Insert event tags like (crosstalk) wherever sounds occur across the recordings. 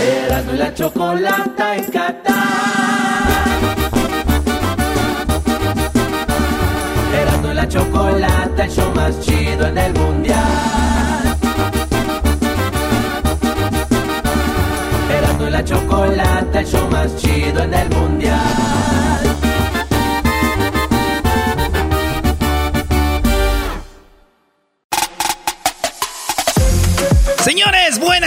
Erasmo y la chocolata en Qatar. Erasmo la chocolata, el show más chido en el mundial. Erasmo y la chocolata, el show más chido en el mundial.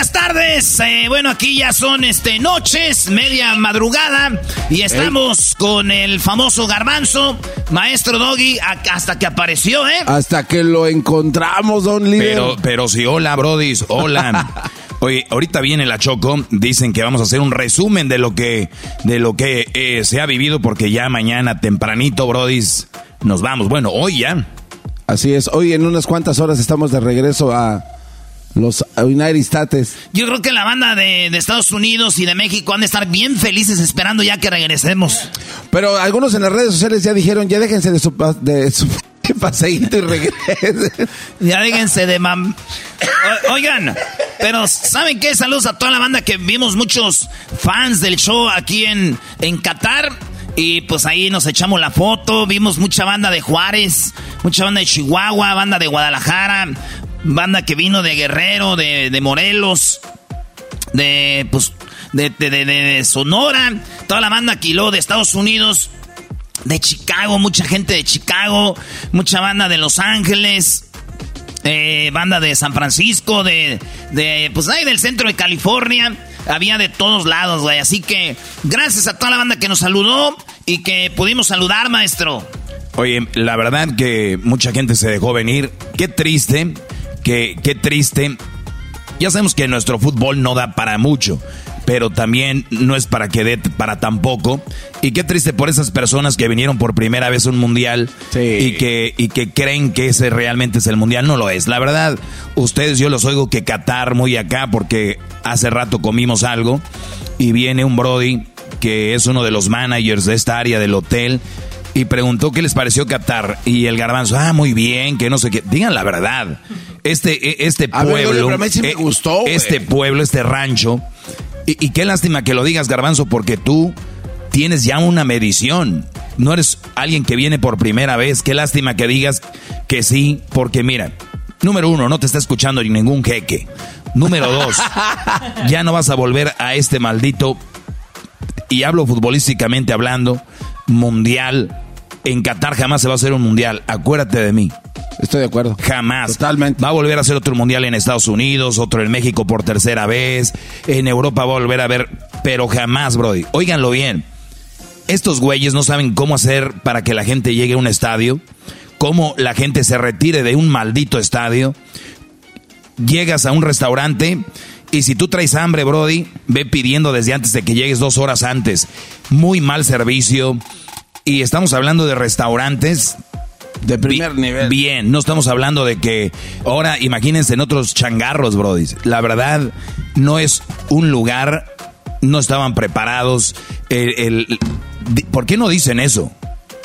Buenas tardes. Eh, bueno, aquí ya son este noches, media madrugada, y estamos con el famoso garbanzo, maestro Doggy, a- hasta que apareció, ¿eh? Hasta que lo encontramos, don líder. Pero, pero sí, hola, brodis, hola. (laughs) Oye, ahorita viene la Choco, dicen que vamos a hacer un resumen de lo que, de lo que eh, se ha vivido, porque ya mañana tempranito, brodis, nos vamos. Bueno, hoy ya. Así es, hoy en unas cuantas horas estamos de regreso a los United States. Yo creo que la banda de, de Estados Unidos y de México han de estar bien felices esperando ya que regresemos. Pero algunos en las redes sociales ya dijeron, ya déjense de su, pa- de su (laughs) paseíto y regresen. (laughs) Ya déjense de mam... O- oigan, pero ¿saben qué? Saludos a toda la banda que vimos muchos fans del show aquí en, en Qatar. Y pues ahí nos echamos la foto, vimos mucha banda de Juárez, mucha banda de Chihuahua, banda de Guadalajara, banda que vino de Guerrero, de, de Morelos, de pues de, de- Sonora, toda la banda luego de Estados Unidos, de Chicago, mucha gente de Chicago, mucha banda de Los Ángeles, eh, banda de San Francisco, de, de, pues ahí del centro de California. Había de todos lados, güey. Así que gracias a toda la banda que nos saludó y que pudimos saludar, maestro. Oye, la verdad que mucha gente se dejó venir. Qué triste, que, qué triste. Ya sabemos que nuestro fútbol no da para mucho, pero también no es para que dé para tampoco. Y qué triste por esas personas que vinieron por primera vez a un mundial y, que, y que creen que ese realmente es el mundial. No lo es. La verdad, ustedes yo los oigo que Qatar muy acá porque hace rato comimos algo y viene un Brody que es uno de los managers de esta área del hotel y preguntó qué les pareció Qatar y el garbanzo, ah, muy bien, que no sé qué. Digan la verdad. Este, e- este A pueblo, sí me eh, gustó, este pueblo, este rancho, y, y qué lástima que lo digas, garbanzo, porque tú tienes ya una medición. No eres alguien que viene por primera vez. Qué lástima que digas que sí, porque mira, número uno, no te está escuchando ni ningún jeque. Número dos, (laughs) ya no vas a volver a este maldito y hablo futbolísticamente hablando, mundial. En Qatar jamás se va a hacer un mundial. Acuérdate de mí. Estoy de acuerdo. Jamás. Totalmente. Va a volver a hacer otro mundial en Estados Unidos, otro en México por tercera vez. En Europa va a volver a ver, pero jamás, Brody. Óiganlo bien. Estos güeyes no saben cómo hacer para que la gente llegue a un estadio, cómo la gente se retire de un maldito estadio. Llegas a un restaurante y si tú traes hambre, Brody, ve pidiendo desde antes de que llegues dos horas antes. Muy mal servicio. Y estamos hablando de restaurantes de primer nivel. Bien, no estamos hablando de que ahora imagínense en otros changarros, Brody. La verdad, no es un lugar, no estaban preparados. El, ¿Por qué no dicen eso?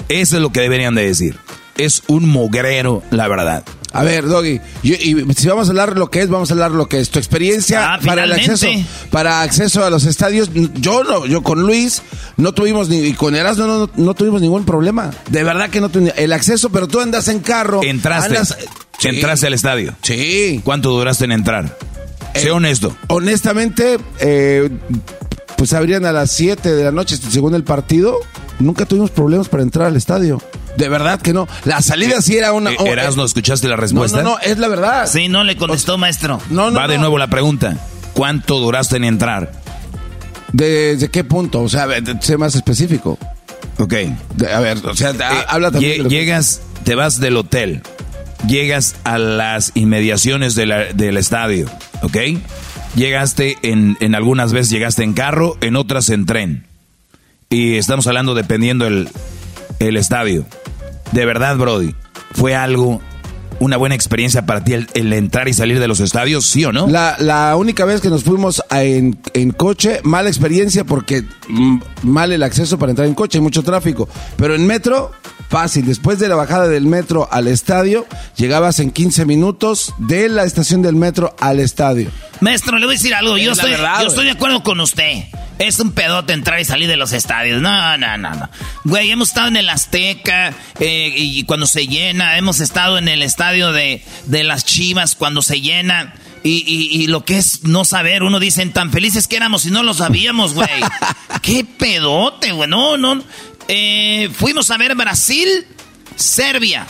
Eso es lo que deberían de decir. Es un mugrero, la verdad. A ver, Doggy, yo- y si vamos a hablar lo que es, vamos a hablar lo que es. Tu experiencia Ah, para el acceso, para acceso a los estadios. Yo no, yo con Luis no tuvimos ni y con Erasmo no, no, no tuvimos ningún problema. De verdad que no tuvimos el acceso, pero tú andas en carro. Entraste. andas- Sí. Entraste al estadio. Sí. ¿Cuánto duraste en entrar? sé Eh, honesto. Honestamente, eh, pues abrían a las 7 de la noche según el partido, nunca tuvimos problemas para entrar al estadio. De verdad que no. La salida sí era una. Eh, Eras, ¿no escuchaste la respuesta? No, no, es la verdad. Sí, no le contestó, maestro. No, no. Va de nuevo la pregunta. ¿Cuánto duraste en entrar? ¿Desde qué punto? O sea, sé más específico. Ok. De- a ver, o sea, Eh, habla también. llegas, te vas del hotel, llegas a las inmediaciones de la- del estadio, ¿ok? Llegaste en, en algunas veces llegaste en carro, en otras en tren. Y estamos hablando dependiendo el, el estadio. De verdad, Brody, fue algo, una buena experiencia para ti el, entrar y salir de los estadios, ¿sí o no? La, la única vez que nos fuimos en, en coche, mala experiencia porque mm, mal el acceso para entrar en coche, mucho tráfico. Pero en metro, fácil. Después de la bajada del metro al estadio, llegabas en 15 minutos de la estación del metro al estadio. Maestro, le voy a decir algo. Yo, Es estoy, verdad, yo estoy de acuerdo con usted. Es un pedote entrar y salir de los estadios. No, no, no, no. Güey, hemos estado en el Azteca eh, y cuando se llena. Hemos estado en el estadio de, de las Chivas cuando se llena. Y, y- y lo que es no saber, uno dice, tan felices que éramos y no lo sabíamos, güey. (laughs) Qué pedote, güey. No, no. Eh, fuimos a ver Brasil, Serbia.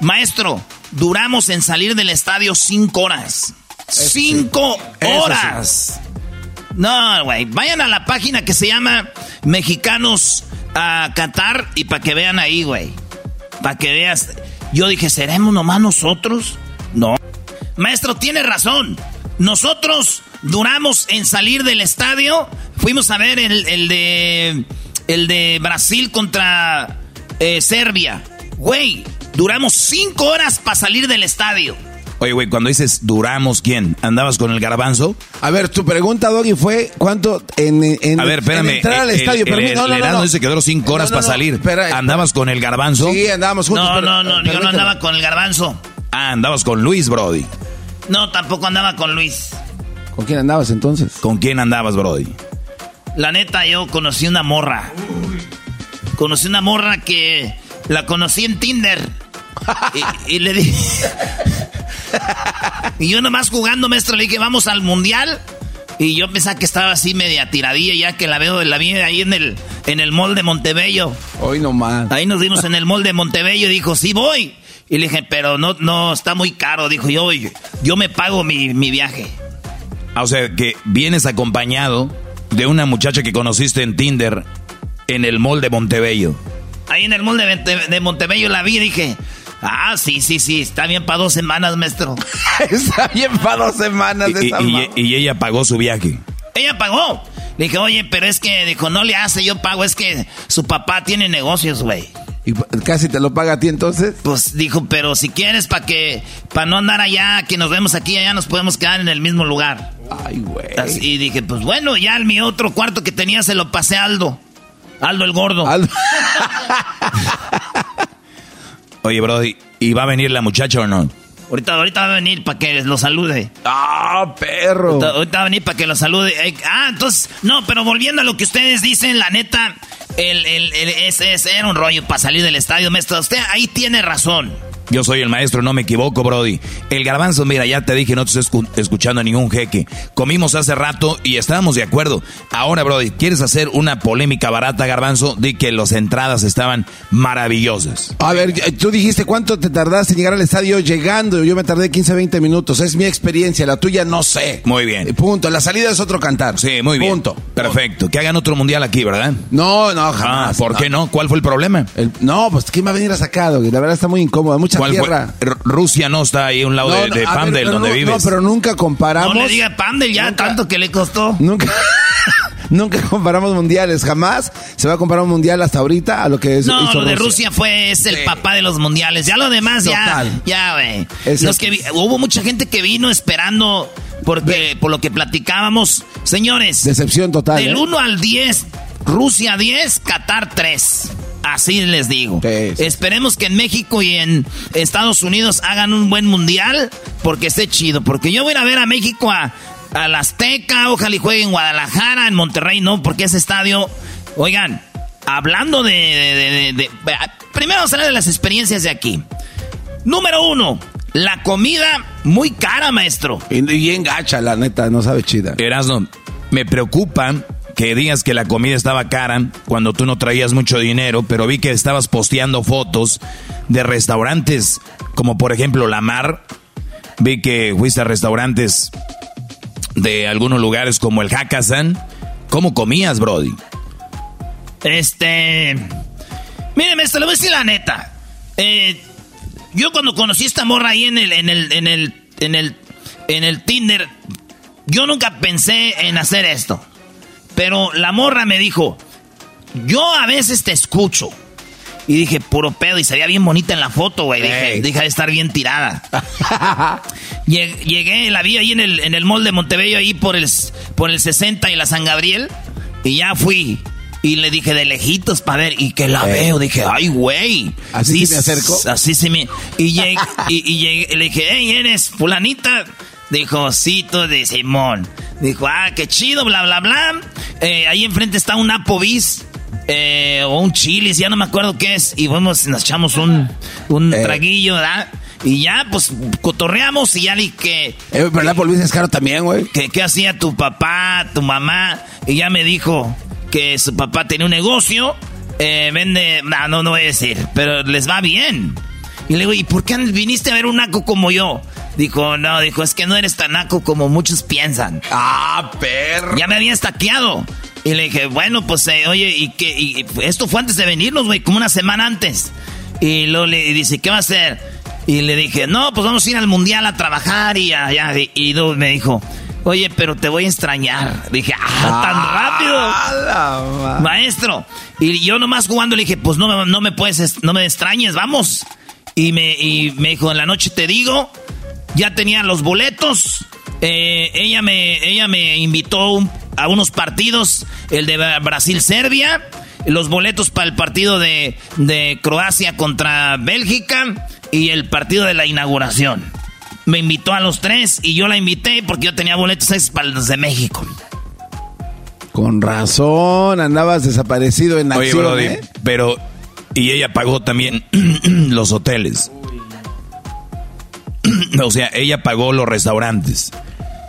Maestro, duramos en salir del estadio cinco horas. Cinco horas. No, güey. Vayan a la página que se llama Mexicanos a Qatar y para que vean ahí, güey. Para que veas. Yo dije, ¿seremos nomás nosotros? No. Maestro, tiene razón. Nosotros duramos en salir del estadio. Fuimos a ver el, el de. El de Brasil contra eh, Serbia. Güey, duramos cinco horas para salir del estadio. Oye, güey, cuando dices duramos, ¿quién? ¿Andabas con el garbanzo? A ver, tu pregunta, Doggy, fue cuánto en, en, A ver, espérame. en entrar al el- estadio. el- pero el- no, no, el no, no. dice que duró cinco horas No, no, para no, salir. espera, ¿Andabas con el garbanzo? Sí, andábamos juntos. No, pero- no, no, yo no andaba con el garbanzo. Ah, andabas con Luis, Brody. No, tampoco andaba con Luis. ¿Con quién andabas entonces? ¿Con quién andabas, Brody? La neta, yo conocí una morra. Conocí una morra que la conocí en Tinder. Y, y le dije. (laughs) y yo nomás jugando, maestro, le dije, vamos al mundial. Y yo pensaba que estaba así media tiradilla, ya que la veo, la vi ahí en el, en el mall de Montebello. Hoy nomás. Ahí nos vimos en el mall de Montebello. Dijo, sí voy. Y le dije, pero no, no, está muy caro. Dijo, yo, yo me pago mi, mi viaje. Ah, o sea, que vienes acompañado de una muchacha que conociste en Tinder en el mall de Montebello. Ahí en el mall de, de Montebello la vi y dije, ah, sí, sí, sí, está bien para dos semanas, maestro. (laughs) Está bien para dos semanas Y, esa y- y ella pagó su viaje. Ella pagó. Le dije, oye, pero es que, dijo, no le hace, yo pago, es que su papá tiene negocios, güey. ¿Y casi te lo paga a ti entonces? Pues dijo, pero si quieres, para que, para no andar allá, que nos vemos aquí, allá nos podemos quedar en el mismo lugar. Ay, güey. Y dije, pues bueno, ya mi otro cuarto que tenía se lo pasé a Aldo. Aldo el gordo. Aldo- (laughs) Oye, Brody, ¿y va a venir la muchacha o no? Ahorita, ahorita va a venir para que lo salude. ¡Ah, perro! Ahorita, ahorita va a venir para que lo salude. Eh, ah, entonces, no, pero volviendo a lo que ustedes dicen, la neta, el, el, el- ese, ese era un rollo para salir del estadio, maestro. Usted ahí tiene razón. Yo soy el maestro, no me equivoco, Brody. El garbanzo, mira, ya te dije, no te estoy escu- escuchando a ningún jeque. Comimos hace rato y estábamos de acuerdo. Ahora, Brody, ¿quieres hacer una polémica barata, garbanzo? Di que las entradas estaban maravillosas. A ver, tú dijiste cuánto te tardaste en llegar al estadio llegando. Yo me tardé 15, 20 minutos. Es mi experiencia, la tuya no sé. Muy bien. Eh, Punto. La salida es otro cantar. Sí, muy bien. Punto. Perfecto. Que hagan otro mundial aquí, ¿verdad? No, no, Ah, jamás. ¿por qué no? ¿Cuál fue el problema? El- no, pues ¿quién va a venir a güey? La verdad está muy incómoda. Mucha ¿Cuál fue? tierra. R- Rusia no está ahí a un lado No, de, de ver, Pandel, donde no, vives. No, pero nunca comparamos. No le diga Pandel ya, Nunca. tanto que le costó. Nunca, (laughs) nunca comparamos mundiales, jamás se va a comparar un mundial hasta ahorita a lo que es No, hizo lo de Rusia fue es el Sí. papá de los mundiales. Ya lo demás, ya, Total. ya, güey. Ese- Los que vi- hubo mucha gente que vino esperando porque por lo que platicábamos, señores. Decepción total. Del ¿eh? 1 al 10, Rusia 10, Qatar 3. Así les digo. Sí, sí. Esperemos que en México y en Estados Unidos hagan un buen mundial porque esté chido. Porque yo voy a ir a ver a México a, a la Azteca, ojalá y juegue en Guadalajara, en Monterrey, no, porque ese estadio. Oigan, hablando de. de- de- de- de- primero vamos a hablar de las experiencias de aquí. Número uno, la comida muy cara, maestro. Y, y engacha, la neta, no sabe chida. Erasno, me preocupa que digas que la comida estaba cara cuando tú no traías mucho dinero, pero vi que estabas posteando fotos de restaurantes como por ejemplo La Mar. Vi que fuiste a restaurantes de algunos lugares como el Hakkasan. ¿Cómo comías, Brody? Este. Mire, maestro, le voy a decir la neta. Eh, yo cuando conocí a esta morra ahí en el, en el, en el, en el, en el Tinder, yo nunca pensé en hacer esto. Pero la morra me dijo, yo a veces te escucho. Y dije, puro pedo, y se veía bien bonita en la foto, güey. Dije, deja de estar bien tirada. (laughs) Llegué, la vi ahí en el, en el mall de Montebello, ahí por el, por el 60 y la San Gabriel. Y ya fui. Y le dije de lejitos para ver, y que la veo. Dije, ay, güey. ¿Así se me acercó? Así se me. Y, llegué, y, llegué, le dije, hey, ¿eres fulanita? Dijo, tú de Simón. Dijo, ah, qué chido, bla, bla, bla. Eh, ahí enfrente está un Applebee's. Eh, o un chilis, ya no me acuerdo qué es. Y vamos, nos echamos un, un eh. traguillo, ¿verdad? Y ya, pues, cotorreamos y ya di que... Eh, pero el Applebee's es caro también, güey. Que, ¿Qué hacía tu papá, tu mamá? Y ya me dijo que su papá tenía un negocio. Eh, vende... No, no, no voy a decir. Pero les va bien. Y le digo, ¿y por qué viniste a ver un naco como yo? Dijo, no, dijo, es que no eres tan naco como muchos piensan. Ah, perro. Ya me había estaqueado. Y le dije, bueno, pues, eh, oye, ¿y qué? Y, esto fue antes de venirnos, güey, como una semana antes. Y luego le dice, ¿qué va a hacer? Y le dije, no, pues vamos a ir al mundial a trabajar y allá. Y, y me dijo, oye, pero te voy a extrañar. Dije, ah, tan rápido. Maestro. Y yo nomás jugando le dije, pues no, no me puedes, no me extrañes, vamos. Y me, y me dijo, en la noche te digo, ya tenía los boletos. Eh, ella, me, ella me invitó a unos partidos, el de Brasil-Serbia, los boletos para el partido de, de Croacia contra Bélgica y el partido de la inauguración. Me invitó a los tres y yo la invité porque yo tenía boletos para los de México. Con razón, andabas desaparecido en acción. Oye, ¿eh? pero y ella pagó también (clears throat) los hoteles. (clears throat) o sea, ella pagó los restaurantes.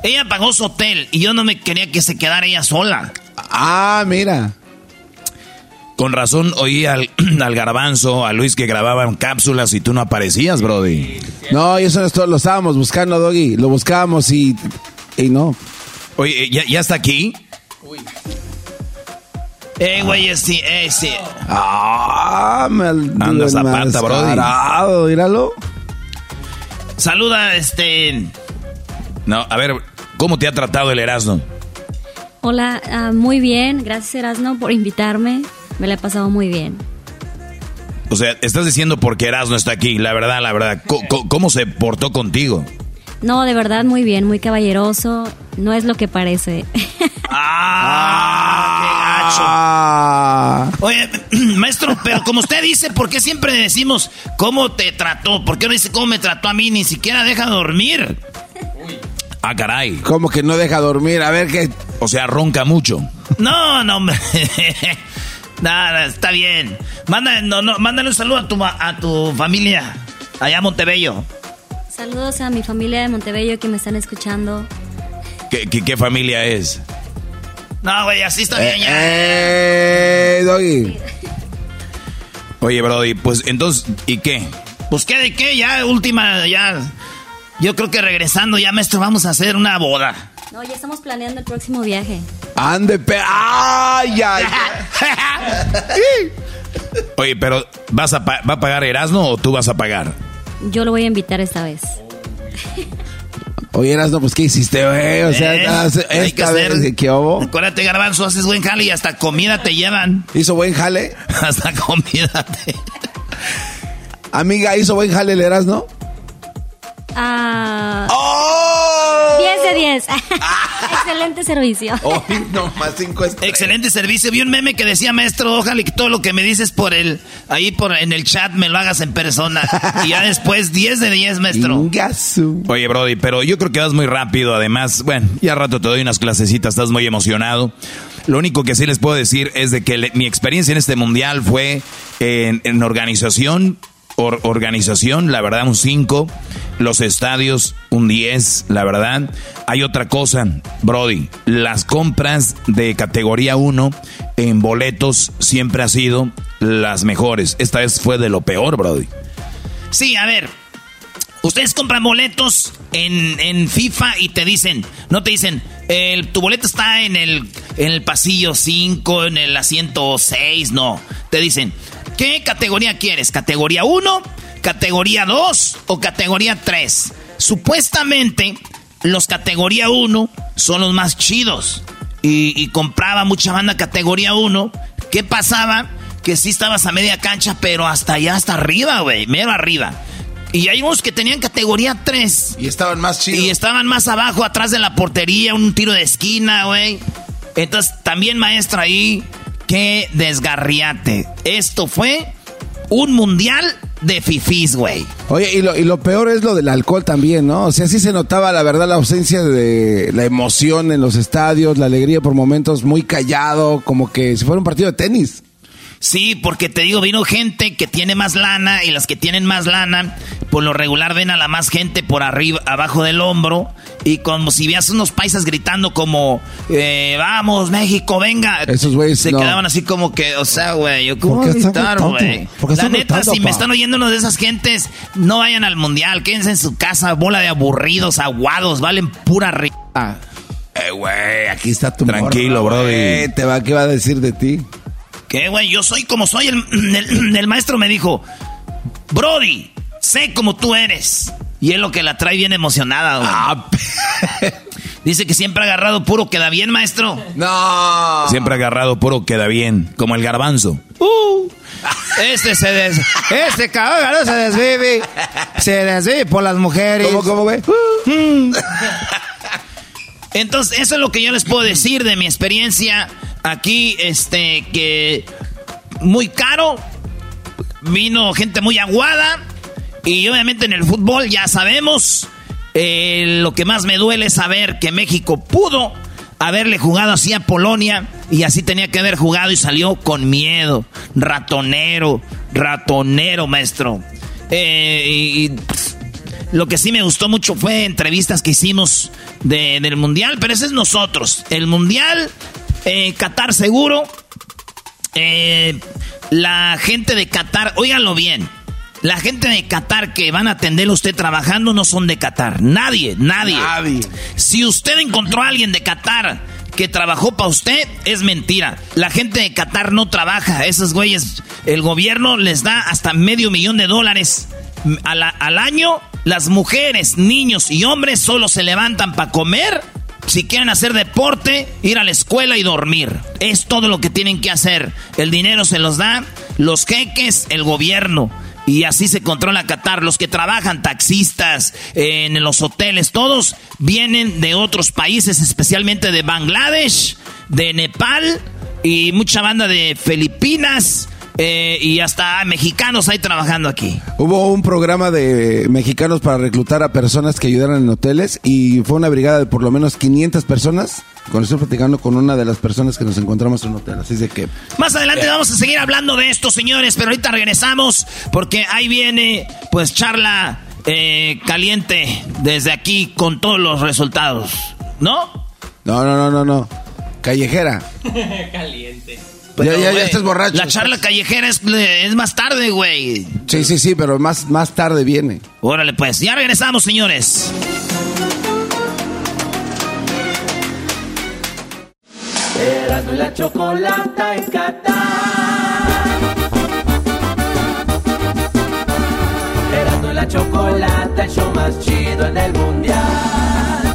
Ella pagó su hotel y yo no me quería que se quedara ella sola. Ah, mira. Con razón oí al, (clears throat) al garbanzo, a Luis que grababan cápsulas y tú no aparecías, Brody. No, y eso no es todo, lo estábamos buscando, Doggy. Lo buscábamos y, y no. Oye, ¿ya, ya está aquí? Uy. Eh, güey, sí, eh, sí. Ah, me Anda zapata, Brody. Míralo. Saluda, este. No, a ver, ¿cómo te ha tratado el Erasmo? Hola, ah, muy bien. Gracias, Erasmo, por invitarme. Me la he pasado muy bien. O sea, estás diciendo porque Erasmo está aquí, la verdad, la verdad. ¿Cómo, se portó contigo? No, de verdad, muy bien, muy caballeroso. No es lo que parece. (laughs) ¡Ah! ¡Qué gacho! Oye, (clears throat) maestro, pero como usted dice, ¿por qué siempre decimos cómo te trató? ¿Por qué no dice cómo me trató a mí? Ni siquiera deja dormir. Ah, caray. ¿Cómo que no deja dormir? A ver qué. O sea, ronca mucho. No, no, (laughs) Nada, está bien. Manda, no, no, mándale un saludo a tu, a tu familia allá en Montebello. Saludos a mi familia de Montebello que me están escuchando. ¿Qué, qué, familia es? No, güey, así está bien ya. Eh, doggy. Oye, Brody, pues entonces, ¿y qué? Pues qué de qué, ya última, ya. Yo creo que regresando ya, maestro, vamos a hacer una boda. No, ya estamos planeando el próximo viaje. Ande, pe ¡Ay, ay! (laughs) Oye, pero ¿vas a ¿va a pagar Erasmo o tú vas a pagar? Yo lo voy a invitar esta vez. Oye, Erasmo, pues ¿qué hiciste, güey? O sea, eh, esta vez, ¿qué hubo? Acuérdate, Garbanzo, haces buen jale y hasta comida te llevan. ¿Hizo buen jale? (laughs) hasta comida te... Amiga, ¿hizo buen jale el Erasmo? Ah. ¡Oh! 10 de 10. (laughs) Excelente servicio. Oh, no, más 5 Excelente servicio. Vi un meme que decía, maestro, ojalá que todo lo que me dices por el, ahí por en el chat me lo hagas en persona. y ya después 10 de 10, maestro. Oye, Brody, pero yo creo que vas muy rápido. Además, bueno, ya rato te doy unas clasecitas, estás muy emocionado. Lo único que sí les puedo decir es de que mi experiencia en este mundial fue en, en organización organización, la verdad, un 5. Los estadios, un 10, la verdad. Hay otra cosa, Brody. Las compras de categoría 1 en boletos siempre ha sido las mejores. Esta vez fue de lo peor, Brody. Sí, a ver. Ustedes compran boletos en, en FIFA y te dicen, no te dicen, el, tu boleto está en el, en el pasillo 5, en el asiento 6, no. Te dicen, ¿qué categoría quieres? ¿Categoría 1, categoría 2 o categoría 3? Supuestamente, los categoría 1 son los más chidos. Y, y compraba mucha banda categoría 1. ¿Qué pasaba? Que sí estabas a media cancha, pero hasta allá, hasta arriba, güey, mero arriba. Y hay unos que tenían categoría 3. Y estaban más chidos. Y estaban más abajo, atrás de la portería, un tiro de esquina, güey. Entonces, también maestra ahí, qué desgarriate. Esto fue un mundial de fifís, güey. Oye, y lo, y lo peor es lo del alcohol también, ¿no? O sea, sí se notaba, la verdad, la ausencia de la emoción en los estadios, la alegría por momentos muy callado, como que si fuera un partido de tenis. Sí, porque te digo, vino gente que tiene más lana y las que tienen más lana, por lo regular ven a la más gente por arriba, abajo del hombro y como si veas unos paisas gritando como, eh, vamos México, venga. Esos güeyes se quedaban así como que, o sea, güey, yo cómo gritar, güey. La neta, si me están oyendo uno de esas gentes, no vayan al mundial, quédense en su casa, bola de aburridos, aguados, valen pura ri... Eh, güey, aquí está tu Tranquilo, bro. Te va, ¿Qué va a decir de ti? ¿Qué, güey? Yo soy como soy. (clears throat) (clears throat) El, maestro me dijo, Brody, sé como tú eres. Y es lo que la trae bien emocionada, güey. Ah, (laughs) Dice que siempre ha agarrado puro queda bien, maestro. No. Siempre ha agarrado puro queda bien, como el garbanzo. Uh, este se des... Este cabrón se desvive. Se desvive por las mujeres. ¿Cómo, cómo, güey? Uh. Entonces, eso es lo que yo les puedo decir de mi experiencia aquí, este, que muy caro, vino gente muy aguada y obviamente en el fútbol ya sabemos, eh, lo que más me duele es saber que México pudo haberle jugado así a Polonia y así tenía que haber jugado y salió con miedo, ratonero, ratonero, maestro. Eh, y, lo que sí me gustó mucho fue entrevistas que hicimos del Mundial, pero ese es nosotros. El Mundial eh, Qatar seguro. Eh, la gente de Qatar, óiganlo bien. La gente de Qatar que van a atenderlo usted trabajando no son de Qatar. Nadie, nadie. Nadie. Si usted encontró a alguien de Qatar que trabajó para usted, es mentira. La gente de Qatar no trabaja. Esos güeyes, el gobierno les da hasta medio millón de dólares al, al año. Las mujeres, niños y hombres solo se levantan para comer si quieren hacer deporte, ir a la escuela y dormir. Es todo lo que tienen que hacer. El dinero se los da los jeques, el gobierno. Y así se controla Qatar. Los que trabajan, taxistas, en los hoteles, todos vienen de otros países, especialmente de Bangladesh, de Nepal y mucha banda de Filipinas eh, y hasta mexicanos ahí trabajando aquí. Hubo un programa de mexicanos para reclutar a personas que ayudaran en hoteles y fue una brigada de por lo menos 500 personas. Cuando estoy platicando con una de las personas que nos encontramos en un hotel, así de que... Más adelante vamos a seguir hablando de esto, señores, pero ahorita regresamos porque ahí viene pues charla eh, caliente desde aquí con todos los resultados, ¿no? No, no, no, no, no. Callejera. (laughs) caliente ya, ya, ya estás borracho. La charla callejera es, es más tarde, güey. Sí, sí, sí, pero más, más tarde viene. Órale, pues. Ya regresamos, señores. Erasmo la chocolata en Qatar. Erasmo la chocolata, el show más chido en el mundial.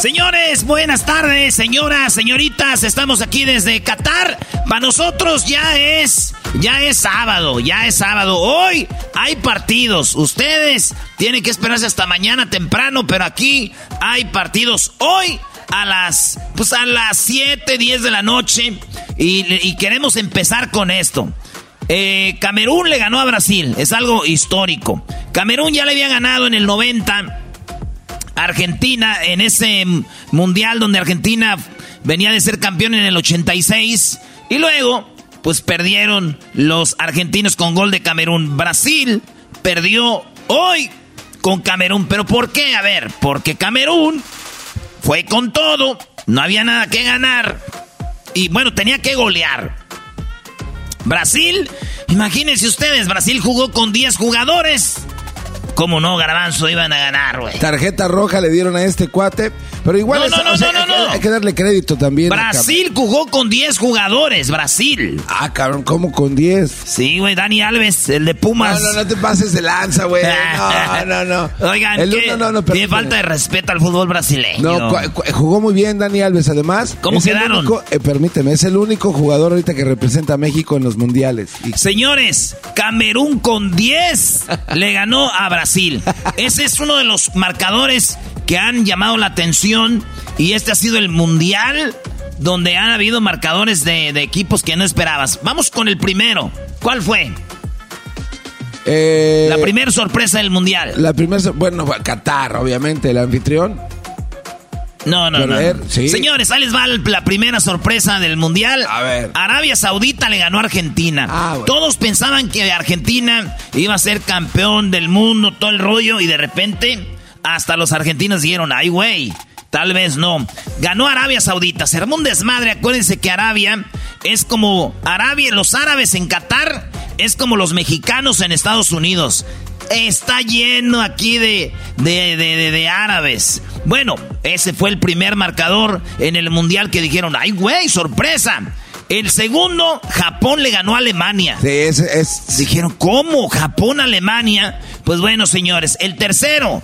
Señores, buenas tardes, señoras, señoritas, estamos aquí desde Qatar. Para nosotros ya es, ya es sábado, ya es sábado. Hoy hay partidos. Ustedes tienen que esperarse hasta mañana temprano, pero aquí hay partidos hoy a las, pues a las 7, 10 de la noche. Y, queremos empezar con esto. Eh, Camerún le ganó a Brasil, es algo histórico. Camerún ya le había ganado en el 90 Argentina en ese mundial donde Argentina venía de ser campeón en el 86 y luego pues perdieron los argentinos con gol de Camerún. Brasil perdió hoy con Camerún, pero ¿por qué? A ver, porque Camerún fue con todo, no había nada que ganar y bueno, tenía que golear. Brasil, imagínense ustedes, Brasil jugó con 10 jugadores ¿Cómo no, Garbanzo? Iban a ganar, güey. Tarjeta roja le dieron a este cuate. Pero igual no, no, no, hay, que, darle crédito también. Brasil jugó con 10 jugadores, Brasil. Ah, cabrón, ¿cómo con 10? Sí, güey, Dani Alves, el de Pumas. No, no, no te pases de lanza, güey. (laughs) No, no, no. Oigan, tiene falta de respeto al fútbol brasileño. No, jugó muy bien Dani Alves, además. ¿Cómo quedaron? Eh, permíteme, es el único jugador ahorita que representa a México en los mundiales. Señores, Camerún con 10 le ganó a Brasil. Ese es uno de los marcadores que han llamado la atención y este ha sido el mundial donde han habido marcadores de, equipos que no esperabas. Vamos con el primero. ¿Cuál fue? Eh, la primera sorpresa del mundial. La primera, bueno, Qatar, obviamente, el anfitrión. No, no, no. Señores, ahí les va la primera sorpresa del mundial. A ver. Arabia Saudita le ganó a Argentina. Ah, Todos pensaban que Argentina iba a ser campeón del mundo, todo el rollo, y de repente hasta los argentinos dijeron, ay, güey, tal vez no. Ganó Arabia Saudita, se armó un desmadre. Acuérdense que Arabia es como Arabia, los árabes en Qatar es como los mexicanos en Estados Unidos. Está lleno aquí de, de, de, de, árabes. Bueno, ese fue el primer marcador en el mundial que dijeron, ay, güey, sorpresa. El segundo, Japón le ganó a Alemania. Sí, es... Dijeron, ¿cómo? Japón, Alemania. Pues bueno, señores, el tercero,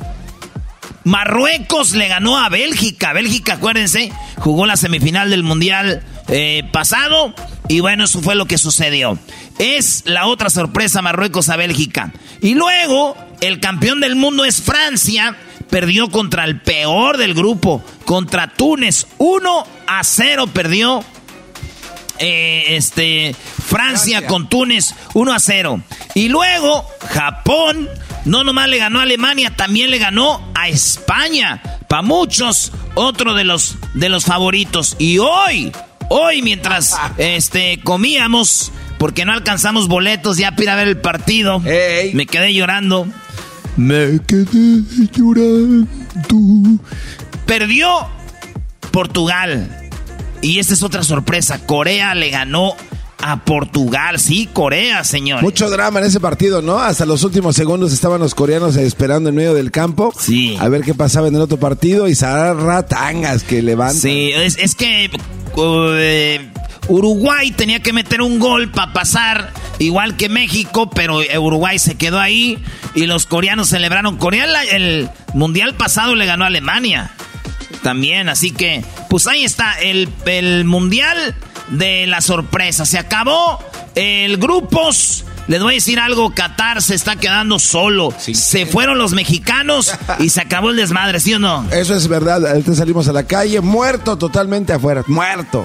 Marruecos le ganó a Bélgica. Bélgica, acuérdense, jugó la semifinal del Mundial eh, pasado. Y bueno, eso fue lo que sucedió. Es la otra sorpresa Marruecos a Bélgica. Y luego, el campeón del mundo es Francia. Perdió contra el peor del grupo, contra Túnez. 1 a 0 perdió eh, este, Francia, con Túnez 1 a 0. Y luego Japón no nomás le ganó a Alemania, también le ganó a España. Para muchos, otro de los, de los favoritos. Y hoy, hoy mientras este, comíamos, porque no alcanzamos boletos ya para ver el partido, me quedé llorando. Me quedé llorando. Perdió Portugal. Y esta es otra sorpresa. Corea le ganó a Portugal. Sí, Corea, señor. Mucho drama en ese partido, ¿no? Hasta los últimos segundos estaban los coreanos esperando en medio del campo. Sí. A ver qué pasaba en el otro partido y Tangas que levantan. Sí, es, es que eh, Uruguay tenía que meter un gol para pasar, igual que México, pero Uruguay se quedó ahí y los coreanos celebraron. Corea el mundial pasado le ganó a Alemania también, así que pues ahí está el, el mundial de la sorpresa. Se acabó el grupos. Les voy a decir algo, Qatar se está quedando solo. Se fueron los mexicanos y se acabó el desmadre, ¿sí o no? Eso es verdad. Ahorita salimos a la calle, muerto totalmente afuera, muerto.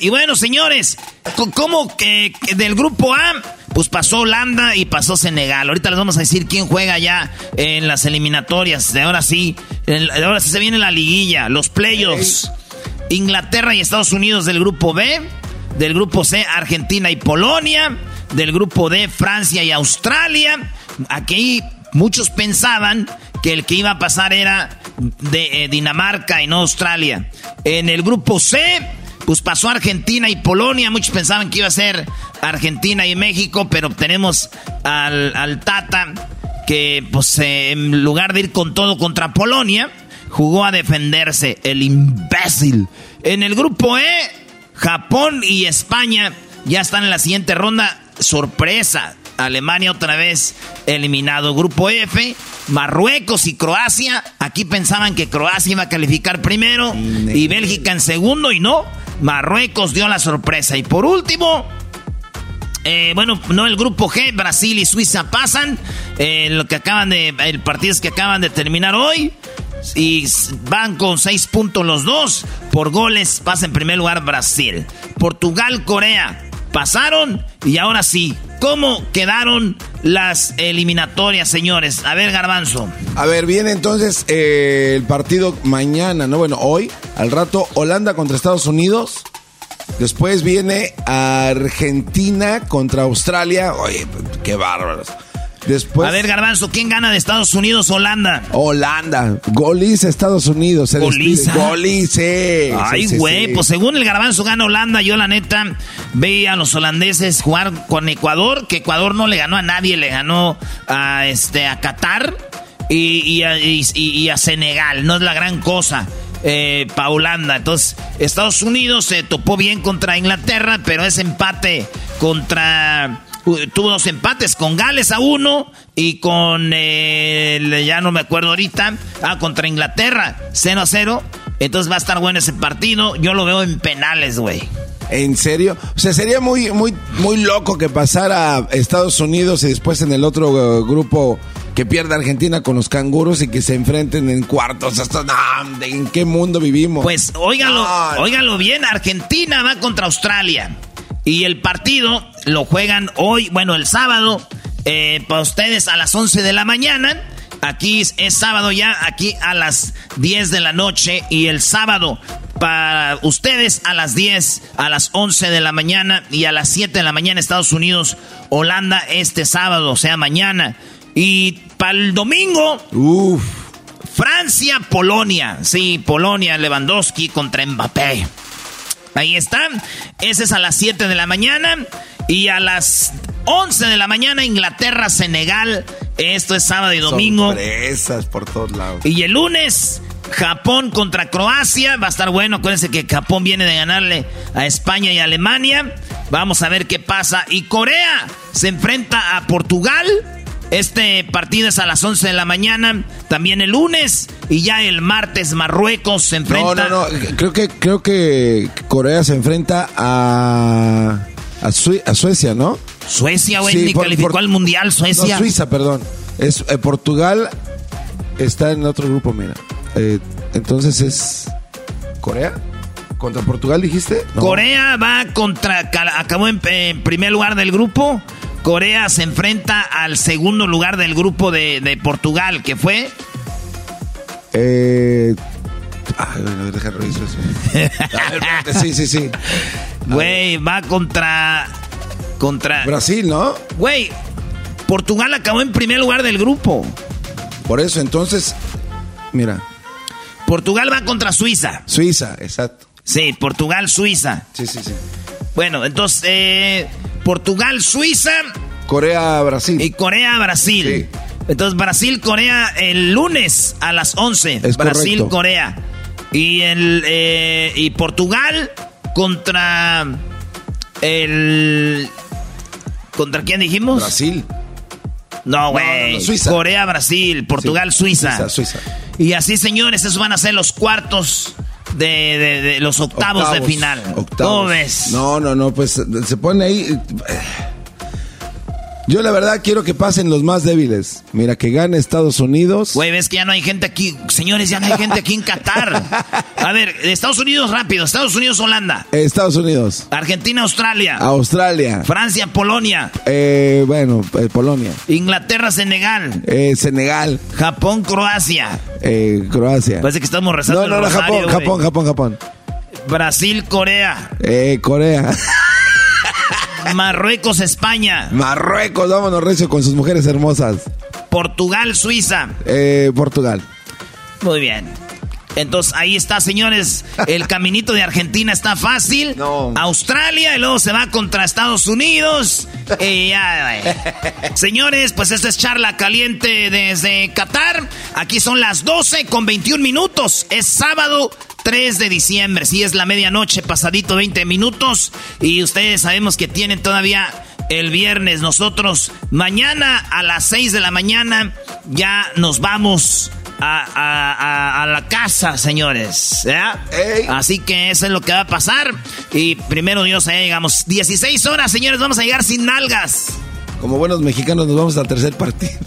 Y bueno, señores, ¿cómo que, del grupo A? Pues pasó Holanda y pasó Senegal. Ahorita les vamos a decir quién juega ya en las eliminatorias. De ahora sí, ahora sí se viene la liguilla, los playoffs. Inglaterra y Estados Unidos del grupo B. Del grupo C, Argentina y Polonia. Del grupo D, Francia y Australia. Aquí muchos pensaban que el que iba a pasar era de eh, Dinamarca y no Australia. En el grupo C, pues pasó Argentina y Polonia. Muchos pensaban que iba a ser Argentina y México, pero tenemos al, Tata que, pues, en lugar de ir con todo contra Polonia, jugó a defenderse. El imbécil. En el grupo E, Japón y España ya están en la siguiente ronda. Sorpresa. Alemania otra vez eliminado. Grupo F, Marruecos y Croacia. Aquí pensaban que Croacia iba a calificar primero y Bélgica en segundo y no. Marruecos dio la sorpresa. Y por último, eh, bueno, no el grupo G, Brasil y Suiza pasan. Eh, lo que acaban de. El partido es que acaban de terminar hoy. Y van con seis puntos los dos. Por goles pasa en primer lugar Brasil. Portugal, Corea pasaron. Y ahora sí, ¿cómo quedaron las eliminatorias, señores? A ver, Garbanzo. A ver, viene entonces eh, el partido mañana, ¿no? Bueno, hoy, al rato, Holanda contra Estados Unidos. Después viene Argentina contra Australia. Oye, qué bárbaros. A ver, Garbanzo, ¿quién gana de Estados Unidos Holanda? Holanda. Goliza Estados Unidos. Goliza. Golice. Ay, güey, pues según el Garbanzo gana Holanda. Yo, la neta, veía a los holandeses jugar con Ecuador, que Ecuador no le ganó a nadie, le ganó a, este, a Qatar y, a, Senegal. No es la gran cosa. Eh, para Holanda. Entonces, Estados Unidos se topó bien contra Inglaterra, pero ese empate contra tuvo dos empates con Gales a uno y con, eh, ya no me acuerdo ahorita, ah, contra Inglaterra, 0 a 0. Entonces va a estar bueno ese partido. Yo lo veo en penales, güey. ¿En serio? O sea, sería muy, muy, muy loco que pasara Estados Unidos y después en el otro uh, grupo que pierda Argentina con los canguros y que se enfrenten en cuartos. Hasta, ¿En qué mundo vivimos? Pues óigalo, óigalo bien. Argentina va contra Australia. Y el partido lo juegan hoy, bueno, el sábado, eh, para ustedes a las 11 de la mañana. Aquí es, sábado ya, aquí a las 10 de la noche. Y el sábado para ustedes a las 10, a las 11 de la mañana y a las 7 de la mañana Estados Unidos, Holanda este sábado, o sea, mañana. Y para el domingo, Francia, Polonia. Sí, Polonia, Lewandowski contra Mbappé. Ahí están. Ese es a las 7 de la mañana. Y a las 11 de la mañana, Inglaterra, Senegal. Esto es sábado y domingo. Sorpresas por todos lados. Y el lunes, Japón contra Croacia. Va a estar bueno. Acuérdense que Japón viene de ganarle a España y Alemania. Vamos a ver qué pasa. Y Corea se enfrenta a Portugal. Este partido es a las 11 de la mañana, también el lunes y ya el martes Marruecos se enfrenta. No, no, no, creo que creo que Corea se enfrenta a a, Suecia, ¿no? Suecia, güey, ni calificó al mundial, Suecia. No, Suiza, perdón. Es eh, Portugal está en otro grupo, mira. Eh, entonces es Corea. ¿Contra Portugal dijiste? Corea va contra. Acabó en, primer lugar del grupo. Corea se enfrenta al segundo lugar del grupo de, Portugal, que fue. Eh. Ay, bueno, deja revisar eso. sí, sí, sí. (laughs) Güey, va contra. Contra. Brasil, ¿no? Güey, Portugal acabó en primer lugar del grupo. Por eso, entonces. Mira. Portugal va contra Suiza. Suiza, exacto. Sí, Portugal, Suiza. Sí, sí, sí. Bueno, entonces, eh, Portugal, Suiza. Corea, Brasil. Y Corea, Brasil. Sí. Entonces, Brasil, Corea el lunes a las 11. Brasil, Corea. Y, el, eh, y Portugal contra el... ¿Contra quién dijimos? Brasil. No, güey. Corea, Brasil, Portugal, Suiza. Suiza. Y así, señores, esos van a ser los cuartos de, los octavos, de final. Octavos. ves? No, no, no, pues se pone ahí. Yo la verdad quiero que pasen los más débiles. Mira, que gane Estados Unidos. Güey, ves que ya no hay gente aquí. Señores, ya no hay gente aquí en Qatar. A ver, Estados Unidos rápido. Estados Unidos, Holanda. Estados Unidos. Argentina, Australia. Australia. Francia, Polonia. Eh, bueno, eh, Polonia. Inglaterra, Senegal. Eh, Senegal. Japón, Croacia. Eh, Croacia. Parece que estamos rezando. No, no, no, Japón, Japón, Japón, Japón. Brasil, Corea. Eh, Corea. Marruecos, España. Marruecos, vámonos recio con sus mujeres hermosas. Portugal, Suiza. Eh, Portugal. Muy bien. Entonces ahí está, señores. El caminito de Argentina está fácil. Australia y luego se va contra Estados Unidos. Y ya, señores, pues esta es charla caliente desde Qatar. Aquí son las 12 con 21 minutos. Es sábado 3 de diciembre. Sí, es la medianoche, pasadito 20 minutos. Y ustedes sabemos que tienen todavía el viernes. Nosotros mañana a las 6 de la mañana ya nos vamos a, la casa, señores. Así que eso es lo que va a pasar. Y primero Dios, ahí llegamos. 16 horas, señores, vamos a llegar sin nalgas. Como buenos mexicanos nos vamos al tercer partido.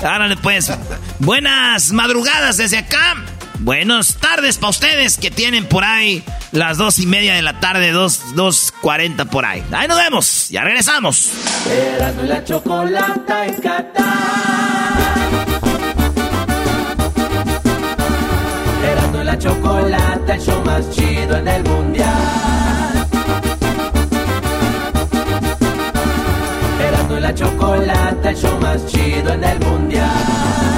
(laughs) Árale pues. Buenas madrugadas desde acá. Buenas tardes para ustedes que tienen por ahí las dos y media de la tarde, dos, dos cuarenta por ahí. Ahí nos vemos, ya regresamos. la chocolata en la chocolata, el show más chido en el mundial. Erasmo la chocolata, el show más chido en el mundial.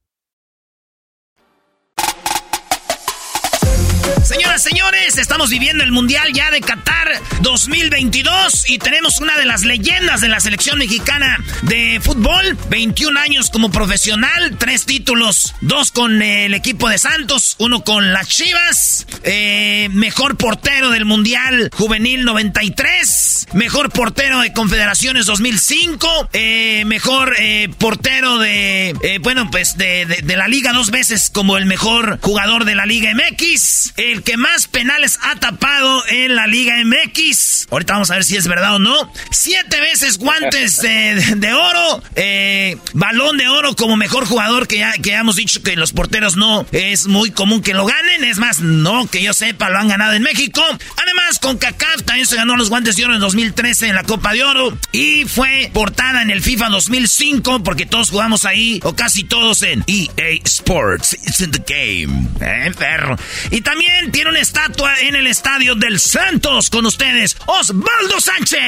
Señoras, señores, estamos viviendo el Mundial ya de Qatar 2022 y tenemos una de las leyendas de la selección mexicana de fútbol. 21 años como profesional, tres títulos, dos con el equipo de Santos, uno con las Chivas, eh, mejor portero del Mundial Juvenil 93, mejor portero de Confederaciones 2005, eh, mejor eh, portero de, bueno, pues de, de, la liga dos veces como el mejor jugador de la Liga MX el que más penales ha tapado en la Liga MX ahorita vamos a ver si es verdad o no, siete veces guantes de, oro, eh, balón de oro como mejor jugador que ya, hemos dicho que los porteros no es muy común que lo ganen, es más, no que yo sepa, lo han ganado en México. Además, con CACAF también se ganó los guantes de oro en 2013 en la Copa de Oro y fue portada en el FIFA 2005 porque todos jugamos ahí, o casi todos en EA Sports. It's in the game. Eh, perro. Y también tiene una estatua en el estadio del Santos con ustedes, Osvaldo Sánchez.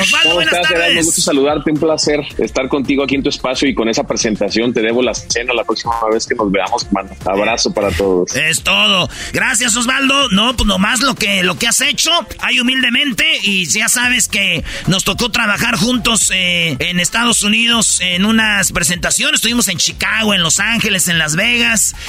Osvaldo, buenas tardes. Me gusta saludarte, un placer estar contigo aquí en tu espacio y con esa presentación te debo la cena la próxima vez que nos veamos, mano. Abrazo para todos. Es todo. Gracias, Osvaldo. No, pues nomás lo que, lo que has hecho, hay humildemente y ya sabes que nos tocó trabajar juntos eh, en Estados Unidos en unas presentaciones. Estuvimos en Chicago, en Los Ángeles, en Las Vegas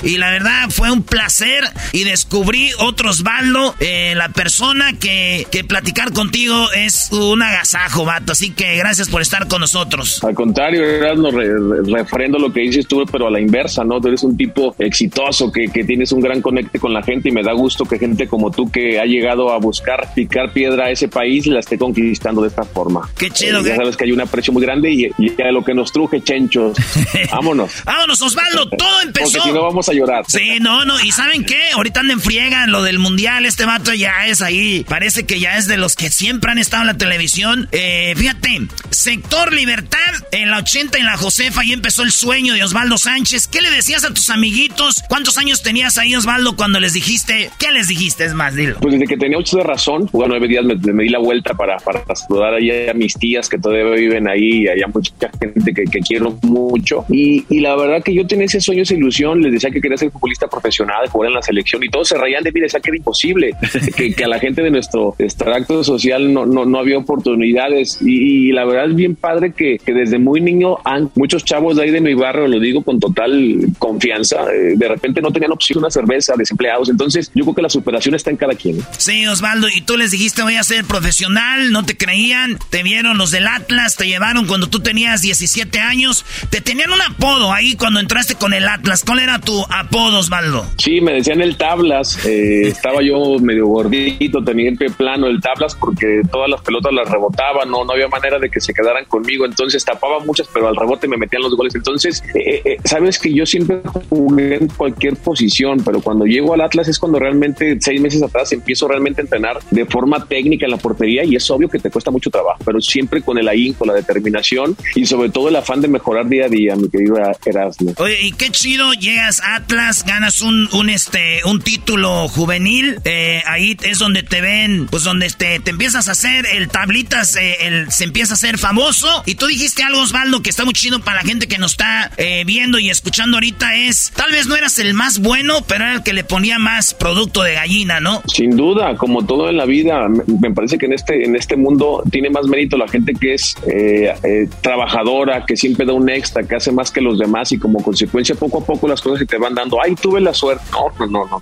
y la verdad fue un placer y descubrí otro Osvaldo, eh, la persona que, que platicar contigo es un agasajo, vato. Así que gracias por estar con nosotros. Al contrario, no re, refrendo lo que dices tú, pero a la inversa, ¿no? Tú eres un tipo exitoso, que, que tienes un gran conecte con la gente y me da gusto que gente como tú que ha llegado a buscar picar piedra a ese país la esté conquistando de esta forma. Qué chido. Eh, ya sabes que hay un aprecio muy grande y, y a lo que nos truje, chenchos. (laughs) Vámonos. Vámonos, Osvaldo. Todo empezó. Porque si no vamos a llorar. Sí, no, no. ¿Y saben qué? Ahorita anden friegan lo del mundial. Este vato ya es ahí. Parece que ya es de los que siempre han estado en la televisión. Eh, fíjate, sector Libertad en la 80 en la Josefa y empezó el sueño de Osvaldo Sánchez. ¿Qué le decías a tus amiguitos? ¿Cuántos años tenías ahí, Osvaldo, cuando les dijiste? ¿Qué les dijiste? Es más, dilo. Pues desde que tenía ocho de razón, bueno, nueve días me, me, di la vuelta para, para saludar ahí a mis tías que todavía viven ahí, y hay mucha gente que, que quiero mucho. Y, y, la verdad que yo tenía ese sueño, esa ilusión, les decía que quería ser futbolista profesional, jugar en la selección y todos se reían de mí, decía que era imposible, (laughs) que, que, a la gente de nuestro extracto social no, no, no había oportunidades. Y, y, la verdad es bien padre que, que desde muy niño han, muchos chavos de ahí de mi barrio, lo digo con total confianza, eh, de repente no tenían opción una cerveza, desempleados. Entonces yo creo que la superación está en cada quien. Sí, Osvaldo, y tú les dijiste voy a ser profesional, no te creían, te vieron los del Atlas, te llevaron cuando tú tenías 17 años, te tenían un apodo ahí cuando entraste con el Atlas. ¿Cuál era tu apodo, Osvaldo? Sí, me decían el Tablas, eh, (laughs) estaba yo medio gordito, tenía el pie plano, el Tablas, porque todas las pelotas las rebotaban, no, no había manera de que se quedaran conmigo, entonces tapaba muchas, pero al rebote me metían los goles. Entonces, eh, eh, sabes que yo siempre jugué en cualquier posición, pero cuando llego al Atlas es cuando realmente, seis meses atrás, empiezo realmente a entrenar de forma técnica en la portería y es obvio que te cuesta mucho trabajo, pero siempre con el ahínco, la determinación y sobre todo el afán de mejorar día a día, mi querido Erasmo. Oye, y qué chido, llegas a Atlas, ganas un, un, este, un título juvenil, eh, ahí es donde te ven, pues donde este, te empiezas a hacer el tablitas, eh, el, se empieza a hacer famoso y tú dijiste algo, Osvaldo, que está muy chido para la gente que nos está eh, viendo y escuchando ahorita es, tal vez no eras el más bueno, pero era el que le ponía más producto de gallina, ¿no? Sin duda, como todo en la vida, me parece que en este, en este mundo tiene más mérito la gente que es eh, eh, trabajadora, que siempre da un extra, que hace más que los demás y como consecuencia poco a poco las cosas se te van dando. Ay, tuve la suerte. No, no, no, no.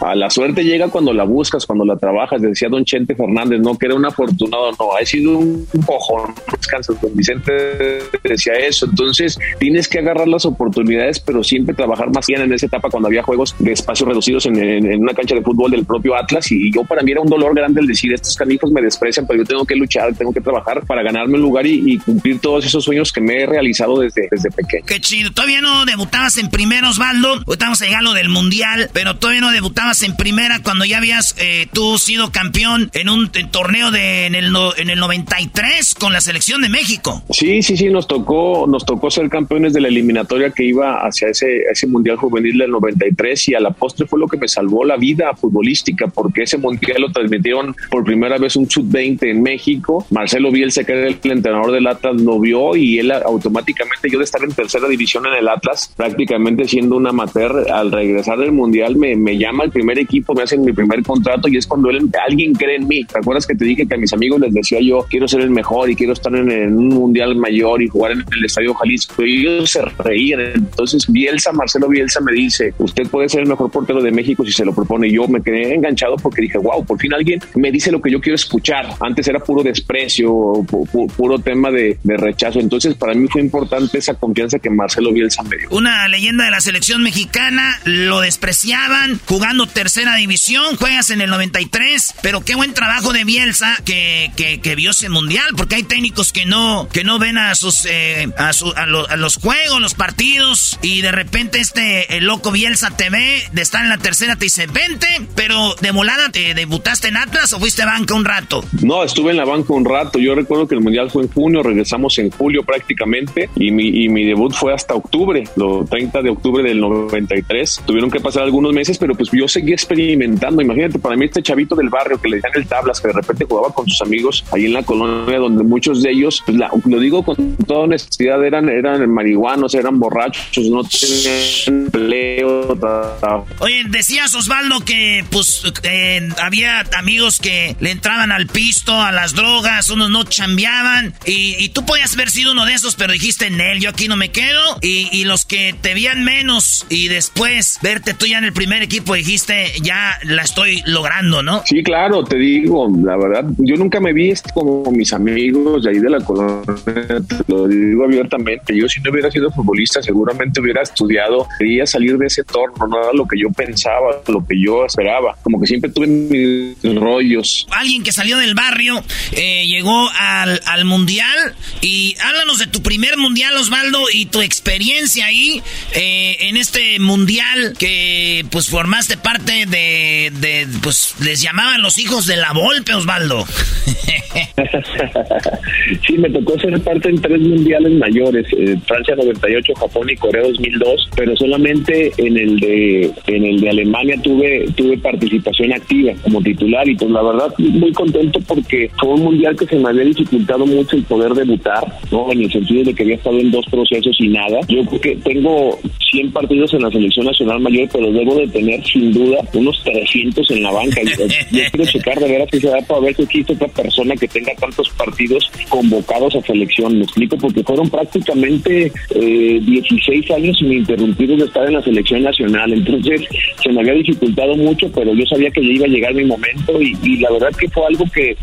A la suerte llega cuando la buscas, cuando la trabajas. Decía don Chente Fernández, no, que era un afortunado, no, ha sido un cojón. Descansas, don Vicente decía eso. Entonces, tienes que agarrar las oportunidades, pero siempre trabajar más bien en esa etapa cuando había juegos de espacios reducidos en, una cancha de fútbol del propio Atlas. Y yo, para mí, era un dolor grande el decir, estos canijos me desprecian, pero yo tengo que luchar, tengo que trabajar para ganarme un lugar y, cumplir todos esos sueños que me he realizado desde, desde pequeño. Qué chido. Todavía no debutabas en primera, Osvaldo. Ahorita vamos del mundial, pero todavía no debutabas en primera cuando ya habías eh, tú sido campeón en un torneo de en el, en el 93 con la selección de México. Sí, sí, sí, nos tocó, nos tocó ser campeones de la eliminatoria que iba hacia ese, ese mundial juvenil del 93 y a la postre fue lo que me salvó la vida futbolística porque ese mundial lo transmitieron por primera vez un sub-20 en México. Marcelo Bielsa, que era el entrenador del Atlas, lo vio y él automáticamente, yo de estar en tercera división en el Atlas, prácticamente siendo un amateur, al regresar del mundial me, me llama el primer equipo, me hacen mi primer contrato y es cuando él, alguien cree en mí. ¿Te acuerdas que te dije que a mis amigos les decía yo, quiero ser el mejor y quiero estar en, un mundial mayor y jugar en el Estadio Jalisco. Y ellos se reían. Entonces Bielsa, Marcelo Bielsa me dice, usted puede ser el mejor portero de México si se lo propone. Yo me quedé enganchado porque dije, wow, por fin alguien me dice lo que yo quiero escuchar. Antes era puro desprecio, puro tema de, rechazo. Entonces para mí fue importante esa confianza que Marcelo Bielsa me dio. Una leyenda de la selección mexicana, lo despreciaban, jugando tercera división, juegas en el 93, pero qué buen trabajo de Bielsa que, que, vio ese mundial, porque hay técnicos que no, que no ven a sus eh, a, a, los juegos, los partidos, y de repente este el loco Bielsa te ve, de estar en la tercera te dice, vente, pero de volada te debutaste en Atlas o fuiste banca un rato. No, estuve en la banca un rato. Yo recuerdo que el mundial fue en junio, regresamos en julio prácticamente, y mi, y mi debut fue hasta octubre, lo 30 de octubre del 93. Tuvieron que pasar algunos meses, pero pues yo seguí experimentando. Imagínate, para mí este chavito del barrio que le decían el tablas, que de repente jugaba con sus amigos ahí en la colonia, donde muchos de ellos, pues lo digo con toda honestidad, eran, eran marihuanos, eran borrachos, no tenían empleo. Oye, decías Osvaldo que pues eh, había amigos que le entraban al pisto, a las drogas, unos no chambeaban, y, tú podías haber sido uno de esos, pero dijiste, en él, yo aquí no me quedo, y, y los que te veían menos y después verte tú ya en el primer equipo dijiste, ya la estoy logrando, ¿no? Sí, claro, te digo, la verdad, yo nunca me vi como mis amigos de ahí de la colonia, te lo digo abiertamente, yo si no hubiera sido futbolista seguramente hubiera estudiado, quería salir de ese entorno, no era lo que yo pensaba, lo que yo esperaba, como que siempre tuve mis rollos. Alguien que salió del barrio, eh, llegó al, al mundial y háblanos de tu primer mundial, Osvaldo, y tu experiencia ahí eh, en este mundial que pues formaste parte de, pues les llamaban los hijos de la Volpe, Osvaldo. (laughs) sí, me tocó ser parte en tres mundiales mayores, eh, Francia 98, Japón y Corea 2002, pero solamente en el de en el de Alemania tuve tuve participación activa como titular y pues la verdad muy contento porque fue un mundial que se me había dificultado mucho el poder debutar, ¿no? En el sentido de que había estado en dos procesos y nada. Yo creo que tengo 100 partidos en la selección nacional mayor, pero debo de tener sin duda unos 300 en la banca. Yo, quiero checar de veras si se da para ver que existe otra persona que tenga tantos partidos convocados a selección. Me explico, porque fueron prácticamente eh, 16 años ininterrumpidos de estar en la selección nacional. Entonces se me había dificultado mucho, pero yo sabía que ya iba a llegar mi momento y la verdad que fue algo que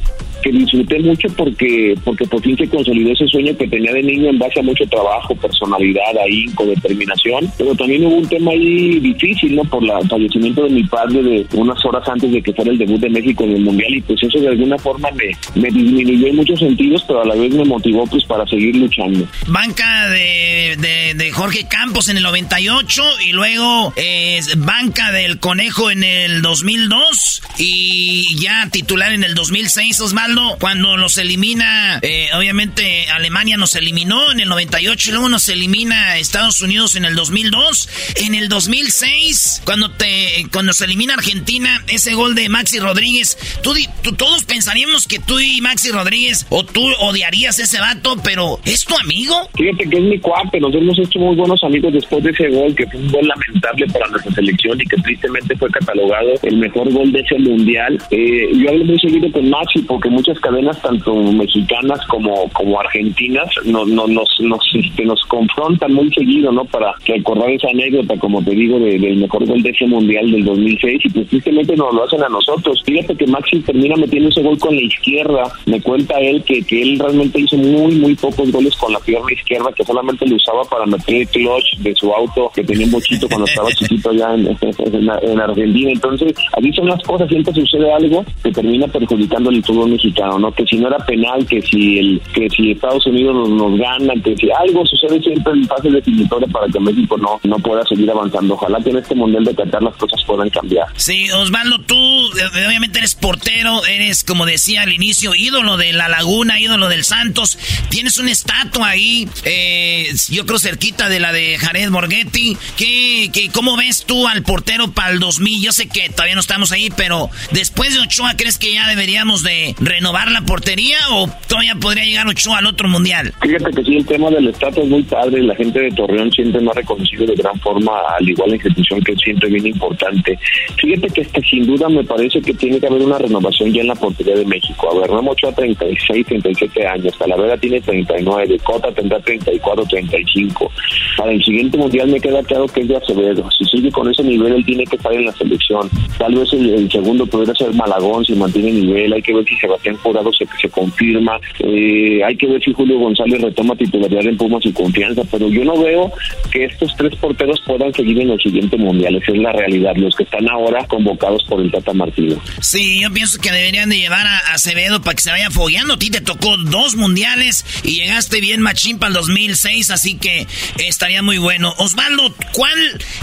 que disfruté mucho porque porque por fin se consolidó ese sueño que tenía de niño en base a mucho trabajo, personalidad, ahínco, determinación, pero también hubo un tema ahí difícil, ¿no? Por el fallecimiento de mi padre de unas horas antes de que fuera el debut de México en el Mundial y pues eso de alguna forma me, me disminuyó en muchos sentidos, pero a la vez me motivó pues para seguir luchando. Banca de, de, Jorge Campos en el 98 y luego eh, banca del Conejo en el 2002 y ya titular en el 2006, Osvaldo cuando nos elimina, eh, obviamente Alemania nos eliminó en el 98 y luego nos elimina Estados Unidos en el 2002. En el 2006, cuando te cuando se elimina Argentina, ese gol de Maxi Rodríguez, tú, todos pensaríamos que tú y Maxi Rodríguez o tú odiarías ese vato, pero ¿es tu amigo? Fíjate que es mi cuate, nos hemos hecho muy buenos amigos después de ese gol, que fue un gol lamentable para nuestra selección y que tristemente fue catalogado el mejor gol de ese mundial. Eh, yo hablo muy seguido con Maxi porque cadenas, tanto mexicanas como, como argentinas, no, no, nos, nos, este, nos confrontan muy seguido, ¿no? Para recordar esa anécdota, como te digo, del mejor gol de ese mundial del 2006 y pues tristemente nos lo hacen a nosotros. Fíjate que Maxi termina metiendo ese gol con la izquierda. Me cuenta él que, que él realmente hizo muy, muy pocos goles con la pierna izquierda, que solamente lo usaba para meter el clutch de su auto, que tenía un bochito cuando estaba (laughs) chiquito allá en, en, Argentina. Entonces, así son las cosas, siempre sucede algo que termina perjudicando el fútbol mexicano ¿no? Que si no era penal, que si el que si Estados Unidos nos, gana, que si algo sucede siempre en fase definitoria para que México no, no pueda seguir avanzando. Ojalá que en este Mundial de Qatar las cosas puedan cambiar. Sí, Osvaldo, tú eh, obviamente eres portero, eres, como decía al inicio, ídolo de la Laguna, ídolo del Santos. Tienes una estatua ahí, eh, yo creo cerquita de la de Jared Borghetti. ¿Qué, qué, ¿Cómo ves tú al portero para el 2000? Yo sé que todavía no estamos ahí, pero después de Ochoa, ¿crees que ya deberíamos de renovar la portería o todavía podría llegar Ochoa al otro mundial? Fíjate que sí, el tema del estatus es muy padre. La gente de Torreón siempre me ha reconocido de gran forma, al igual la institución que siempre bien importante. Fíjate que este, sin duda me parece que tiene que haber una renovación ya en la portería de México. A ver, Ramos Ochoa 36, 37 años, Talavera tiene 39, Cota tendrá 34, 35. Para el siguiente mundial me queda claro que es de Acevedo. Si sigue con ese nivel, él tiene que estar en la selección. Tal vez el, segundo podría ser Malagón si mantiene nivel. Hay que ver si Jurado se, se confirma. Eh, hay que ver si Julio González retoma titularidad en Pumas y confianza. Pero yo no veo que estos tres porteros puedan seguir en el siguiente mundial. Esa es la realidad. Los que están ahora convocados por el Tata Martino. Sí, yo pienso que deberían de llevar a Acevedo para que se vaya fogueando. A ti te tocó dos mundiales y llegaste bien machín para el 2006, así que estaría muy bueno. Osvaldo, ¿cuál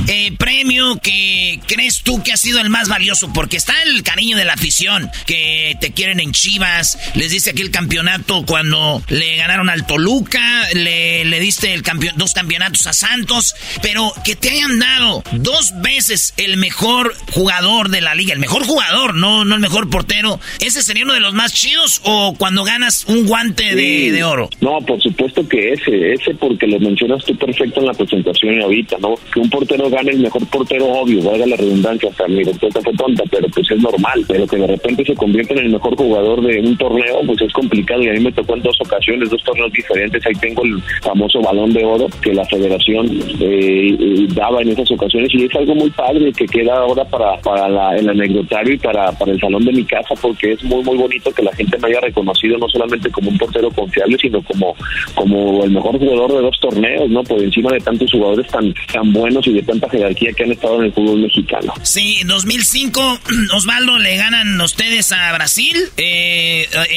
eh, premio que crees tú que ha sido el más valioso? Porque está el cariño de la afición, que te quieren en Chivas. Les dice aquí el campeonato cuando le ganaron al Toluca, le, le diste el campeón, dos campeonatos a Santos, pero que te hayan dado dos veces el mejor jugador de la liga, el mejor jugador, no, no el mejor portero. ¿Ese sería uno de los más chidos o cuando ganas un guante de, de oro? No, por supuesto que ese, ese porque lo mencionas tú perfecto en la presentación y ahorita, ¿no? Que un portero gane el mejor portero, obvio, valga la redundancia, hasta mi respuesta fue tonta, pero pues es normal, pero que de repente se convierte en el mejor jugador de un torneo, pues es complicado y a mí me tocó en dos ocasiones, dos torneos diferentes, ahí tengo el famoso balón de oro que la federación eh, eh, daba en esas ocasiones y es algo muy padre que queda ahora para, para la, el anecdotario y para, para el salón de mi casa porque es muy muy bonito que la gente me haya reconocido no solamente como un portero confiable, sino como, como el mejor jugador de dos torneos, ¿no? Por encima de tantos jugadores tan, tan buenos y de tanta jerarquía que han estado en el fútbol mexicano. Sí, en 2005, (clears throat) Osvaldo, le ganan ustedes a Brasil, eh,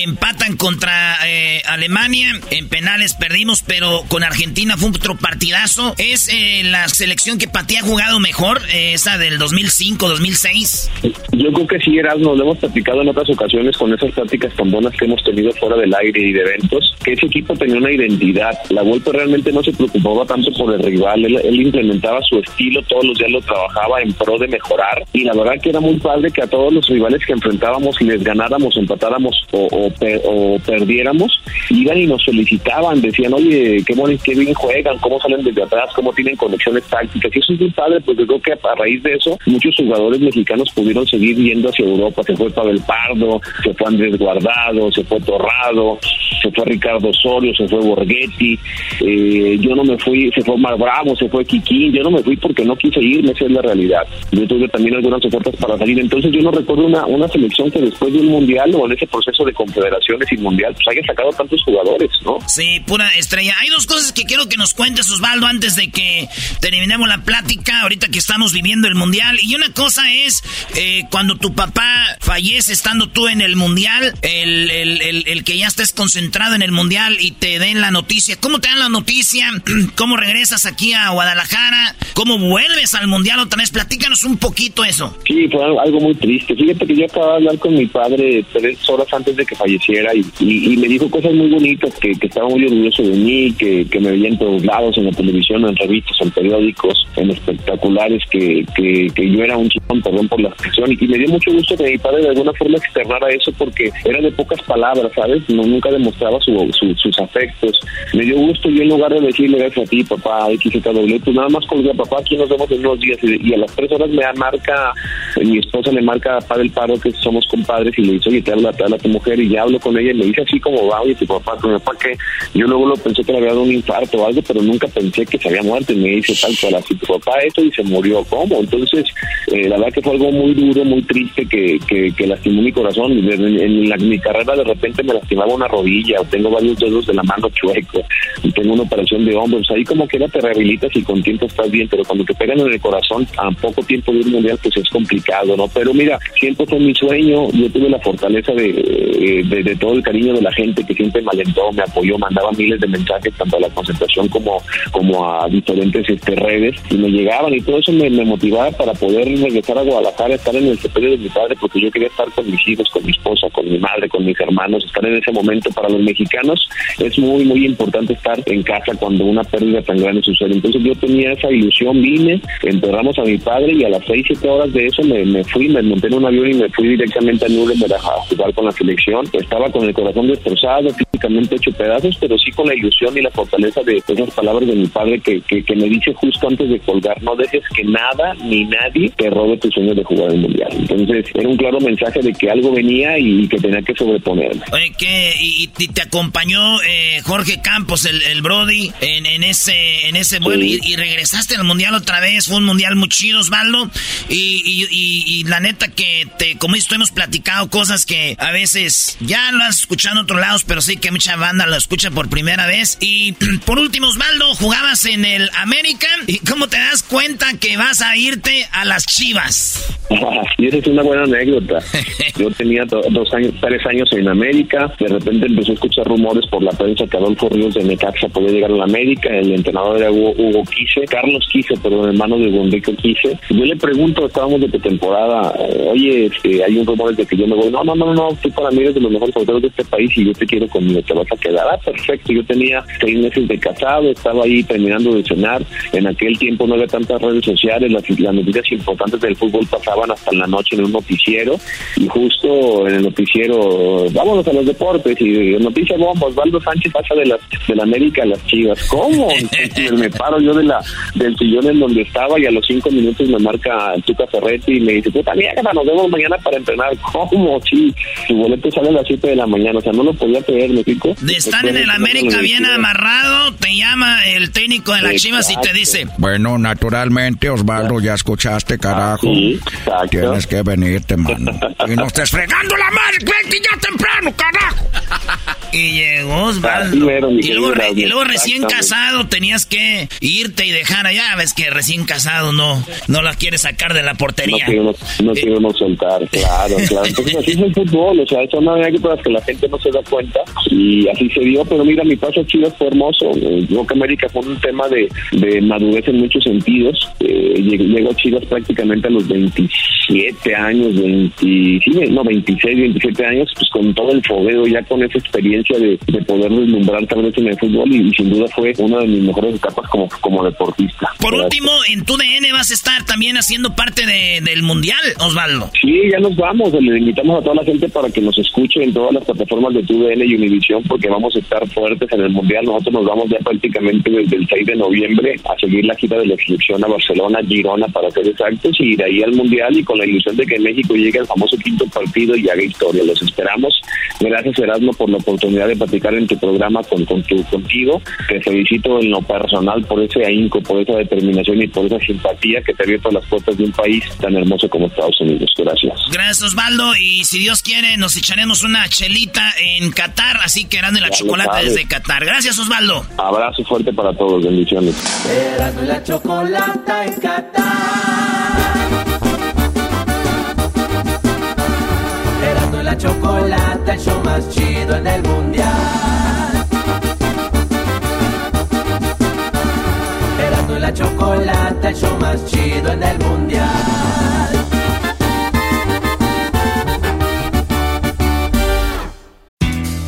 empatan contra eh, Alemania, en penales perdimos, pero con Argentina fue otro partidazo. ¿Es eh, la selección que Pati ha jugado mejor, esa del 2005-2006? Yo creo que sí, Erasmo, lo hemos platicado en otras ocasiones con esas prácticas tan buenas que hemos tenido fuera del aire y de eventos, que ese equipo tenía una identidad. La vuelta realmente no se preocupaba tanto por el rival, él, implementaba su estilo, todos los días lo trabajaba en pro de mejorar y la verdad que era muy padre que a todos los rivales que enfrentábamos les ganáramos, empatáramos o, perdiéramos, iban y nos felicitaban, decían, oye, qué, bueno, qué bien juegan, cómo salen desde atrás, cómo tienen conexiones tácticas. Y eso es muy padre, porque creo que a raíz de eso muchos jugadores mexicanos pudieron seguir yendo hacia Europa. Se fue Pavel Pardo, se fue Andrés Guardado, se fue Torrado, se fue Ricardo Osorio, se fue Borghetti. Eh, yo no me fui, se fue Mar Bravo, se fue Kikín. Yo no me fui porque no quise irme, esa es la realidad. Yo tuve también algunas ofertas para salir. Entonces yo no recuerdo una, una selección que después de un mundial o en ese proceso de confederaciones y mundial, pues haya sacado tantos jugadores, ¿no? Sí, pura estrella. Hay dos cosas que quiero que nos cuentes, Osvaldo, antes de que terminemos la plática, ahorita que estamos viviendo el mundial. Y una cosa es, eh, cuando tu papá fallece estando tú en el mundial, el, el, el, que ya estés concentrado en el mundial y te den la noticia. ¿Cómo te dan la noticia? (clears throat) ¿Cómo regresas aquí a Guadalajara? ¿Cómo vuelves al mundial otra vez? Platícanos un poquito eso. Sí, fue algo muy triste. Fíjate que yo acababa de hablar con mi padre tres horas antes de que falleciera y, y, me dijo cosas muy bonitas, que, que estaba muy orgulloso de mí, que, que me veía en todos lados, en la televisión, en revistas, en periódicos, en espectaculares, que, que, que yo era un chico, perdón por la expresión, y me dio mucho gusto que mi padre de alguna forma externara eso porque era de pocas palabras, ¿sabes? No, nunca demostraba su, sus afectos. Me dio gusto yo en lugar de decirle gracias a ti, papá, XZW, pues nada más colgué, papá, aquí nos vemos en unos días y, a las tres horas me marca, mi esposa le marca a Padre el Paro que somos compadres y le dice, oye, te habla, te habla tu mujer y ya hablo con ella y me dice así como va, oye, tu papá, tu papá que yo luego lo pensé que le había dado un infarto o algo, pero nunca pensé que se había muerto y me dice tal cual, así tu papá esto y se murió, ¿cómo? Entonces, eh, la verdad que fue algo muy duro, muy triste que, que, que lastimó mi corazón. En, la, mi carrera de repente me lastimaba una rodilla, o tengo varios dedos de la mano chuecos, y tengo una operación de hombros. Ahí como que te rehabilitas y con tiempo estás bien, pero cuando te pegan en el corazón a poco tiempo de un mundial, pues es complicado, ¿no? Pero mira, siempre fue mi sueño, yo tuve la fortaleza de, de, todo el cariño de la gente que siempre me alentó, me apoyó, mandaba miles de mensajes tanto a la concentración como, como a diferentes este, redes, y me llegaban y todo eso me, me motivaba para poder regresar a Guadalajara, estar en el sepelio de mi padre, porque yo quería estar con mis hijos, con mi esposa, con mi madre, con mis hermanos, estar en ese momento. Para los mexicanos es muy, muy importante estar en casa cuando una pérdida tan grande sucede. Entonces yo tenía esa ilusión, vine, enterramos a mi padre y a las seis, siete horas de eso me, me fui, me monté en un avión y me fui directamente a Nuremberg a jugar con la selección. Estaba con el corazón destrozado, físicamente hecho pedazos, pero sí con la ilusión y la fortaleza de esas palabras de mi padre que, que, que me dice justo antes de colgar, no dejes que nada ni nadie te robe tu sueño de jugar el Mundial. Entonces era un claro mensaje de que algo venía y que tenía que sobreponerme. Oye, ¿qué? ¿Y, y te acompañó eh, Jorge Campos, el, el Brody, en, en, ese en ese vuelo y, y, regresaste al Mundial otra vez? Fue un Mundial muy chido, Osvaldo. Y, la neta que, te, como esto hemos platicado cosas que a veces ya lo has escuchado en otros lados, pero sí que mucha banda lo escucha por primera vez. Y (clears throat) por último, Osvaldo, jugabas en el American. ¿Y cómo te das cuenta que vas a irte a las Chivas? (laughs) y esa es una buena anécdota. (laughs) Yo tenía dos años, tres años en América. De repente empecé a escuchar rumores por la prensa que Adolfo Ríos de Necaxa podía llegar a la América. El entrenador era Hugo, Hugo Quise, Carlos Quise, perdón, hermano de Enrique Quise. Yo le pregunto, estábamos de pretemporada, eh, oye, este, hay un rumor de que yo me voy. No, no, no, no, tú para mí eres de los mejores jugadores de este país y yo te quiero conmigo, te vas a quedar. Ah, perfecto. Yo tenía seis meses de casado, estaba ahí terminando de cenar. En aquel tiempo no había tantas redes sociales, las, las noticias importantes del fútbol pasaban hasta la noche en un noticiero y justo en el noticiero, vámonos a los deportes y noticia bomba, Osvaldo Sánchez pasa de las de la América a las Chivas. ¿Cómo? me paro yo de la del sillón en donde estaba y a los cinco minutos me marca Tuca Ferretti y me dice, puta mierda, nos vemos mañana para entrenar. ¿Cómo? Sí, su boleto sale a las 7 de la mañana, o sea, no lo podía creer, ¿me explico? De estar en el América bien amarrado, te llama el técnico de las Chivas y te dice, bueno, naturalmente, Osvaldo, ya escuchaste, carajo. Sí, Tienes que venirte, mano. (laughs) y no estés fregando la madre, vete ya temprano, carajo. y llegó Osvaldo. y, luego, y luego recién casado tenías que irte y dejar allá. Ves que recién casado no, no la quieres sacar de la portería. No queremos, soltar, claro, claro. Entonces así es el fútbol, o sea, una anécdotas que la gente no se da cuenta y así se dio, pero mira, mi paso a Chivas fue hermoso. Yo que América fue un tema de, de madurez en muchos sentidos. Eh, llegó a Chivas prácticamente a los 27 años, 20, sí, no, 26, 27 años, pues con todo el fogueo, ya con esa experiencia de, de poder deslumbrar tal vez en el fútbol y, sin duda fue una de mis mejores etapas como, como deportista. Por último, en tu DN vas a estar también haciendo parte de, del Mundial, Osvaldo. Sí, ya nos vamos, le invitamos a toda la gente para que nos escuche en todas las plataformas de tu DN y Univisión porque vamos a estar fuertes en el Mundial. Nosotros nos vamos ya prácticamente desde el 6 de noviembre a seguir la gira de la inscripción a Barcelona, Girona para ser exactos y ir ahí al Mundial y con la ilusión de que México llegue al famoso quinto partido y haga historia. Los esperamos. Gracias Erasmo por la oportunidad de platicar en tu programa con, con tu, contigo. Te felicito en lo personal por ese ahínco, por esa determinación y por esa simpatía que te ha abierto las puertas de un país tan hermoso como Estados Unidos. Gracias. Gracias Osvaldo y si Dios quiere nos echaremos una chelita en Qatar, así que eran de la chocolate desde Qatar. Gracias Osvaldo. Abrazo fuerte para todos, bendiciones. Erasmo la chocolata en Qatar. Erasmo la chocolata, el show más chido en el mundial. Erasmo la chocolata, el show más chido en el mundial.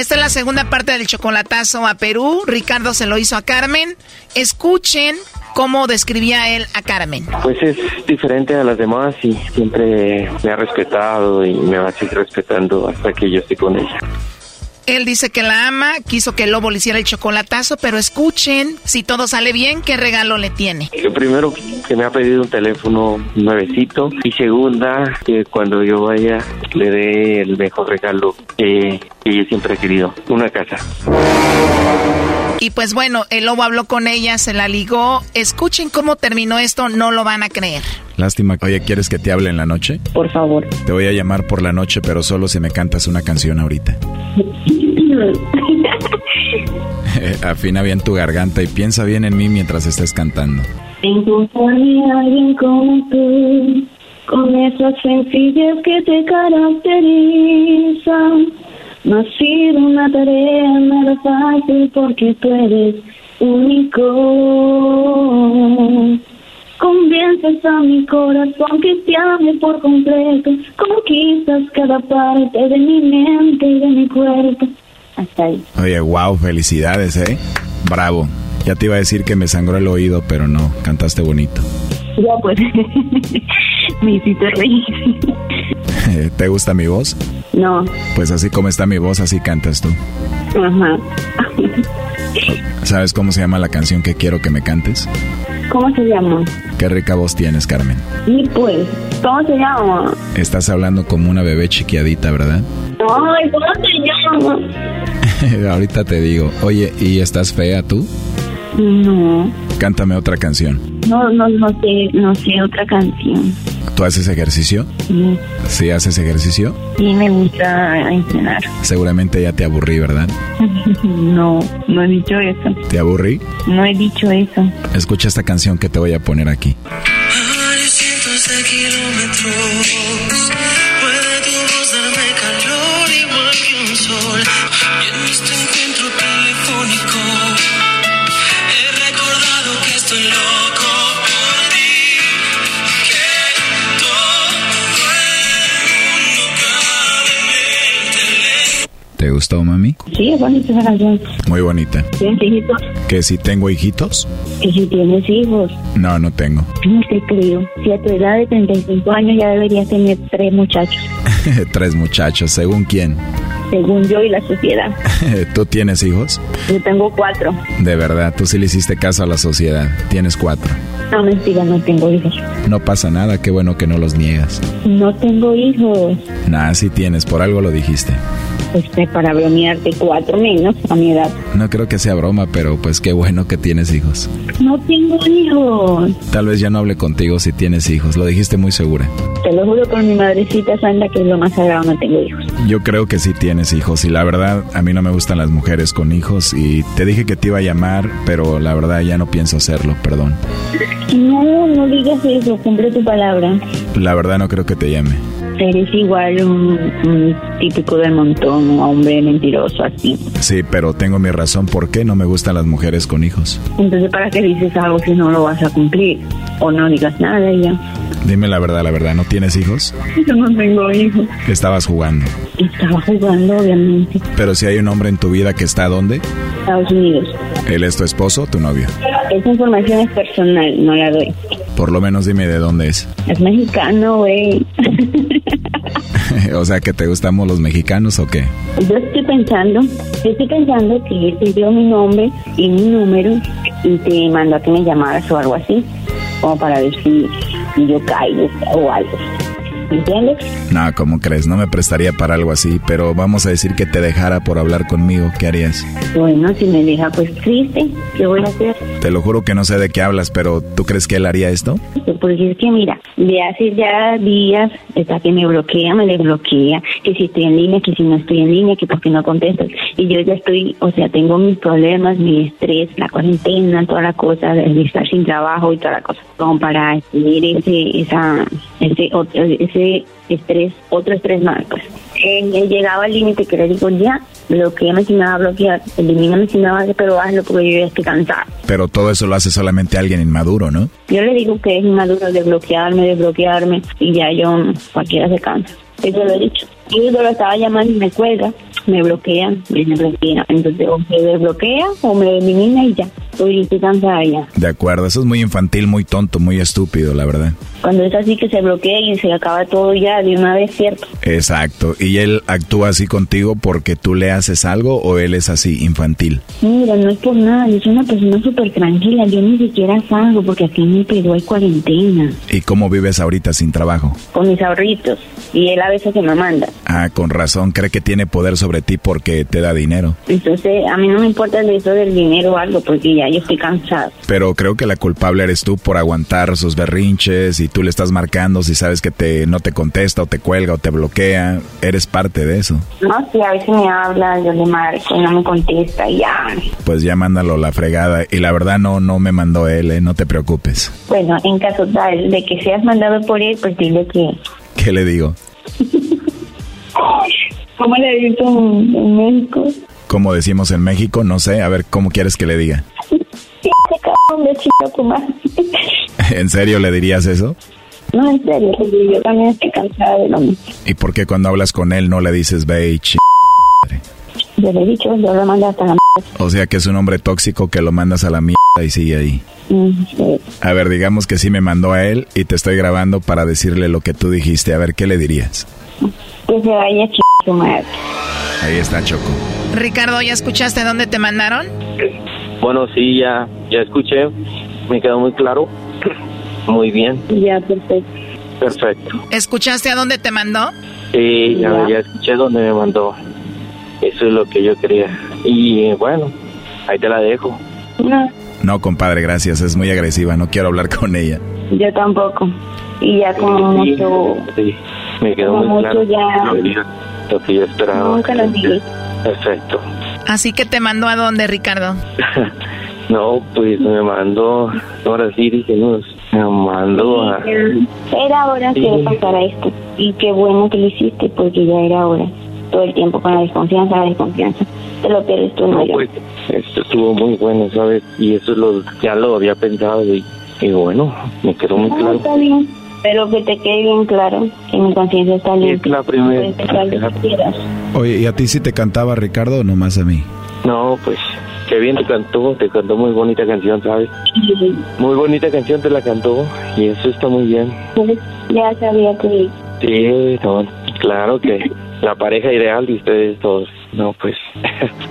Esta es la segunda parte del chocolatazo a Perú. Ricardo se lo hizo a Carmen. Escuchen cómo describía él a Carmen. Pues es diferente a las demás y siempre me ha respetado y me va a seguir respetando hasta que yo esté con ella. Él dice que la ama, quiso que el lobo le hiciera el chocolatazo, pero escuchen, si todo sale bien, ¿qué regalo le tiene? Lo primero que me ha pedido un teléfono nuevecito y segunda que cuando yo vaya le dé el mejor regalo que, que yo siempre he querido, una casa. Y pues bueno, el lobo habló con ella, se la ligó. Escuchen cómo terminó esto, no lo van a creer. Lástima. Oye, ¿quieres que te hable en la noche? Por favor. Te voy a llamar por la noche, pero solo si me cantas una canción ahorita. (laughs) Afina bien tu garganta y piensa bien en mí mientras estés cantando. A alguien como tú, con esas sencillas que te caracterizan. No ha sido una tarea nada fácil porque tú eres único. Convences a mi corazón que te ame por completo. Conquistas cada parte de mi mente y de mi cuerpo. Hasta ahí. Oye, wow, felicidades, ¿eh? Bravo. Ya te iba a decir que me sangró el oído, pero no, cantaste bonito. Ya pues, (laughs) me hiciste reír. ¿Te gusta mi voz? No. Pues así como está mi voz, así cantas tú. Ajá. ¿Sabes cómo se llama la canción que quiero que me cantes? ¿Cómo se llama? Qué rica voz tienes, Carmen. Y pues, ¿cómo se llama? Estás hablando como una bebé chiquiadita, ¿verdad? Ay, ¿cómo se llama? (laughs) Ahorita te digo. Oye, ¿y estás fea tú? No. Cántame otra canción. No, no, no sé, no sé otra canción. ¿Tú haces ejercicio? Sí. ¿Sí haces ejercicio? Sí, me gusta entrenar. Seguramente ya te aburrí, ¿verdad? (laughs) No, no he dicho eso. ¿Te aburrí? No he dicho eso. Escucha esta canción que te voy a poner aquí. cientos de kilómetros ¿Te gustó, mami? Sí, es bonita esa canción. Muy bonita. ¿Tienes hijitos? ¿Que si tengo hijitos? Y si tienes hijos, No, no tengo. (laughs) no te creo. Si a tu edad de 35 años ya deberías tener tres muchachos, (laughs) Tres muchachos, ¿según quién? según yo y la sociedad. (laughs) ¿Tú tienes hijos? Yo tengo cuatro. De verdad, tú sí le hiciste caso a la sociedad. Tienes cuatro. No, mentira, no tengo hijos. No pasa nada, qué bueno que no los niegas. No tengo hijos. Nah, sí tienes, por algo lo dijiste. Este, para bromearte, cuatro menos a mi edad. No creo que sea broma, pero pues qué bueno que tienes hijos. No tengo hijos. Tal vez ya no hable contigo si tienes hijos, lo dijiste muy segura. Te lo juro por mi madrecita santa que es lo más sagrado, no tengo hijos. Yo creo que sí tienes hijos y la verdad a mí no me gustan las mujeres con hijos y te dije que te iba a llamar, pero la verdad ya no pienso hacerlo, perdón. No, no digas eso, cumple tu palabra. La verdad no creo que te llame. Eres igual un, un típico del montón, un hombre mentiroso así. Sí, pero tengo mi razón por qué no me gustan las mujeres con hijos. Entonces, ¿para qué dices algo si no lo vas a cumplir? O no digas nada y ya. Dime la verdad, la verdad, ¿no tienes hijos? Yo no tengo hijos. Estabas jugando. Estaba jugando, obviamente. Pero si hay un hombre en tu vida que está ¿dónde? Estados Unidos. ¿Él es tu esposo o tu novio? Esa información es personal, no la doy. Por lo menos dime de dónde es. Es mexicano, güey. (laughs) o sea, que te gustamos los mexicanos o qué? Yo estoy pensando, yo estoy pensando que te dio mi nombre y mi número y te mandó a que me llamaras o algo así, como para ver si, si yo caigo o algo. ¿Entiendes? No, ¿cómo crees? No me prestaría para algo así, pero vamos a decir que te dejara por hablar conmigo. ¿Qué harías? Bueno, si me deja pues triste, ¿qué voy a hacer? Te lo juro que no sé de qué hablas, pero ¿tú crees que él haría esto? Porque es que mira, de hace ya días está que me bloquea, me desbloquea, que si estoy en línea, que si no estoy en línea, que porque no contestas. Y yo ya estoy, o sea, tengo mis problemas, mi estrés, la cuarentena, toda la cosa, de estar sin trabajo y toda la cosa, como para tener ese, esa, ese, ese estrés, otro estrés más, pues. Eh, he llegado al límite que le digo ya, bloqueame si me va a bloquear, elimíname si me va a hacer, pero hazlo porque yo ya estoy cansada. Pero todo eso lo hace solamente alguien inmaduro, ¿no? Yo le digo que es inmaduro de bloquearme, de bloquearme, y ya yo, cualquiera se cansa. Eso lo he dicho. Y yo lo estaba llamando y me cuelga, me bloquea, me bloquea. Entonces, o me desbloquea o me elimina y ya. Uy, estoy cansada ya. De acuerdo, eso es muy infantil, muy tonto, muy estúpido, la verdad. Cuando es así que se bloquea y se acaba todo ya de una vez, ¿cierto? Exacto. ¿Y él actúa así contigo porque tú le haces algo o él es así, infantil? Mira, no es por nada, yo soy una persona súper tranquila, yo ni siquiera salgo porque aquí en mi Perú hay cuarentena. ¿Y cómo vives ahorita sin trabajo? Con mis ahorritos y él a veces que me manda. Ah, con razón, cree que tiene poder sobre ti porque te da dinero. Entonces, a mí no me importa eso del dinero o algo porque ya yo estoy cansado. Pero creo que la culpable eres tú por aguantar sus berrinches y tú le estás marcando si sabes que te no te contesta o te cuelga o te bloquea. Eres parte de eso. No, si a veces me habla, yo le marco y no me contesta y ya. Pues ya mándalo la fregada. Y la verdad no, no me mandó él, ¿eh? no te preocupes. Bueno, en caso tal de que seas mandado por él, pues dile que... ¿Qué le digo? (laughs) ¿Cómo le dices en, en México? Como decimos en México, no sé, a ver, ¿cómo quieres que le diga? Cabrón de chica tu madre. (laughs) ¿En serio le dirías eso? No, en serio, porque yo también estoy cansada de lo mismo. ¿Y por qué cuando hablas con él no le dices ve y ch... Yo le he dicho, yo lo mandé hasta la O sea que es un hombre tóxico que lo mandas a la mierda y sigue ahí. Mm, sí. A ver, digamos que sí me mandó a él y te estoy grabando para decirle lo que tú dijiste. A ver, ¿qué le dirías? Que se vaya ch... su madre. Ahí está Choco. Ricardo, ¿ya escuchaste dónde te mandaron? Bueno, sí, ya, ya escuché. Me quedó muy claro. (clears throat) Muy bien. Ya, perfecto. Perfecto. ¿Escuchaste a dónde te mandó? Sí, ya, ya escuché donde me mandó. Eso es lo que yo quería. Y eh, bueno, ahí te la dejo. No, No, compadre, gracias. Es muy agresiva. No quiero hablar con ella. yo tampoco. Y ya como mucho... Sí, me quedó muy mucho claro ya- lo, que yo, lo que yo esperaba. Nunca lo dije. Perfecto. Así que te mandó a dónde, Ricardo? (laughs) No, pues me mandó, ahora sí dije, no, me mandó a... Era hora Sí. que pasara esto. Y qué bueno que lo hiciste, porque ya era hora. Todo el tiempo con la desconfianza, la desconfianza. Te lo pierdes tú, no No, yo. pues esto estuvo muy bueno, ¿sabes? Y eso lo, ya lo había pensado y, y bueno, me quedó muy Ah, claro. está bien. Pero que te quede bien claro que mi conciencia está limpia. la primera. Que. Oye, ¿y a ti sí te cantaba Ricardo o nomás a mí? No, pues qué bien te cantó, te cantó muy bonita canción, ¿sabes? Muy bonita canción te la cantó y eso está muy bien. Pues, Ya sabía que... Sí, no, claro que la pareja ideal de ustedes todos. No, pues,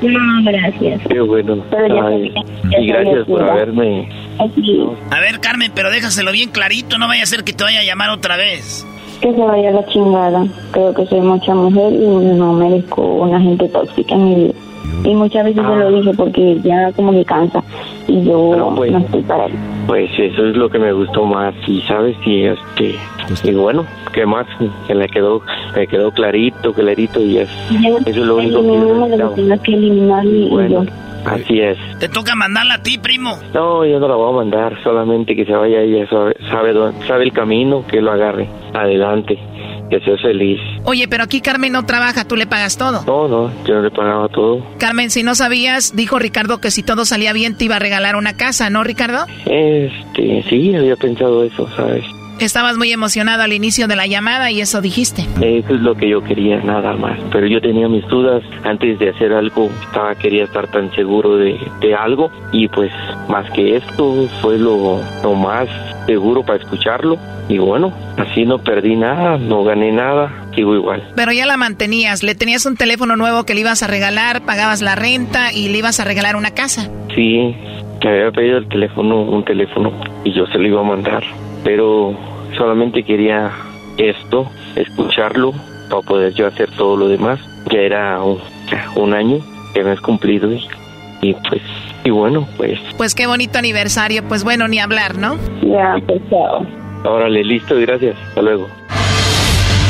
No, gracias. qué bueno. Ay, y gracias por haberme... Así, A ver, Carmen, pero déjaselo bien clarito, no vaya a ser que te vaya a llamar otra vez. que se vaya a la chingada. Creo que soy mucha mujer y no merezco una gente tóxica en mi vida. Y muchas veces se lo dije porque ya como que cansa y yo pues. no estoy para él. Pues eso es lo que me gustó más y sabes y este y bueno qué más que le quedó me quedó clarito clarito y es eso es lo único que yo que eliminar y, y yo. así es Te toca mandarla a ti, primo. no yo no la voy a mandar solamente que se vaya ella sabe sabe dónde sabe el camino que lo agarre adelante que sea feliz Oye, pero aquí Carmen no trabaja, tú le pagas todo. no no yo no le pagaba todo Carmen, si no sabías, dijo Ricardo que si todo salía bien te iba a regalar una casa, ¿no, Ricardo? este sí había pensado eso sabes Estabas muy emocionado al inicio de la llamada y eso dijiste. Eso es lo que yo quería, nada más. Pero yo tenía mis dudas antes de hacer algo, estaba quería estar tan seguro de, de algo y pues más que esto fue lo, lo más seguro para escucharlo y bueno, así no perdí nada, no gané nada, sigo igual. Pero ya la mantenías, le tenías un teléfono nuevo que le ibas a regalar, pagabas la renta y le ibas a regalar una casa. Sí, me había pedido el teléfono, un teléfono y yo se lo iba a mandar, pero solamente quería esto, escucharlo para poder yo hacer todo lo demás. Ya era un, un año que me has cumplido y, y pues, y bueno, pues, Pues qué bonito aniversario, pues bueno, ni hablar, ¿no? Ya, pues chao. órale, listo, gracias, hasta luego.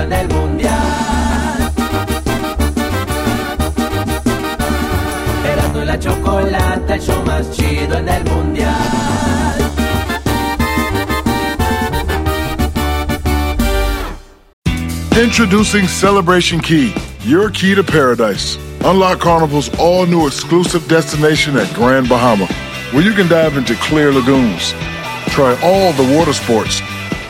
En el mundial. la chocolata, el show más chido en el mundial. Introducing Celebration Key, your key to paradise. Unlock Carnival's all new exclusive destination at Grand Bahama, where you can dive into clear lagoons, try all the water sports,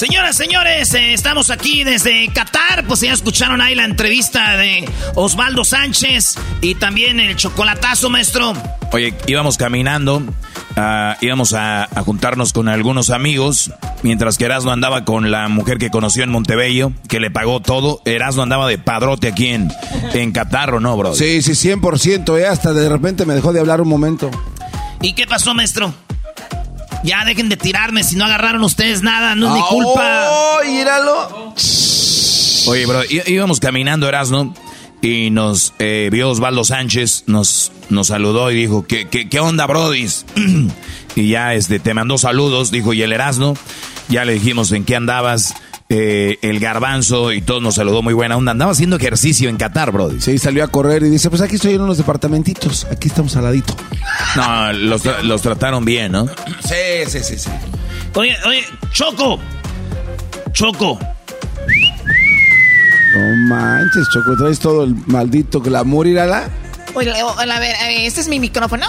Señoras, señores, eh, estamos aquí desde Qatar. Pues ya escucharon ahí la entrevista de Osvaldo Sánchez y también el chocolatazo, maestro. Oye, íbamos caminando, ah, íbamos a, a juntarnos con algunos amigos, mientras que Erasmo andaba con la mujer que conoció en Montebello, que le pagó todo. Erasmo andaba de padrote aquí en, en Qatar, ¿o no, bro? Sí, sí, 100%, eh, hasta de repente me dejó de hablar un momento. ¿Y qué pasó, maestro? Ya dejen de tirarme, si no agarraron ustedes nada, no es mi culpa. ¡Oh, míralo! Oye, bro, íbamos caminando, Erasmo, y nos eh, vio Osvaldo Sánchez, nos, nos saludó y dijo, ¿qué, qué, qué onda, brodis? (clears throat) y ya este, te mandó saludos, dijo, y el Erasmo, ya le dijimos en qué andabas, eh, el garbanzo, y todo nos saludó muy buena onda. Andaba haciendo ejercicio en Qatar, brody. Sí, salió a correr y dice, pues aquí estoy en unos departamentitos, aquí estamos al ladito. No, los, tra- los trataron bien, ¿no? Sí, sí, sí, sí. Oye, oye, Choco. Choco. No manches, Choco, traes todo el maldito glamour, írala. Oye, a ver, este es mi micrófono.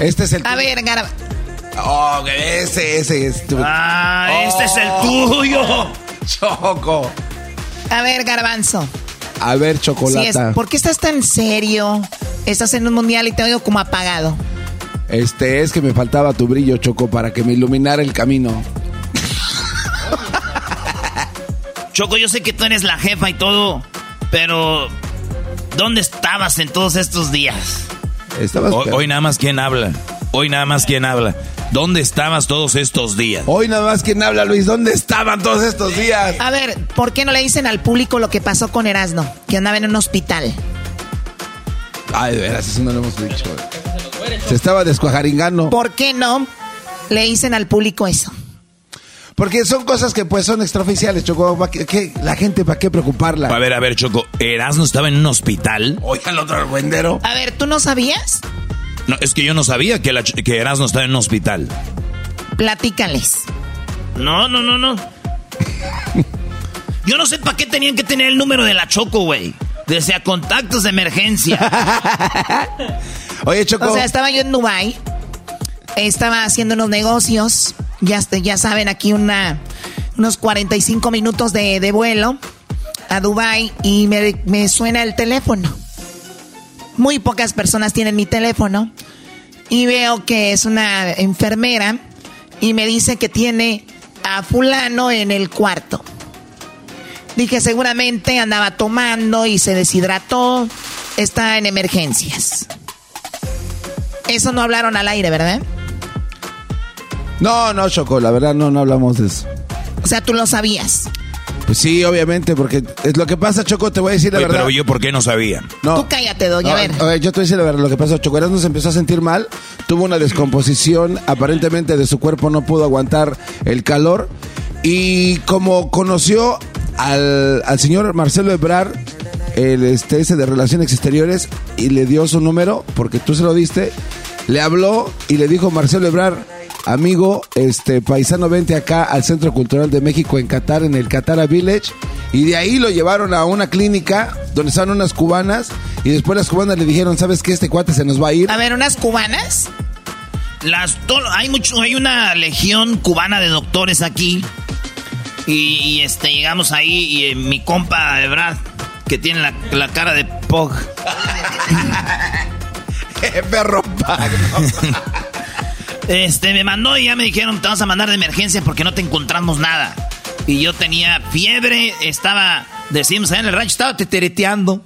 Este es el... A ver, Garba. Oh, ese, ese es tu... Ah, este es el Oh, tuyo. Choco. A ver, Garbanzo. A ver, Sí, es- chocolata. ¿Por qué estás tan serio? Estás en un mundial y te oigo como apagado. Este es que me faltaba tu brillo, Choco, para que me iluminara el camino. Choco, yo sé que tú eres la jefa y todo, pero ¿dónde estabas en todos estos días? Estabas... Hoy, hoy nada más quién habla. Hoy nada más quién habla. ¿Dónde estabas todos estos días? Hoy nada más quien habla, Luis. ¿Dónde estaban todos estos días? A ver, ¿por qué no le dicen al público lo que pasó con Erasno? Que andaba en un hospital. Ay, de veras, eso no lo hemos dicho. Se estaba descuajaringando. ¿Por qué no le dicen al público eso? Porque son cosas que pues son extraoficiales, Choco. ¿Pa' qué- qué- la gente, ¿para qué preocuparla? A ver, a ver, Choco. ¿Erasmo estaba en un hospital? Oiga, el otro argüendero. A ver, ¿tú no sabías? No, es que yo no sabía que, la, que Erasmo estaba en un hospital. Platícales. No, no, no, no. Yo no sé para qué tenían que tener el número de la Choco, güey. Desde contactos de emergencia. (laughs) Oye, Choco. O sea, estaba yo en Dubai, estaba haciendo unos negocios, ya, este- ya saben, aquí una, unos 45 minutos de, de vuelo a Dubai y me, me suena el teléfono. Muy pocas personas tienen mi teléfono y veo que es una enfermera y me dice que tiene a fulano en el cuarto. Dije, seguramente andaba tomando y se deshidrató, está en emergencias. Eso no hablaron al aire, ¿verdad? No, no, Choco, la verdad no, no hablamos de eso. O sea, tú lo sabías. Pues sí, obviamente, porque es lo que pasa, Choco, te voy a decir la Oye, verdad. pero yo, ¿por qué no sabía? No. Tú cállate, doña. No, a ver. a ver, yo te voy a decir la verdad, lo que pasó, Choco Erasmo se empezó a sentir mal, tuvo una descomposición, aparentemente de su cuerpo no pudo aguantar el calor, y como conoció al, al señor Marcelo Ebrard, el este ese de Relaciones Exteriores, y le dio su número, porque tú se lo diste, le habló y le dijo Marcelo Ebrard, amigo, este paisano, vente acá al Centro Cultural de México en Qatar, en el Qatar Village, y de ahí lo llevaron a una clínica donde estaban unas cubanas, y después las cubanas le dijeron, ¿sabes qué? Este cuate se nos va a ir. A ver, unas cubanas. Las hay mucho, hay una legión cubana de doctores aquí. Y, y, este llegamos ahí y eh, mi compa de verdad que tiene la, la cara de Pog. (laughs) Perro (laughs) Este me mandó y ya me dijeron, te vamos a mandar de emergencia porque no te encontramos nada. Y yo tenía fiebre, estaba, decimos allá en el rancho, estaba tetereteando.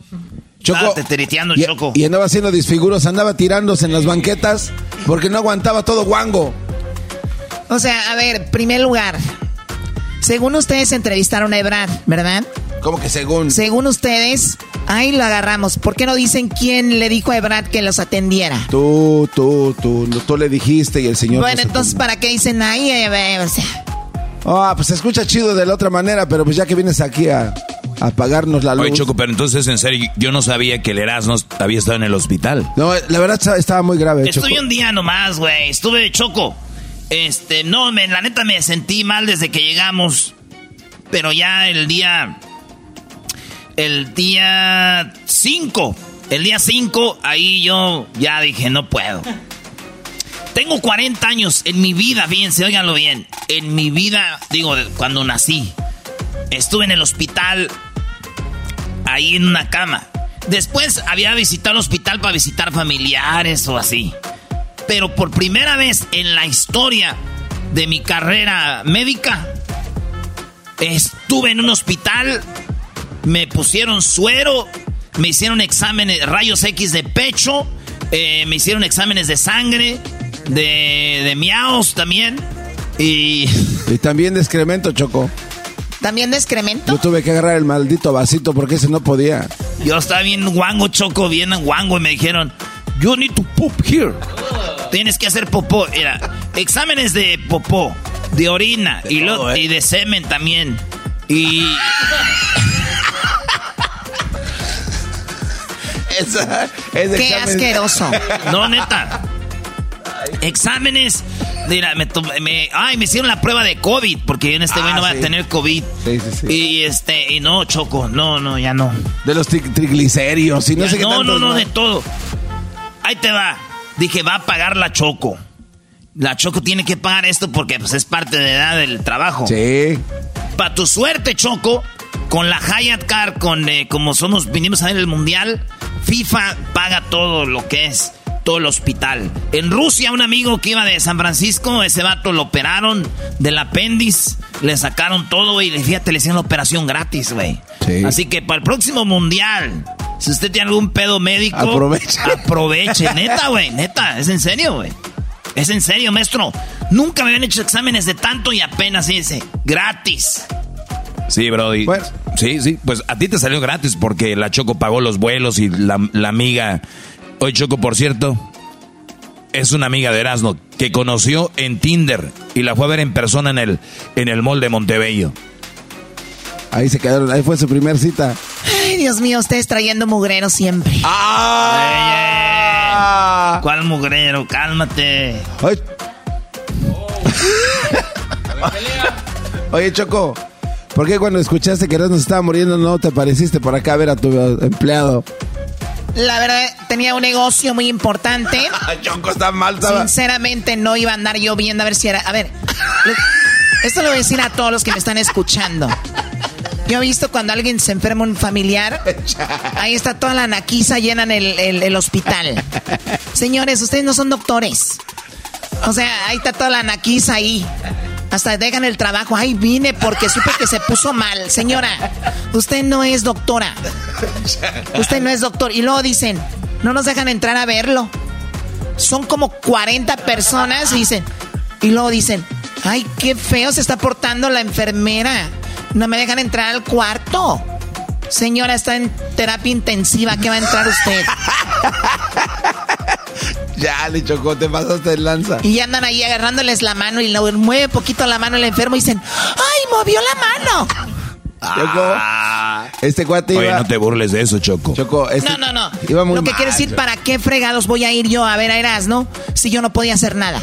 estaba tetereteando, y, Choco. y andaba haciendo disfiguros, andaba tirándose en las banquetas porque no aguantaba todo guango. O sea, a ver, primer lugar. Según ustedes entrevistaron a Ebrard, ¿verdad? ¿Cómo que según? Según ustedes, ahí lo agarramos. ¿Por qué no dicen quién le dijo a Ebrard que los atendiera? Tú, tú, tú, tú le dijiste y el señor... Bueno, entonces, ¿para qué dicen ahí? Eh, eh, o sea, Ah, pues se escucha chido de la otra manera, pero pues ya que vienes aquí a, a pagarnos la luz... Oye, Choco, pero entonces, en serio, yo no sabía que el Erasmo había estado en el hospital. No, la verdad estaba- muy grave, Choco. Estuve un día nomás, güey. Estuve choco. Este, no, me, la neta me sentí mal desde que llegamos. Pero ya el día. El día 5. El día 5, ahí yo ya dije, no puedo. Tengo 40 años en mi vida, fíjense, óiganlo bien. En mi vida, digo, cuando nací, estuve en el hospital, ahí en una cama. Después había visitado el hospital para visitar familiares o así. Pero por primera vez en la historia de mi carrera médica, estuve en un hospital, me pusieron suero, me hicieron exámenes, rayos X de pecho, eh, me hicieron exámenes de sangre, de, de miaos también. Y Y también de excremento, Choco. ¿También de excremento? Yo tuve que agarrar el maldito vasito porque ese no podía. yo estaba bien guango, choco, bien guango, y me dijeron, you need to poop here. Tienes que hacer popó. Era exámenes de popó, de orina y, lo- y de semen también. Y. Esa- ese Qué examen- asqueroso. No, neta. Exámenes. Mira, me, ay, me hicieron la prueba de COVID, porque en este güey Ah, no va sí. a tener COVID. Sí, sí, sí. Y este, y no, Choco, no, no, ya no. De los tri- triglicéridos y no Ya, sé qué no, tantos no, de todo. Ahí te va. Dije, va a pagar la Choco. La Choco tiene que pagar esto porque pues, es parte de edad del trabajo. Sí. Para tu suerte, Choco, con la Hyatt Car, con eh, como somos, vinimos a ver el mundial, FIFA paga todo lo que es todo el hospital. En Rusia, un amigo que iba de San Francisco, ese vato lo operaron del apéndice, le sacaron todo y fíjate, le hicieron la operación gratis, güey. Sí. Así que para el próximo mundial, si usted tiene algún pedo médico, Aproveche. (laughs) Aproveche, neta, güey, neta, es en serio, güey. Es en serio, maestro. Nunca me habían hecho exámenes de tanto y apenas dice, gratis. Sí, Brody. Sí, sí, pues a ti te salió gratis porque la Choco pagó los vuelos y la, la amiga. Hoy Choco, por cierto, es una amiga de Erasmo que conoció en Tinder y la fue a ver en persona en el, en el mall de Montebello. Ahí se quedaron, ahí fue su primer cita. Ay, Dios mío, ustedes trayendo mugrero siempre. Ah. ¿Cuál mugrero? Cálmate. Ay. (laughs) Oye, Choco, ¿por qué cuando escuchaste que Erasmo estaba muriendo no te apareciste por acá a ver a tu empleado? La verdad, tenía un negocio muy importante. (laughs) Choco está mal, estaba- Sinceramente, no iba a andar yo viendo a ver si era. A ver, esto lo voy a decir a todos los que me están escuchando. Yo he visto cuando alguien se enferma un familiar, (laughs) ahí está toda la naquiza llena en el, el- el hospital. Señores, ustedes no son doctores. O sea, ahí está toda la naquiza ahí. Hasta dejan el trabajo. Ay, vine porque supe que se puso mal. Señora, usted no es doctora. Usted no es doctor. Y luego dicen, no nos dejan entrar a verlo. Son como 40 personas dicen, y luego dicen, ay, qué feo se está portando la enfermera. No me dejan entrar al cuarto. Señora, está en terapia intensiva. ¿Qué va a entrar usted? Ya, le chocó, te pasaste de lanza. Y ya andan ahí agarrándoles la mano y lo mueve poquito la mano el enfermo y dicen, ¡ay, movió la mano! Choco, este cuate Oye, iba... no te burles de eso, Choco. Choco, este No, no, no. iba muy Lo que mal, quiere decir. ¿para qué fregados voy a ir yo a ver a Erasmo si yo no podía hacer nada?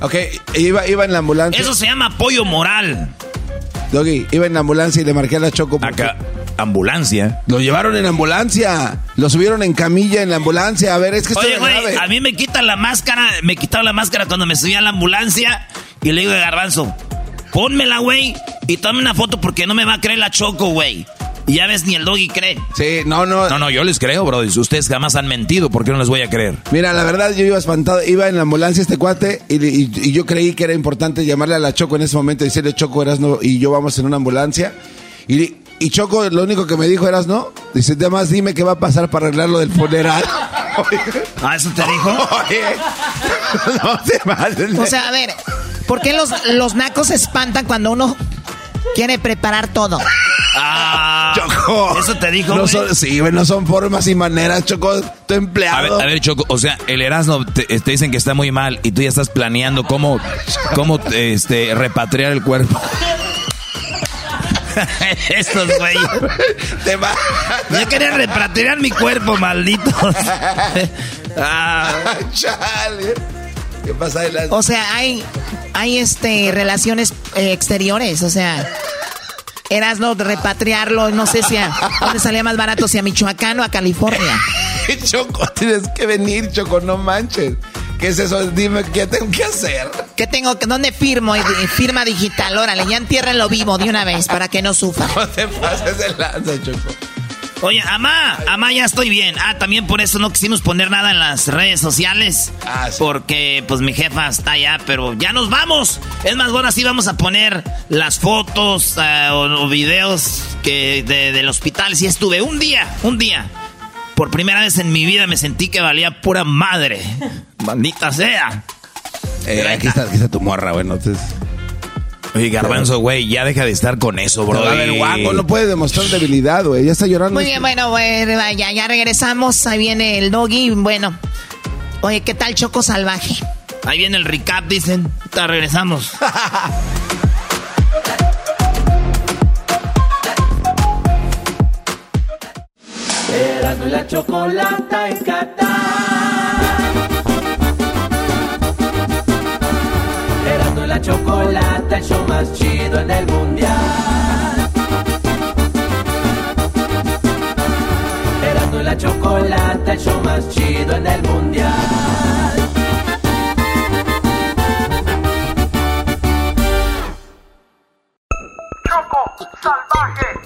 Ok, iba, iba en la ambulancia. Eso se llama apoyo moral. Doggy, iba en la ambulancia y le marqué a la Choco. porque- Acá, ambulancia. Lo llevaron en ambulancia. Lo subieron en camilla en la ambulancia. A ver, es que estoy Oye, güey, a mí me quitan la máscara, me quitaron la máscara cuando me subí a la ambulancia y le digo a Garbanzo, pónmela, güey, y tome una foto porque no me va a creer la Choco, güey. Y ya ves, ni el doggy cree. Sí, no, no. No, no, yo les creo, bro. Ustedes jamás han mentido. ¿Por qué no les voy a creer? Mira, la verdad yo iba espantado, iba en la ambulancia este cuate y, y- y yo creí que era importante llamarle a la Choco en ese momento y decirle Choco eras no y yo vamos en una ambulancia y, y Choco lo único que me dijo eras no, dice además dime qué va a pasar para arreglar lo del funeral. (laughs) Ah, eso te dijo. Oye, (laughs) no se pasen. O sea, a ver, ¿por qué los, los nacos se espantan cuando uno Quiere preparar todo. Ah, Choco. Eso te dijo, No son, sí, no son formas y maneras, Choco. Tu A empleado. ver, a ver, Choco, o sea, el Erasmo te, te dicen que está muy mal y tú ya estás planeando cómo, cómo este, repatriar el cuerpo. (laughs) Estos güey. Te va. Ya quería repatriar mi cuerpo, malditos. (laughs) Ah, Chale. ¿Qué pasa adelante? O sea, hay, hay este relaciones eh, exteriores, o sea, eras no repatriarlo, no sé si a dónde salía más barato, si a Michoacán o a California. (laughs) Choco, tienes que venir, Choco, no manches. ¿Qué es eso? Dime qué tengo que hacer. ¿Qué tengo que dónde firmo? Firma digital, órale, ya entiérrenlo vivo de una vez para que no sufra. (laughs) No te pases de lanza, Choco. Oye, Amá, Amá, ya estoy bien. Ah, también por eso no quisimos poner nada en las redes sociales. Ah, sí. Porque, pues, mi jefa está allá, pero ya nos vamos. Es más, bueno, así vamos a poner las fotos ah, o, o videos que de- del hospital. Si estuve un día, un día. Por primera vez en mi vida me sentí que valía pura madre. Maldita sea. Eh, aquí, está, aquí está tu morra, bueno. Entonces, Oye, Garbanzo, güey, ya deja de estar con eso, bro. a ver, guapo, no puede demostrar debilidad, güey. Ya está llorando. Muy bien, bueno, bueno, vaya, ya regresamos, ahí viene el doggy, bueno. Oye, ¿qué tal Choco Salvaje? Ahí viene el recap, dicen. Ahorita regresamos. (laughs) Erasmo y la chocolata en Qatar. Erasmo y la chocolata, el show más chido en el mundial. Erasmo y la chocolata, el show más chido en el mundial. Choco salvaje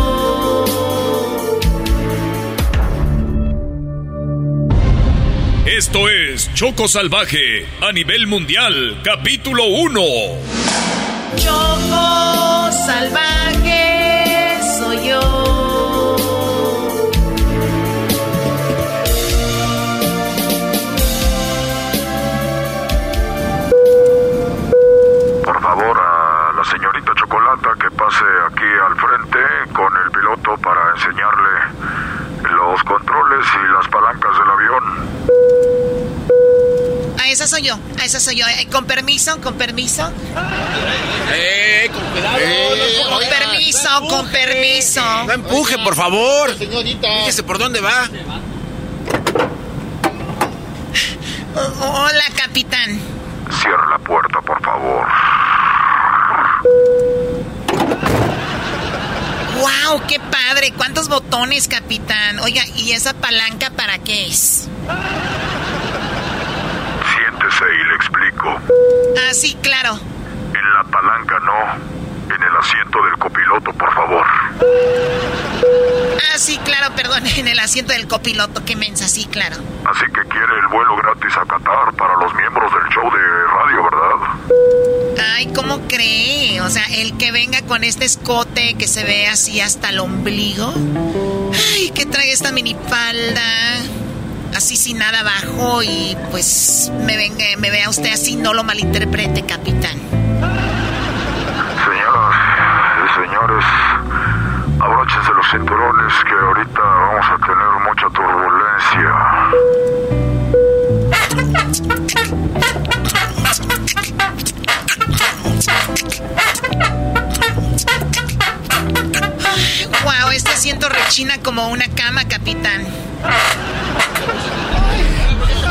Esto es Choco Salvaje a nivel mundial, capítulo 1. Choco Salvaje soy yo. Por favor, a la señorita Chocolata que pase aquí al frente con el piloto para enseñarle los controles y las palancas del avión. A esa soy yo, a esa soy yo. Eh, con permiso, con permiso. ¡Eh, con cuidado! con permiso, con permiso. No empuje, por favor. Señorita. Fíjese por dónde va. Hola, capitán. Cierra la puerta, por favor. ¡Wow! ¡Qué padre! ¿Cuántos botones, capitán? Oiga, ¿y esa palanca para qué es? Siéntese y le explico. Ah, sí, claro. En la palanca no. En el asiento del copiloto, por favor. Ah, sí, claro, perdón. (laughs) En el asiento del copiloto, qué mensa, sí, claro. Así que quiere el vuelo gratis a Qatar para los miembros del show de radio, ¿verdad? Ay, ¿cómo cree? O sea, el que venga con este escote que se ve así hasta el ombligo. Ay, que trae esta minifalda. Así sin nada abajo y pues me venga, me vea usted así, no lo malinterprete, capitán. Abróchense los cinturones que ahorita vamos a tener mucha turbulencia. Wow, este asiento rechina como una cama, capitán.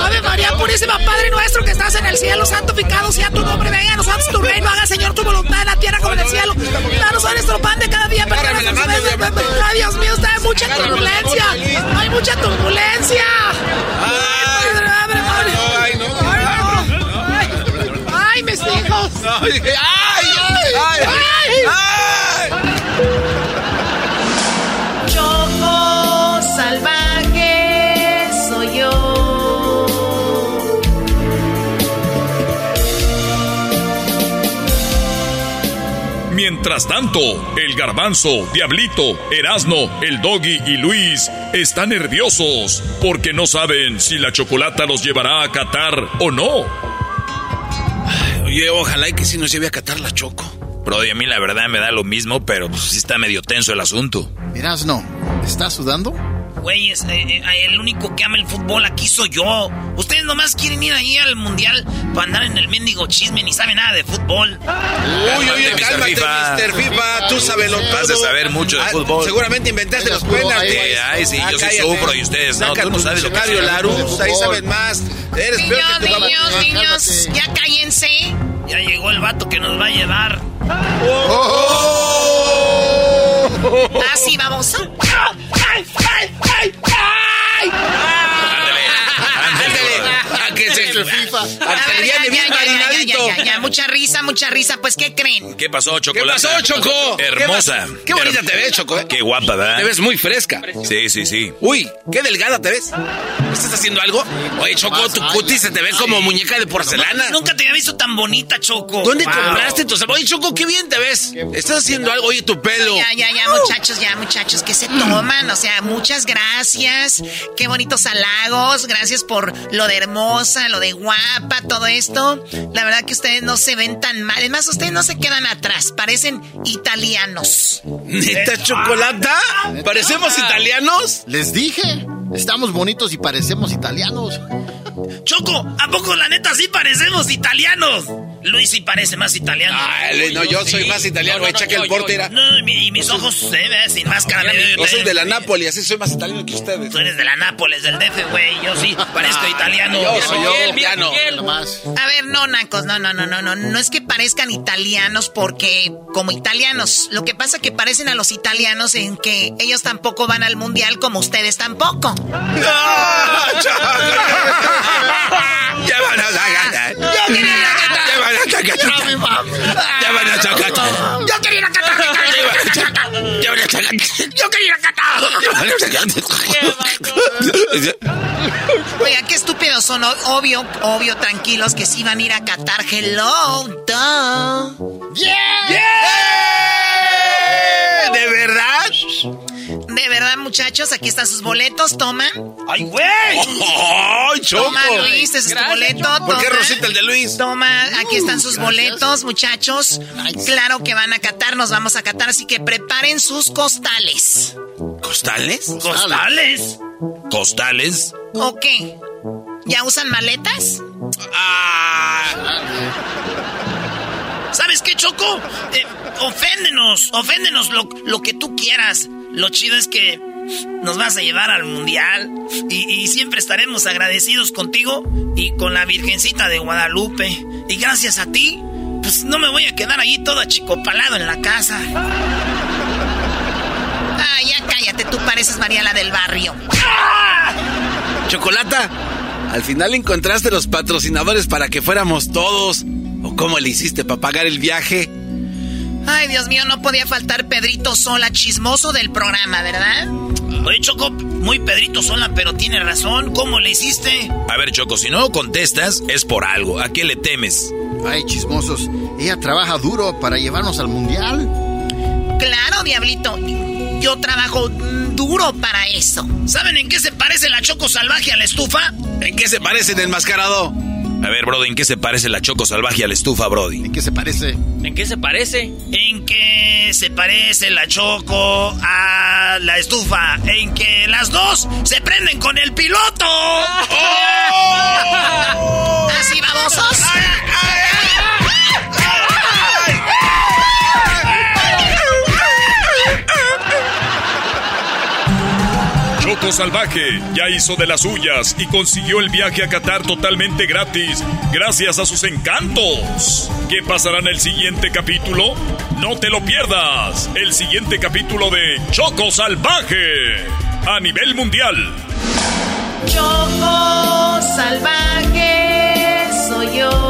Ave María Purísima, Padre nuestro que estás en el cielo, santificado sea tu nombre, venga a nosotros tu reino, haga Señor tu voluntad en la tierra como en el cielo. Danos hoy nuestro pan de cada día, perdónanos nuestras Dios mío, está hay mucha turbulencia. Hay mucha turbulencia. Ay, mis hijos. Mientras tanto, el garbanzo, Diablito, Erasno, el Doggy y Luis están nerviosos porque no saben si la chocolata los llevará a Qatar o no. Oye, ojalá y que si nos lleve a Qatar la choco. Brody, a mí la verdad me da lo mismo, pero pues sí está medio tenso el asunto. Erasno, ¿estás sudando? Güey, eh, eh, el único que ama el fútbol aquí soy yo. Ustedes nomás quieren ir ahí al mundial para andar en el mendigo chisme, ni saben nada de fútbol. Uy, uy, cálmate, Mr. FIFA. Tú sabes lo todo. Vas a saber mucho de fútbol. seguramente inventaste los penaltis. Ay, sí, yo sí sufro y ustedes no. Tú no sabes lo que es Larus, ahí sabes más. Eres niños, niños, niños, ya cállense. Ya llegó el vato que nos va a llevar. (laughs) Así vamos. ¡Ay, ay, ay, ay! que se FIFA. ya, ya, mucha risa, mucha risa. Pues, ¿qué creen? ¿Qué pasó, Chocolate? ¿Qué pasó, Choco? Hermosa. Qué, bonita te ves, Choco. ¿eh? Qué guapa, ¿verdad? Te ves muy fresca. Sí, sí, sí. Uy, qué delgada te ves. ¿Estás haciendo algo? Oye, Choco, tu cutis se te ve como muñeca de porcelana. Nunca te había visto tan bonita, Choco. ¿Dónde compraste tu Oye, Choco, qué bien te ves. Estás haciendo algo. Oye, tu pelo. Ya, ya, ya, muchachos, ya, muchachos, que se toman. O sea, muchas gracias. Qué bonitos halagos. Gracias por lo de hermosa, lo de guapa, todo esto. La verdad que ustedes no se ven tan mal. Además, ustedes no se quedan atrás. Parecen italianos. ¿Neta chocolata? ¿Parecemos italianos? Les dije. Estamos bonitos y parecemos italianos. Choco, ¿a poco la neta sí parecemos italianos? Luis sí parece más italiano. Ay, no, yo soy más italiano. Echa que el porte No, y mis ojos se ven sin máscara. Yo soy de la Nápoles, así soy más italiano que ustedes. Tú eres de la Nápoles, del DF, güey. Yo sí parezco italiano. Yo soy yo, italiano. A ver, no, Nacos, no, no, no, no, no. No es que parezcan italianos porque como italianos. Lo que pasa es que parecen a los italianos en que ellos tampoco van al mundial como ustedes tampoco. (laughs) (laughs) Ya van a Yo quería la (laughs) gana. Oiga, qué estúpidos son. Obvio, obvio, tranquilos que sí van a ir a Qatar. Hello, duh. Yeah. Yeah. ¿De verdad? De verdad, muchachos, aquí están sus boletos, toma. ¡Ay, güey! ¡Ay, Choco! Toma, Luis, ese es tu boleto. ¿Por qué Rosita el de Luis? Toma, aquí están sus boletos, muchachos. Claro que van a catar, nos vamos a catar, así que preparen sus costales. ¿Costales? ¿Costales? ¿Costales? ¿O qué? ¿Ya usan maletas? Ah. ¿Sabes qué, Choco? Eh, oféndenos, oféndenos lo, lo que tú quieras. Lo chido es que nos vas a llevar al mundial y, y, siempre estaremos agradecidos contigo y con la Virgencita de Guadalupe. Y gracias a ti, pues no me voy a quedar ahí todo achicopalado en la casa. Ah, ya cállate, tú pareces Mariela del barrio. Chocolata, al final encontraste los patrocinadores para que fuéramos todos. ¿O cómo le hiciste para pagar el viaje? Ay, Dios mío, no podía faltar Pedrito Sola, chismoso del programa, ¿verdad? Oye, Choco, muy Pedrito Sola, pero tiene razón. ¿Cómo le hiciste? A ver, Choco, si no contestas, es por algo. ¿A qué le temes? Ay, chismosos. Ella trabaja duro para llevarnos al mundial. Claro, Diablito. Yo trabajo duro para eso. ¿Saben en qué se parece la Choco Salvaje a la estufa? ¿En qué se parece el enmascarado? A ver, Brody, ¿en qué se parece la Choco Salvaje a la estufa, Brody? ¿En qué se parece? ¿En qué se parece? ¿En qué se parece la Choco a la estufa? En que las dos se prenden con el piloto. (laughs) ¡Oh! ¿Así babosos? ¡Ay, ay, Choco Salvaje ya hizo de las suyas y consiguió el viaje a Qatar totalmente gratis gracias a sus encantos. ¿Qué pasará en el siguiente capítulo? No te lo pierdas. El siguiente capítulo de Choco Salvaje a nivel mundial. Choco Salvaje soy yo.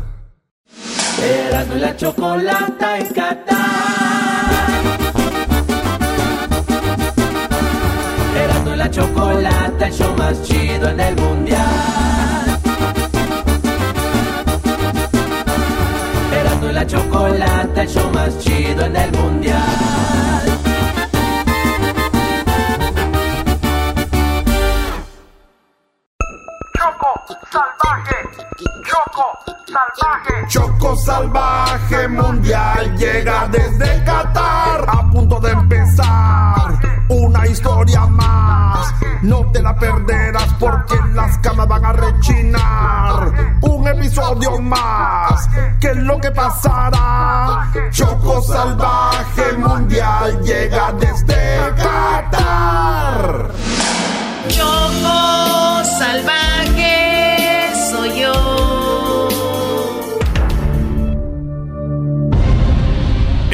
Erasmo y la chocolata en Qatar. Erasmo y la chocolata, el show más chido en el mundial. Erasmo y la chocolata, el show más chido en el mundial. Choco Salvaje. Choco Salvaje Mundial llega desde Qatar. A punto de empezar una historia más. No te la perderás porque las camas van a rechinar. Un episodio más. ¿Qué es lo que pasará? Choco Salvaje Mundial llega desde Qatar. Choco salvaje soy yo.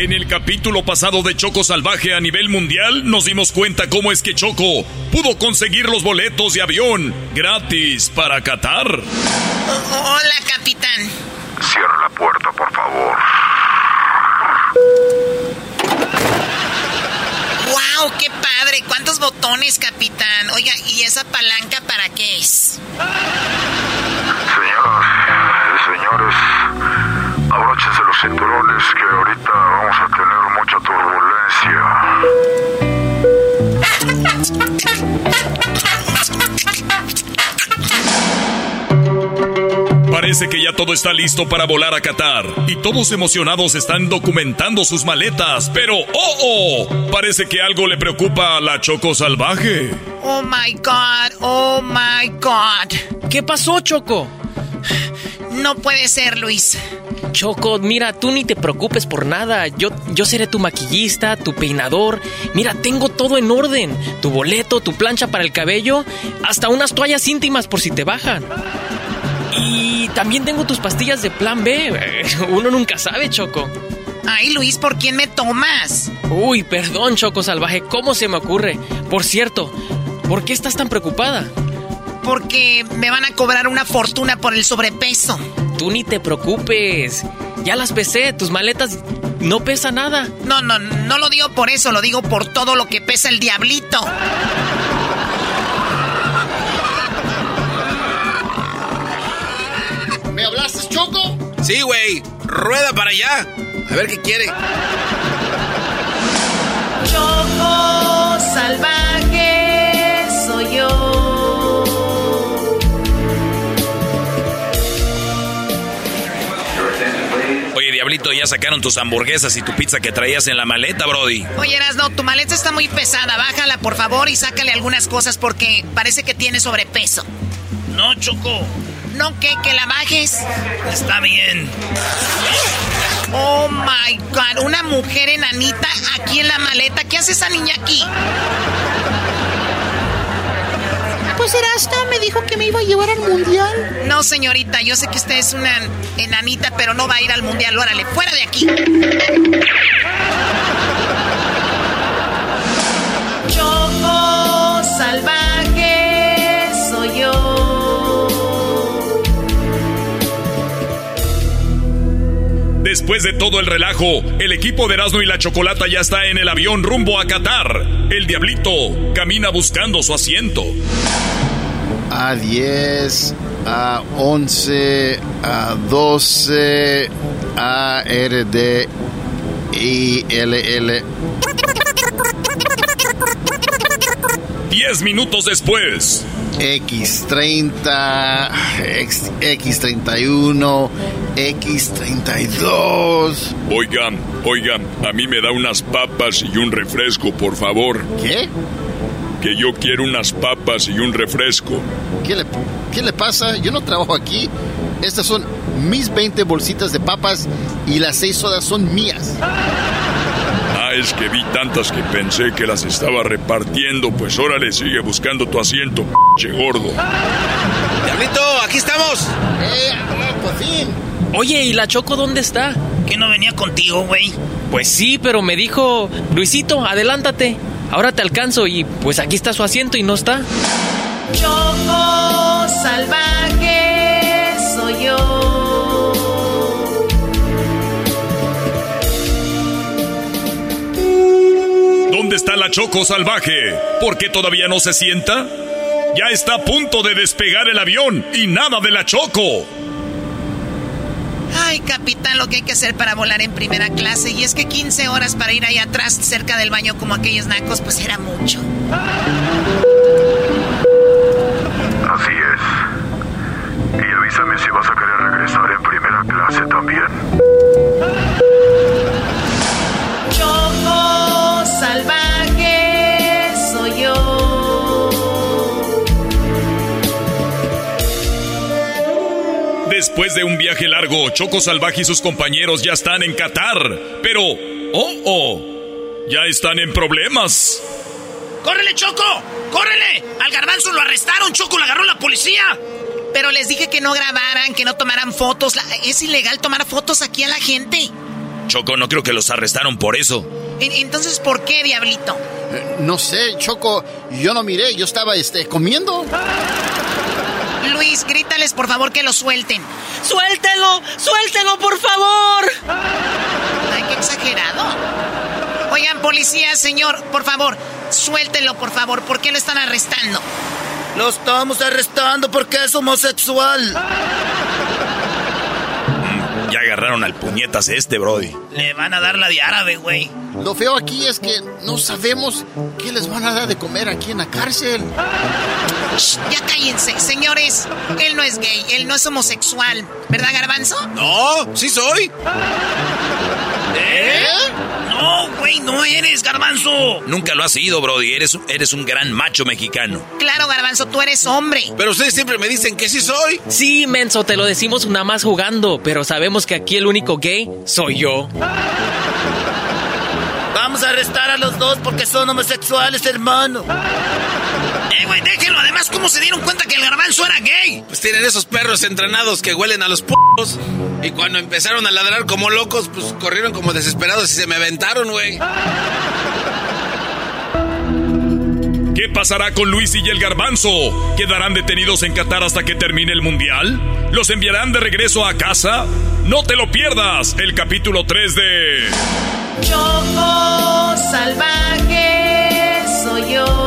En el capítulo pasado de Choco Salvaje a nivel mundial nos dimos cuenta cómo es que Choco pudo conseguir los boletos de avión gratis para Qatar. Hola, capitán. Cierra la puerta, por favor. ¡Wow! ¡Qué padre! ¿Cuántos botones, capitán? Oiga, ¿y esa palanca para qué es? Señoras y señores, abróchense los cinturones que ahorita vamos a tener mucha turbulencia. Parece que ya todo está listo para volar a Qatar y todos emocionados están documentando sus maletas, pero ¡oh, oh! Parece que algo le preocupa a la Choco Salvaje. Oh my god, oh my god. ¿Qué pasó, Choco? No puede ser, Luis. Choco, mira, tú ni te preocupes por nada. Yo, yo seré tu maquillista, tu peinador. Mira, tengo todo en orden. Tu boleto, tu plancha para el cabello, hasta unas toallas íntimas por si te bajan. Y también tengo tus pastillas de plan B. (laughs) Uno nunca sabe, Choco. Ay, Luis, ¿por quién me tomas? Uy, perdón, Choco Salvaje, ¿cómo se me ocurre? Por cierto, ¿por qué estás tan preocupada? Porque me van a cobrar una fortuna por el sobrepeso. Tú ni te preocupes. Ya las pesé, tus maletas no pesa nada. No, no, no lo digo por eso, lo digo por todo lo que pesa el diablito. ¿Me hablaste, Choco? Sí, güey. Rueda para allá. A ver qué quiere. Choco salvaje Diablito, ya sacaron tus hamburguesas y tu pizza que traías en la maleta, Brody. Oye, Erasno, tu maleta está muy pesada. Bájala, por favor, y sácale algunas cosas porque parece que tiene sobrepeso. No, Choco. ¿No qué? ¿Que la bajes? Está bien. Oh my god, una mujer enanita aquí en la maleta. ¿Qué hace esa niña aquí? Pues Erasno me dijo que me iba a llevar al mundial. No, señorita, yo sé que usted es una enanita, pero no va a ir al mundial. Órale, fuera de aquí. Choco salvaje Después de todo el relajo, el equipo de Erasmo y la Chocolata ya está en el avión rumbo a Qatar. El Diablito camina buscando su asiento. A 10, a 11, a 12, a R, D, I, L, L. Diez minutos después. X30, X, X31, X32. Oigan, oigan, a mí me da unas papas y un refresco, por favor. ¿Qué? Que yo quiero unas papas y un refresco. ¿Qué le, ¿Qué le pasa? Yo no trabajo aquí. Estas son mis 20 bolsitas de papas y las 6 sodas son mías. Es que vi tantas que pensé que las estaba repartiendo. Pues órale, sigue buscando tu asiento, che gordo. Diablito, aquí estamos. ¡Eh, por fin! Oye, ¿y la Choco dónde está? ¿Que no venía contigo, güey? Pues sí, pero me dijo, Luisito, adelántate. Ahora te alcanzo y pues aquí está su asiento y no está. Choco salvaje está la Choco salvaje? ¿Por qué todavía no se sienta? Ya está a punto de despegar el avión y nada de la Choco. Ay, capitán, lo que hay que hacer para volar en primera clase. Y es que 15 horas para ir ahí atrás, cerca del baño, como aquellos nacos, pues era mucho. Así es. Y avísame si vas a querer regresar en primera clase también. Después de un viaje largo, Choco Salvaje y sus compañeros ya están en Qatar. Pero, oh, oh, ya están en problemas. ¡Córrele, Choco! ¡Córrele! Al garbanzo lo arrestaron, Choco, lo agarró la policía. Pero les dije que no grabaran, que no tomaran fotos. Es ilegal tomar fotos aquí a la gente. Choco, no creo que los arrestaron por eso. En- Entonces, ¿por qué, diablito? Eh, No sé, Choco, yo no miré, yo estaba este, comiendo. (laughs) Luis, grítales por favor que lo suelten. ¡Suéltelo! ¡Suéltelo, por favor! Ay, qué exagerado. Oigan, policía, señor, por favor, suéltenlo, por favor. ¿Por qué lo están arrestando? Lo estamos arrestando porque es homosexual. Ya agarraron al puñetas este, Brody. Le van a dar la de árabe, güey. Lo feo aquí es que no sabemos qué les van a dar de comer aquí en la cárcel. Shh, ya cállense, señores. Él no es gay, él no es homosexual. ¿Verdad, Garbanzo? No, sí soy. ¿Eh? No, güey, no eres, garbanzo. Nunca lo has sido, Brody. Eres, eres un gran macho mexicano. Claro, Garbanzo, tú eres hombre. Pero ustedes siempre me dicen que sí soy. Sí, menso, te lo decimos nada más jugando, pero sabemos que aquí el único gay soy yo. Vamos a arrestar a los dos porque son homosexuales, hermano. Eh, güey, déjenlo. Además, ¿cómo se dieron cuenta que el garbanzo era gay? Pues tienen esos perros entrenados que huelen a los p***os. Y cuando empezaron a ladrar como locos, pues corrieron como desesperados y se me aventaron, güey. ¿Qué pasará con Luis y el garbanzo? ¿Quedarán detenidos en Qatar hasta que termine el mundial? ¿Los enviarán de regreso a casa? No te lo pierdas, el capítulo 3 de... Choco salvaje soy yo.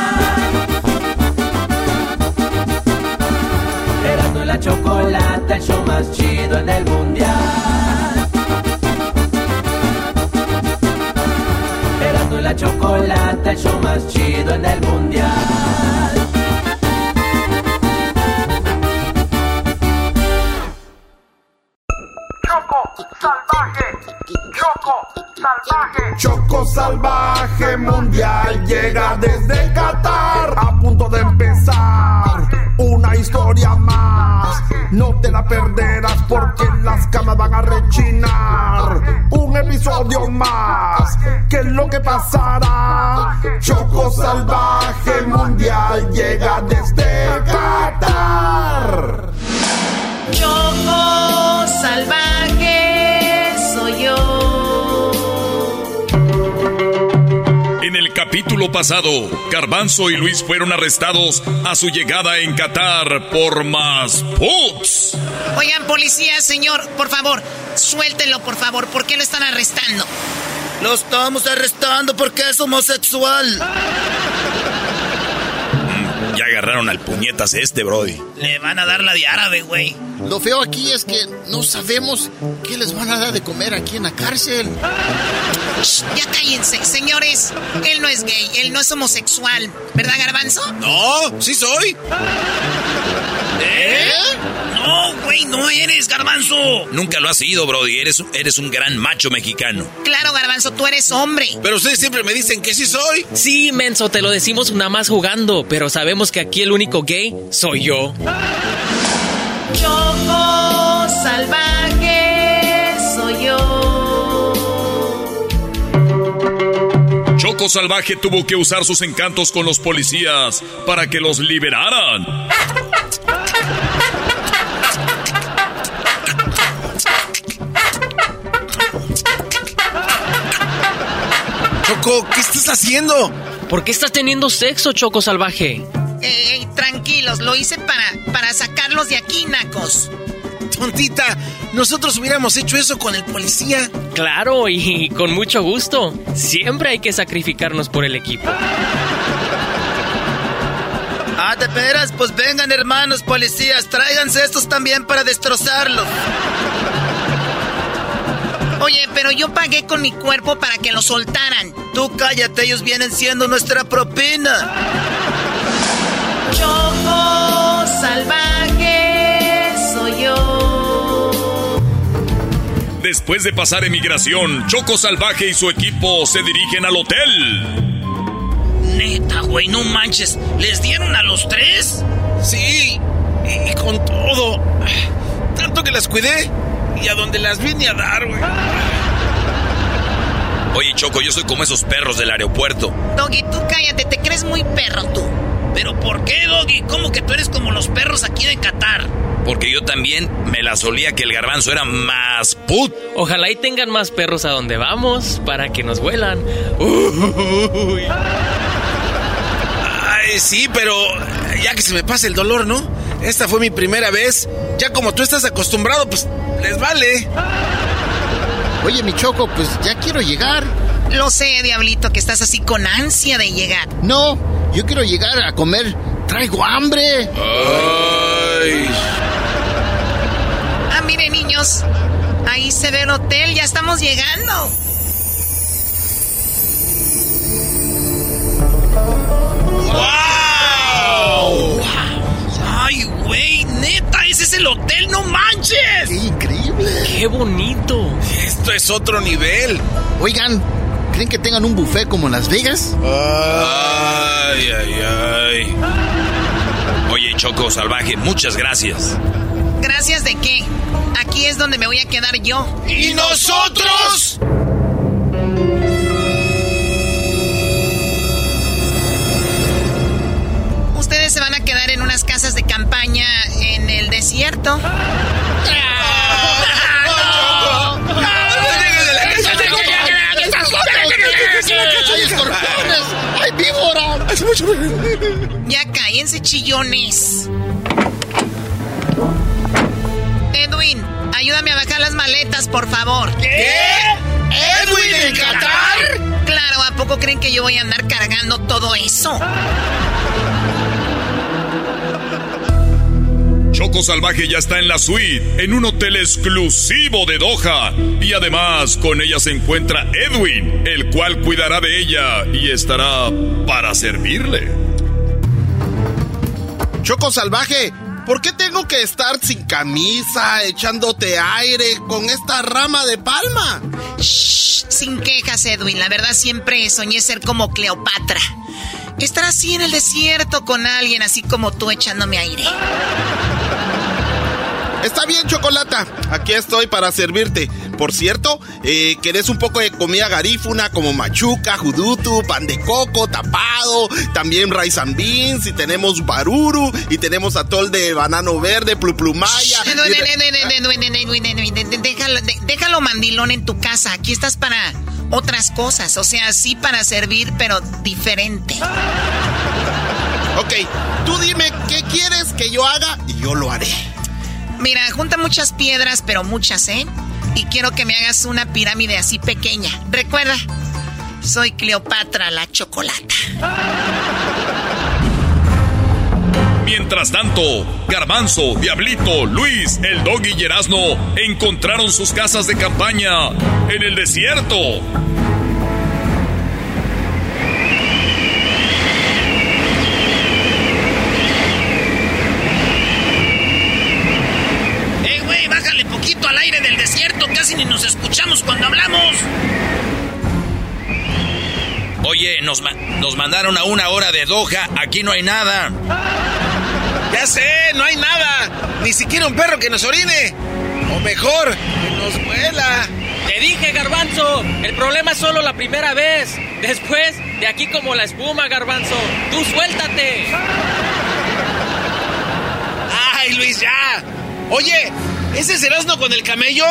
La chocolata, el show más chido en el mundial. Erasmo y la chocolata, el show más chido en el mundial. Choco salvaje, Choco salvaje. Choco salvaje mundial llega desde Qatar. A punto de empezar una historia más. No te la perderás porque las camas van a rechinar. Un episodio más. ¿Qué es lo que pasará? Choco salvaje mundial llega desde Qatar. Choco salvaje capítulo pasado, Garbanzo y Luis fueron arrestados a su llegada en Qatar por más puts. Oigan, policía, señor, por favor, suéltenlo, por favor. ¿Por qué lo están arrestando? Lo estamos arrestando porque es homosexual. Ya agarraron al puñetas este, Brody. Le van a dar la de árabe, güey. Lo feo aquí es que no sabemos qué les van a dar de comer aquí en la cárcel. Shh, ya cállense, señores. Él no es gay, él no es homosexual. ¿Verdad, Garbanzo? No, sí soy. ¿Eh? No, güey, no eres, Garbanzo. Nunca lo has sido, Brody. Eres, eres un gran macho mexicano. Claro, Garbanzo, tú eres hombre. Pero ustedes siempre me dicen que sí soy. Sí, menso, te lo decimos nada más jugando, pero sabemos que aquí el único gay soy yo. Choco salvaje soy yo. Choco Salvaje tuvo que usar sus encantos con los policías para que los liberaran. Choco, ¿qué estás haciendo? ¿Por qué estás teniendo sexo, Choco Salvaje? Eh, tranquilos, lo hice para, para sacarlos de aquí, nacos. Tontita, nosotros hubiéramos hecho eso con el policía. Claro, y con mucho gusto. Siempre hay que sacrificarnos por el equipo. Ah, de veras, pues vengan hermanos policías, tráiganse estos también para destrozarlos. Oye, pero yo pagué con mi cuerpo para que lo soltaran. Tú cállate, ellos vienen siendo nuestra propina. Choco salvaje soy yo. Después de pasar emigración, Choco Salvaje y su equipo se dirigen al hotel. Neta, güey, no manches. ¿Les dieron a los tres? Sí, y, y con todo. Tanto que las cuidé y a donde las vine a dar, güey. Oye, Choco, yo soy como esos perros del aeropuerto. Doggy, tú cállate, te crees muy perro tú. ¿Pero por qué, Doggy? ¿Cómo que tú eres como los perros aquí de Qatar? Porque yo también me la solía que el garbanzo era más put. Ojalá y tengan más perros a donde vamos para que nos vuelan. (laughs) Uy. Sí, pero ya que se me pase el dolor, ¿no? Esta fue mi primera vez. Ya como tú estás acostumbrado, pues les vale. Oye, mi Choco, pues ya quiero llegar. Lo sé, diablito, que estás así con ansia de llegar. No, yo quiero llegar a comer. Traigo hambre. Ay. Ah, miren, niños. Ahí se ve el hotel, ya estamos llegando. Güey! ¡Neta! ¡Ese es el hotel! ¡No manches! ¡Qué increíble! ¡Qué bonito! Esto es otro nivel. Oigan, ¿creen que tengan un buffet como en Las Vegas? Ay, ay, ay. Oye, Choco Salvaje, muchas gracias. ¿Gracias de qué? Aquí es donde me voy a quedar yo. ¿Y nosotros? En el desierto. ¡Hay escorpiones! ¡Hay víboras! Ya cállense, chillones. Edwin, ayúdame a bajar las maletas, por favor. ¿Qué? ¿Edwin en Qatar? Claro, ¿a poco creen que yo voy a andar cargando todo eso? Choco Salvaje ya está en la suite, en un hotel exclusivo de Doha. Y además, con ella se encuentra Edwin, el cual cuidará de ella y estará para servirle. Choco Salvaje, ¿por qué tengo que estar sin camisa, echándote aire con esta rama de palma? Shh, sin quejas, Edwin. La verdad siempre soñé ser como Cleopatra. Estar así en el desierto con alguien así como tú echándome aire. Está bien, Chocolata. Aquí estoy para servirte. Por cierto, eh, ¿querés un poco de comida garífuna como machuca, judutu, pan de coco, tapado, también rice and beans, y tenemos baruru, y tenemos atol de banano verde, pluplumaya. Déjalo mandilón en tu casa. Aquí estás para otras cosas. O sea, sí para servir, pero diferente. Ok, tú dime qué quieres que yo haga y yo lo haré. Mira, junta muchas piedras, pero muchas, ¿eh? Y quiero que me hagas una pirámide así pequeña. Recuerda, soy Cleopatra la chocolata. Mientras tanto, Garbanzo, Diablito, Luis, el Doggy y encontraron sus casas de campaña en el desierto. ¡Ey, güey! Bájale poquito al aire del desierto. Casi ni nos escuchamos cuando hablamos. Oye, nos, nos mandaron a una hora de Doha. Aquí no hay nada. Ya sé, no hay nada. Ni siquiera un perro que nos orine. O mejor, que nos vuela. Te dije, garbanzo, el problema es solo la primera vez. Después, de aquí como la espuma, garbanzo. Tú suéltate. Ay, Luis, ya. Oye, ¿ese es Erasmo con el camello?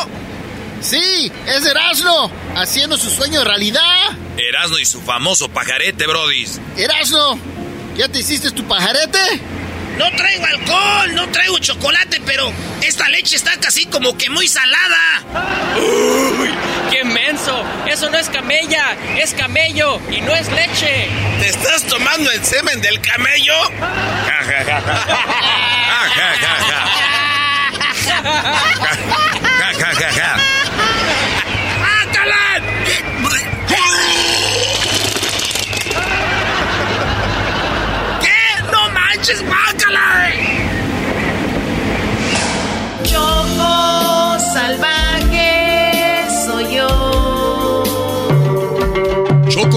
Sí, es Erasmo, haciendo su sueño realidad. Erasmo y su famoso pajarete, brodis. Erasmo, ¿ya te hiciste tu pajarete? No traigo alcohol, no traigo chocolate, pero esta leche está casi como que muy salada. ¡Uy! ¡Qué menso! Eso no es camella, es camello y no es leche. ¿Te estás tomando el semen del camello? Ja, ja, ja, ja. Ja, ja, ja, ja. Ja, ja, ja, ja.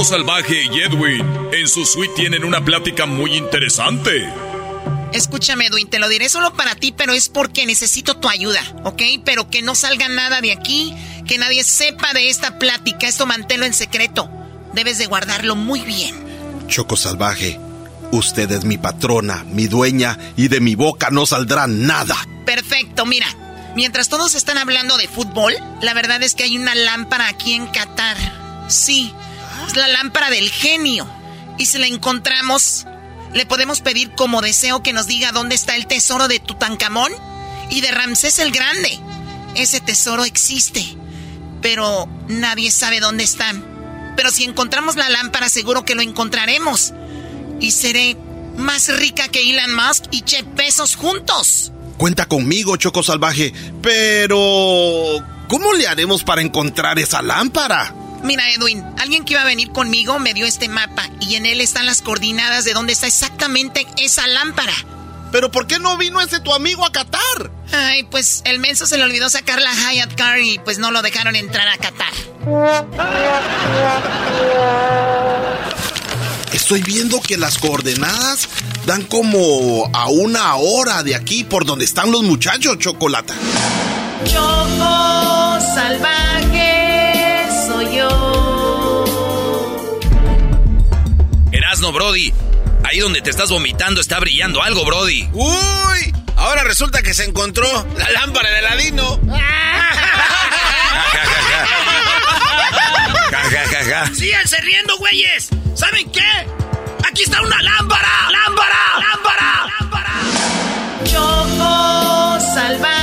Choco Salvaje y Edwin en su suite tienen una plática muy interesante. Escúchame, Edwin, te lo diré solo para ti, pero es porque necesito tu ayuda, ¿ok? Pero que no salga nada de aquí, que nadie sepa de esta plática. Esto manténlo en secreto. Debes de guardarlo muy bien. Choco Salvaje, usted es mi patrona, mi dueña, y de mi boca no saldrá nada. Perfecto, mira. Mientras todos están hablando de fútbol, la verdad es que hay una lámpara aquí en Qatar. Sí, es la lámpara del genio. Y si la encontramos, le podemos pedir como deseo que nos diga dónde está el tesoro de Tutankamón y de Ramsés el Grande. Ese tesoro existe, pero nadie sabe dónde están. Pero si encontramos la lámpara, seguro que lo encontraremos. Y seré más rica que Elon Musk y Jeff Bezos juntos. Cuenta conmigo, Choco Salvaje, pero... ¿Cómo le haremos para encontrar esa lámpara? Mira, Edwin, alguien que iba a venir conmigo me dio este mapa y en él están las coordenadas de dónde está exactamente esa lámpara. ¿Pero por qué no vino ese tu amigo a Qatar? Ay, pues el menso se le olvidó sacar la Hyatt Car y pues no lo dejaron entrar a Qatar. Estoy viendo que las coordenadas dan como a una hora de aquí por donde están los muchachos, Chocolata. Choco salvaje Erasno, Brody. Ahí donde te estás vomitando está brillando algo, Brody. ¡Uy! Ahora resulta que se encontró la lámpara de Aladino. Ja, ja, ja, ja. ¡Síganse riendo, güeyes! ¿Saben qué? ¡Aquí está una lámpara! ¡Lámpara! ¡Lámpara! ¡Lámpara! Choco salvaje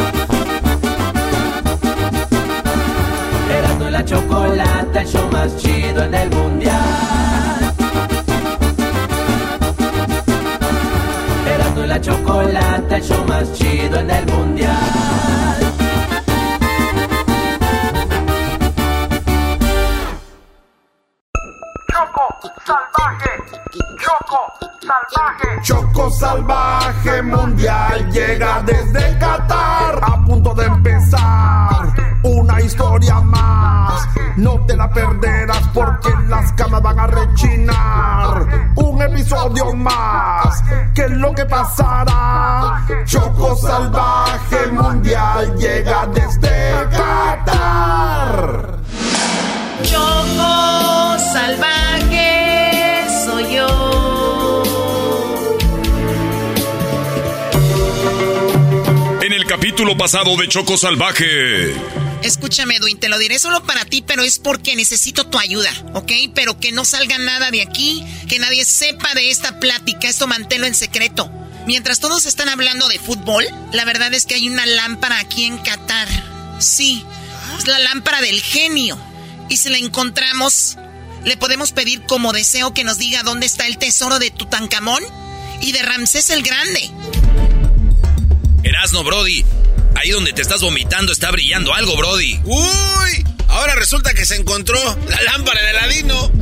La chocolata, el show más chido en el mundial. Erasmo y la chocolata, el show más chido en el mundial. Choco salvaje, Choco salvaje. Choco salvaje mundial llega desde Qatar. A punto de empezar una historia más. No te la perderás porque las camas van a rechinar. Un episodio más. ¿Qué es lo que pasará? Choco Salvaje Mundial llega desde Qatar. Choco salvaje soy yo. Capítulo pasado de Choco Salvaje. Escúchame, Edwin, te lo diré solo para ti, pero es porque necesito tu ayuda, ¿ok? Pero que no salga nada de aquí, que nadie sepa de esta plática, esto manténlo en secreto. Mientras todos están hablando de fútbol, la verdad es que hay una lámpara aquí en Qatar. Sí, es la lámpara del genio. Y si la encontramos, le podemos pedir como deseo que nos diga dónde está el tesoro de Tutankamón y de Ramsés el Grande. Erasno, Brody. Ahí donde te estás vomitando está brillando algo, Brody. Uy, ahora resulta que se encontró la lámpara de Aladino. (laughs)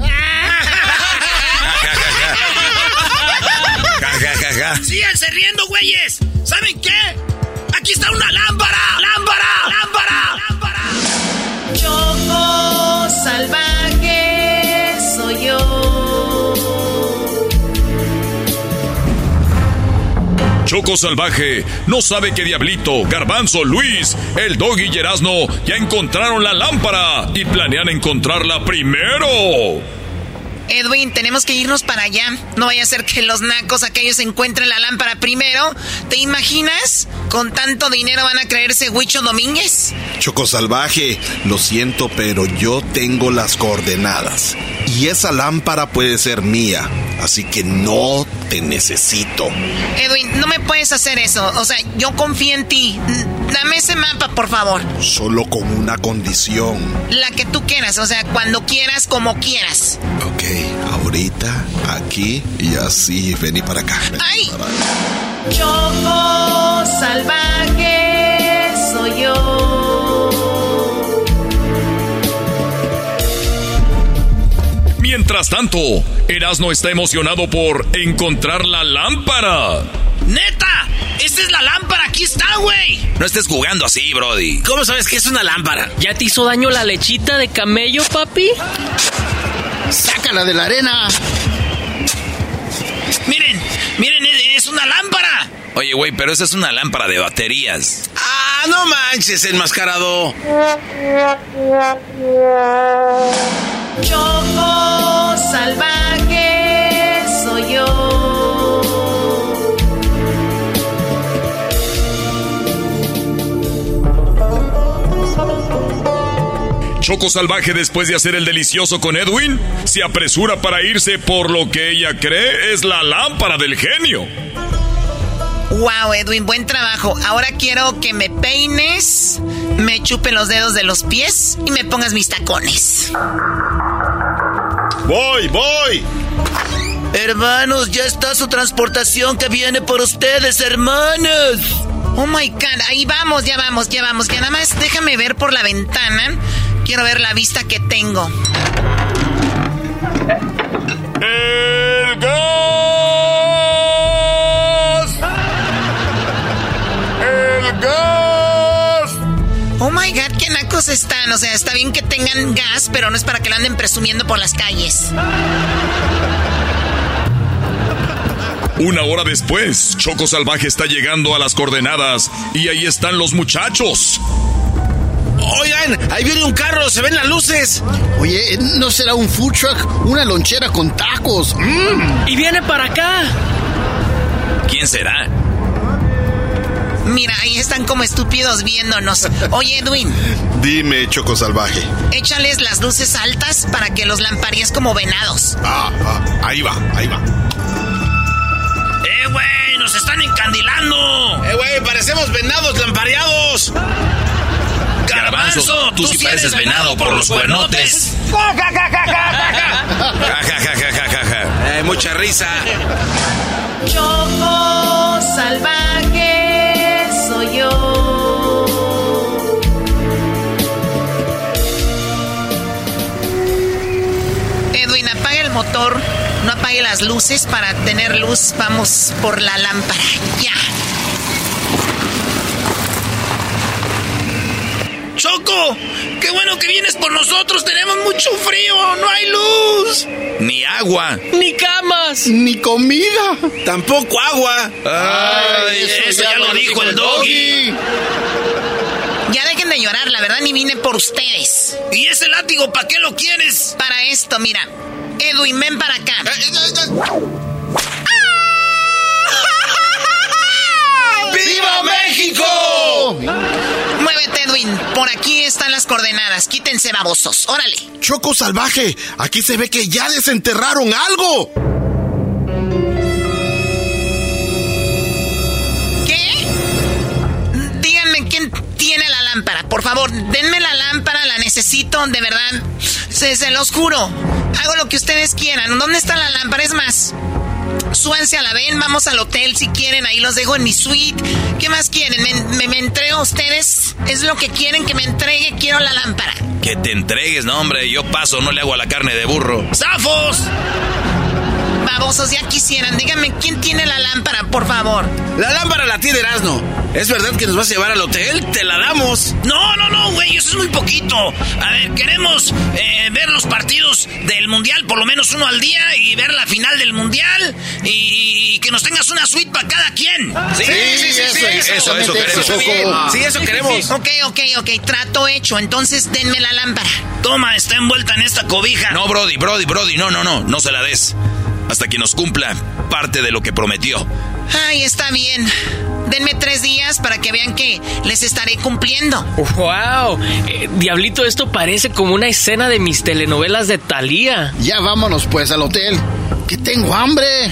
¡Síganse riendo, güeyes! ¿Saben qué? ¡Aquí está una lámpara! ¡Lámpara! ¡Lámpara! ¡Lámpara! Choco salvaje Choco Salvaje no sabe que Diablito, Garbanzo, Luis, el Doggy y Erasno ya encontraron la lámpara y planean encontrarla primero. Edwin, tenemos que irnos para allá. No vaya a ser que los nacos aquellos encuentren la lámpara primero. ¿Te imaginas? Con tanto dinero van a creerse Huicho Domínguez. Choco Salvaje, lo siento, pero yo tengo las coordenadas. Y esa lámpara puede ser mía. Así que no te necesito. Edwin, no me puedes hacer eso. O sea, yo confío en ti. Dame ese mapa, por favor. Solo con una condición. La que tú quieras. O sea, cuando quieras, como quieras. Ok, ahorita, aquí y así. Vení para acá. Vení ¡Ay! para acá. Choco salvaje soy yo. Mientras tanto, Erasno está emocionado por encontrar la lámpara. ¡Neta! ¡Esta es la lámpara! ¡Aquí está, güey! No estés jugando así, Brody. ¿Cómo sabes que es una lámpara? ¿Ya te hizo daño la lechita de camello, papi? ¡Sácala de la arena! Miren, miren, es una lámpara. Oye, güey, pero esa es una lámpara de baterías. Ah, no manches, enmascarado. Choco salvaje Choco Salvaje, después de hacer el delicioso con Edwin, se apresura para irse por lo que ella cree es la lámpara del genio. Wow, Edwin, buen trabajo. Ahora quiero que me peines, me chupe los dedos de los pies y me pongas mis tacones. Voy, voy. Hermanos, ya está su transportación que viene por ustedes, hermanos. Oh my god, ahí vamos, ya vamos, ya vamos. Ya nada más déjame ver por la ventana. Quiero ver la vista que tengo. ¡El gas! ¡El gas! Oh my god, qué nacos están. O sea, está bien que tengan gas, pero no es para que lo anden presumiendo por las calles. Una hora después, Choco Salvaje está llegando a las coordenadas y ahí están los muchachos. Oigan, ahí viene un carro, se ven las luces. Oye, ¿no será un food truck? Una lonchera con tacos. Mm. Y viene para acá. ¿Quién será? Mira, ahí están como estúpidos viéndonos. Oye, Edwin, Dime, Choco Salvaje. échales las luces altas para que los lamparíes como venados. Ah, ah, ahí va, ahí va. ¡Eh, güey! ¡Nos están encandilando! Eh, güey, parecemos venados lampareados. Garbanzo, tú sí pareces venado por los cuernotes. Ja, ja, ja, ja, ja, ja. Mucha risa. Choco salvaje soy yo. Edwin, apaga el motor, no apague las luces para tener luz. Vamos por la lámpara. Ya. Choco, qué bueno que vienes por nosotros. Tenemos mucho frío, no hay luz. Ni agua. Ni camas. Ni comida. Tampoco agua. Ay, eso, ya, lo dijo el doggy. Ya dejen de llorar, la verdad ni vine por ustedes. ¿Y ese látigo para qué lo quieres? Para esto, mira. Edwin, ven para acá. ¡Viva México! Muévete, Edwin. Por aquí están las coordenadas. Quítense, babosos. Órale. Choco salvaje, aquí se ve que ya desenterraron algo. ¿Qué? Díganme quién tiene la lámpara. Por favor, denme la lámpara, la necesito, de verdad. Se, se los juro. Hago lo que ustedes quieran. ¿Dónde está la lámpara? Es más, súbanse a la ven, vamos al hotel si quieren. Ahí los dejo en mi suite. ¿Qué más quieren? ¿Me, me, me entrego a ustedes? ¿Es lo que quieren que me entregue? Quiero la lámpara. Que te entregues, no, hombre. Yo paso, no le hago a la carne de burro. ¡Zafos! Babosos, ya quisieran. Díganme quién tiene la lámpara, por favor. La lámpara la tiene Erasno. ¿Es verdad que nos vas a llevar al hotel? Te la damos. No, no, no, güey, eso es muy poquito. A ver, queremos eh, ver los partidos del Mundial, por lo menos uno al día, y ver la final del Mundial, y, y que nos tengas una suite para cada quien. Sí, sí, sí, sí, eso, eso queremos. Choco. Sí, eso queremos. Ok, ok, ok, trato hecho. Entonces denme la lámpara. Toma, está envuelta en esta cobija. No, Brody, Brody, Brody, no, no, no, no se la des. Hasta que nos cumpla parte de lo que prometió. Ay, está bien. Denme tres días para que vean que les estaré cumpliendo. ¡Wow! Eh, Diablito, esto parece como una escena de mis telenovelas de Thalía. Ya vámonos pues al hotel. Que tengo hambre.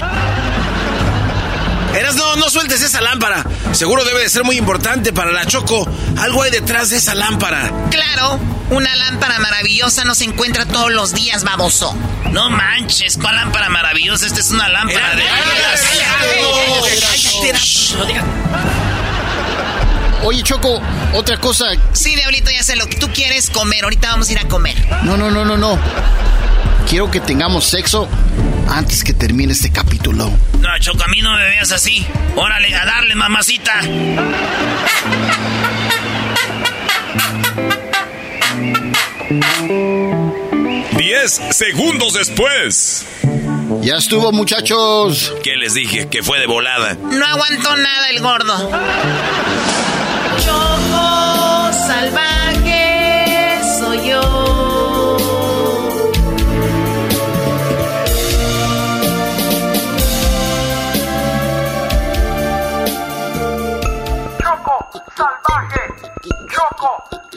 Eras, no, no sueltes esa lámpara. Seguro debe de ser muy importante para la Choco. Algo hay detrás de esa lámpara. Claro, una lámpara maravillosa no se encuentra todos los días, baboso. No manches, ¿cuál lámpara maravillosa? Esta es una lámpara de... Oye, Choco, otra cosa. Sí, Diablito, ya sé lo que tú quieres comer. Ahorita vamos a ir a comer. No, no, no, no, no. Quiero que tengamos sexo antes que termine este capítulo. No, Choco, a mí no me veas así. Órale, a darle, mamacita. 10 segundos después. Ya estuvo, muchachos. ¿Qué les dije? Que fue de volada. No aguantó nada el gordo. Choco salvaje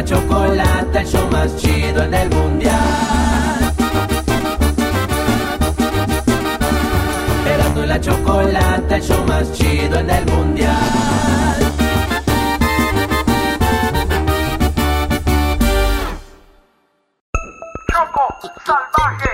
La chocolata, el show más chido en el mundial. Erasmo y la chocolata, el show más chido en el mundial. Choco salvaje,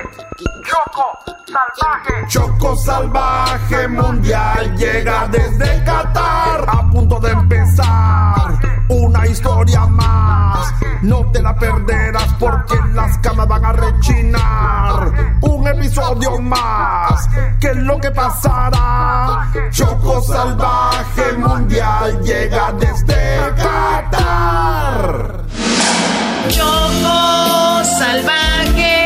Choco salvaje. Choco salvaje mundial llega desde Qatar. A punto de empezar una historia más. No te la perderás porque las camas van a rechinar. Un episodio más. ¿Qué es lo que pasará? Choco salvaje mundial llega desde Qatar. Choco salvaje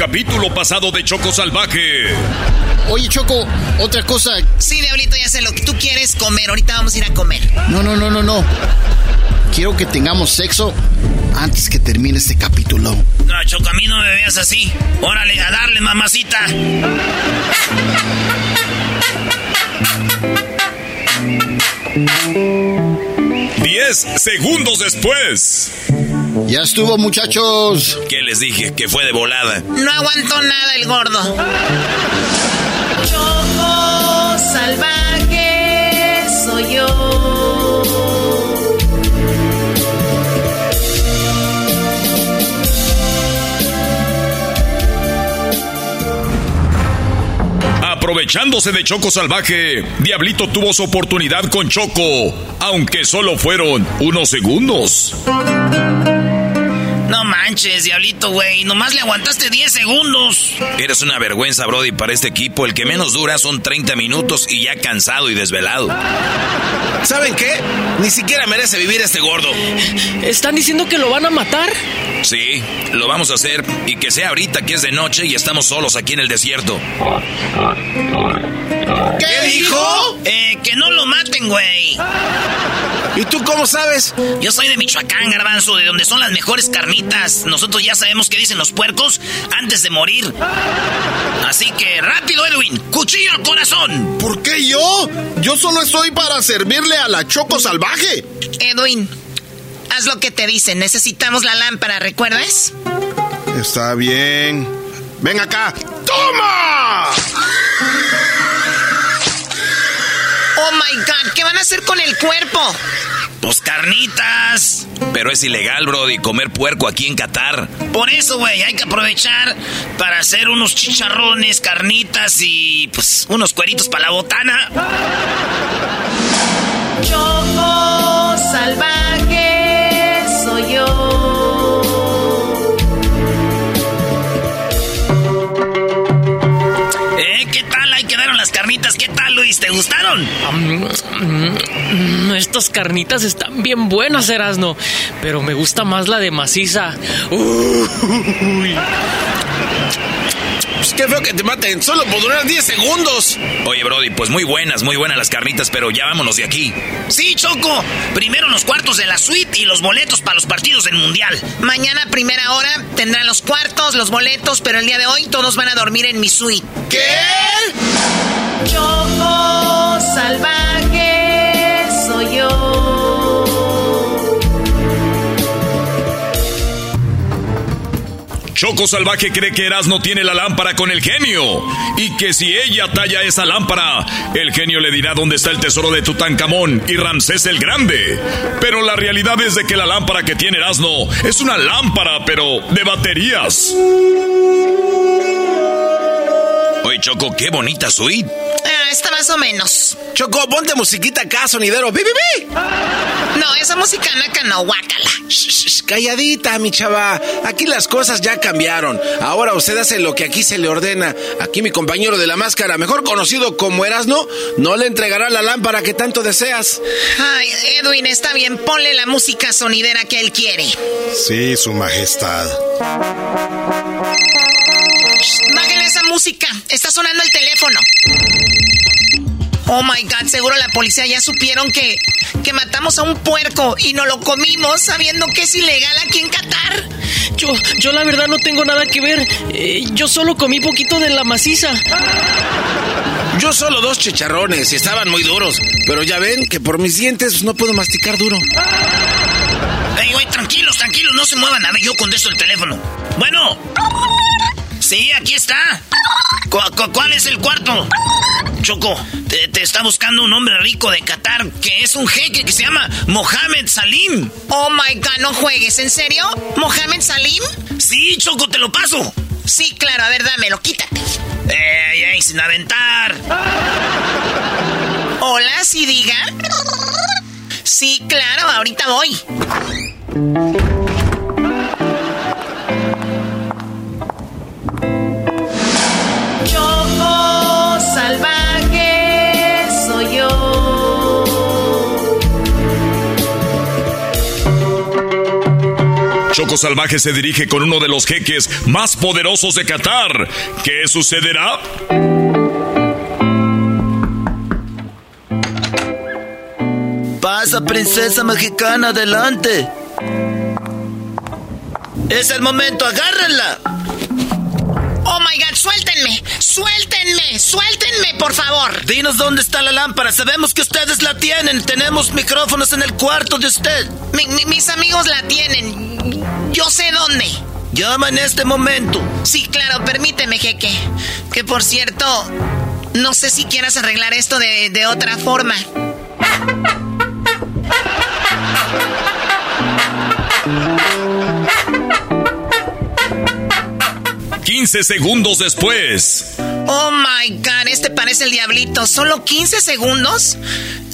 capítulo pasado de Choco Salvaje. Oye, Choco, otra cosa. Sí, Diablito, ya sé lo que tú quieres comer. Ahorita vamos a ir a comer. No, no, no, no, no. Quiero que tengamos sexo antes que termine este capítulo. No, Choco, a mí no me veas así. Órale, a darle, mamacita. Diez segundos después. Ya estuvo, muchachos. ¿Qué les dije? Que fue de volada. No aguantó nada el gordo. Choco salvaje soy yo. Aprovechándose de Choco Salvaje, Diablito tuvo su oportunidad con Choco, aunque solo fueron unos segundos. No manches, diablito, güey. Nomás le aguantaste 10 segundos. Eres una vergüenza, Brody, para este equipo. El que menos dura son 30 minutos y ya cansado y desvelado. ¿Saben qué? Ni siquiera merece vivir este gordo. ¿Están diciendo que lo van a matar? Sí, lo vamos a hacer. Y que sea ahorita que es de noche y estamos solos aquí en el desierto. ¿Qué dijo? Eh, que no lo maten, güey. ¿Y tú cómo sabes? Yo soy de Michoacán, garbanzo, de donde son las mejores carnitas. Nosotros ya sabemos qué dicen los puercos antes de morir. Así que rápido, Edwin, cuchillo al corazón. ¿Por qué yo? Yo solo estoy para servirle a la Choco Salvaje. Edwin, haz lo que te dicen. Necesitamos la lámpara, ¿recuerdas? Está bien. Ven acá. ¡Toma! Oh my god, ¿qué van a hacer con el cuerpo? Pues carnitas. Pero es ilegal, Brody, comer puerco aquí en Qatar. Por eso, güey, hay que aprovechar para hacer unos chicharrones, carnitas y pues unos cueritos para la botana. Choco salvaje las carnitas. ¿Qué tal, Luis? ¿Te gustaron? Mm, Estas carnitas están bien buenas, Erasno. Pero me gusta más la de maciza. Uy. Pues qué feo que te maten. Solo por durar 10 segundos. Oye, Brody, pues muy buenas, muy buenas las carnitas, pero ya vámonos de aquí. Sí, Choco. Primero los cuartos de la suite y los boletos para los partidos del Mundial. Mañana primera hora tendrán los cuartos, los boletos, pero el día de hoy todos van a dormir en mi suite. ¿Qué? Choco salvaje soy yo. Choco Salvaje cree que Erasmo tiene la lámpara con el genio y que si ella talla esa lámpara, el genio le dirá dónde está el tesoro de Tutankamón y Ramsés el Grande. Pero la realidad es de que la lámpara que tiene Erasmo es una lámpara, pero de baterías. Oye, Choco, qué bonita suite. Ah, está más o menos. Choco, ponte musiquita acá, sonidero. ¡Bi, bi, bi! No, esa música naca no, guácala. Shh, shh, calladita, mi chava. Aquí las cosas ya cambiaron. Ahora usted hace lo que aquí se le ordena. Aquí mi compañero de la máscara, mejor conocido como Erasno, no le entregará la lámpara que tanto deseas. Ay, Edwin, está bien, ponle la música sonidera que él quiere. Sí, su majestad. Música, está sonando el teléfono. Oh my god, seguro la policía ya supieron que, que matamos a un puerco y no lo comimos sabiendo que es ilegal aquí en Qatar. Yo, yo la verdad no tengo nada que ver. Eh, yo solo comí poquito de la maciza. Yo solo dos chicharrones y estaban muy duros. Pero ya ven que por mis dientes no puedo masticar duro. Ey, güey, tranquilos, tranquilos, no se muevan. A ver, yo contesto el teléfono. Bueno. Sí, aquí está. ¿Cu- cu- cuál es el cuarto? Choco, te, te está buscando un hombre rico de Qatar que es un jeque que se llama Mohamed Salim. Oh my god, no juegues, ¿en serio? ¿Mohamed Salim? Sí, Choco, te lo paso. Sí, claro, a ver, dámelo, quítate. Ey, ey, sin aventar. Hola, sí diga. Sí, claro, ahorita voy. Salvaje se dirige con uno de los jeques más poderosos de Qatar. ¿Qué sucederá? Pasa, princesa mexicana, adelante. Es el momento, agárrenla. My God, suéltenme, suéltenme, suéltenme, por favor. Dinos dónde está la lámpara. Sabemos que ustedes la tienen. Tenemos micrófonos en el cuarto de usted. mis amigos la tienen. Yo sé dónde. Llama en este momento. Sí, claro, permíteme, jeque. Que por cierto, no sé si quieras arreglar esto de, de otra forma. 15 segundos después. Oh my god, este parece el diablito. ¿Solo 15 segundos?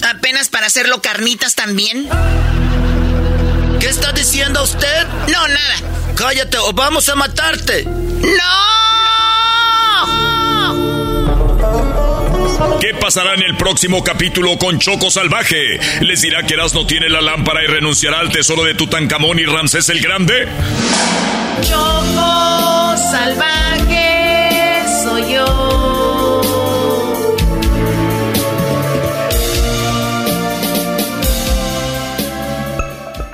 ¿Apenas para hacerlo carnitas también? ¿Qué está diciendo usted? No, nada. Cállate o vamos a matarte. ¡No! ¿Qué pasará en el próximo capítulo con Choco Salvaje? ¿Les dirá que no tiene la lámpara y renunciará al tesoro de Tutankamón y Ramsés el Grande? Choco Salvaje soy yo.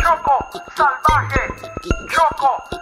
Choco Salvaje. Choco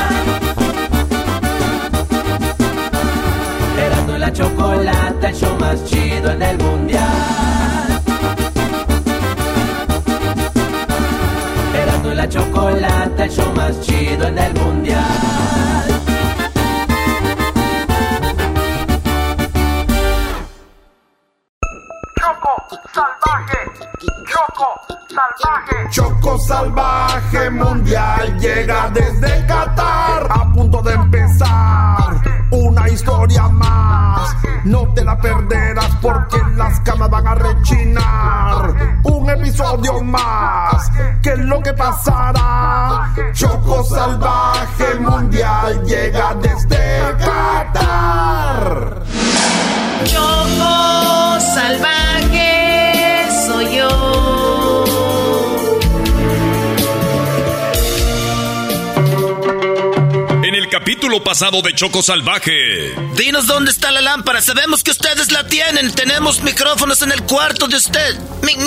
La chocolata, el show más chido en el mundial. Erasmo y la chocolata, el show más chido en el mundial. Choco Salvaje. Choco Salvaje. Choco Salvaje Mundial llega desde Qatar. A punto de empezar una historia más. No te la perderás porque las camas van a rechinar. Un episodio más. ¿Qué es lo que pasará? Choco Salvaje Mundial llega desde Qatar. Choco Salvaje capítulo pasado de Choco Salvaje. Dinos dónde está la lámpara. Sabemos que ustedes la tienen. Tenemos micrófonos en el cuarto de usted.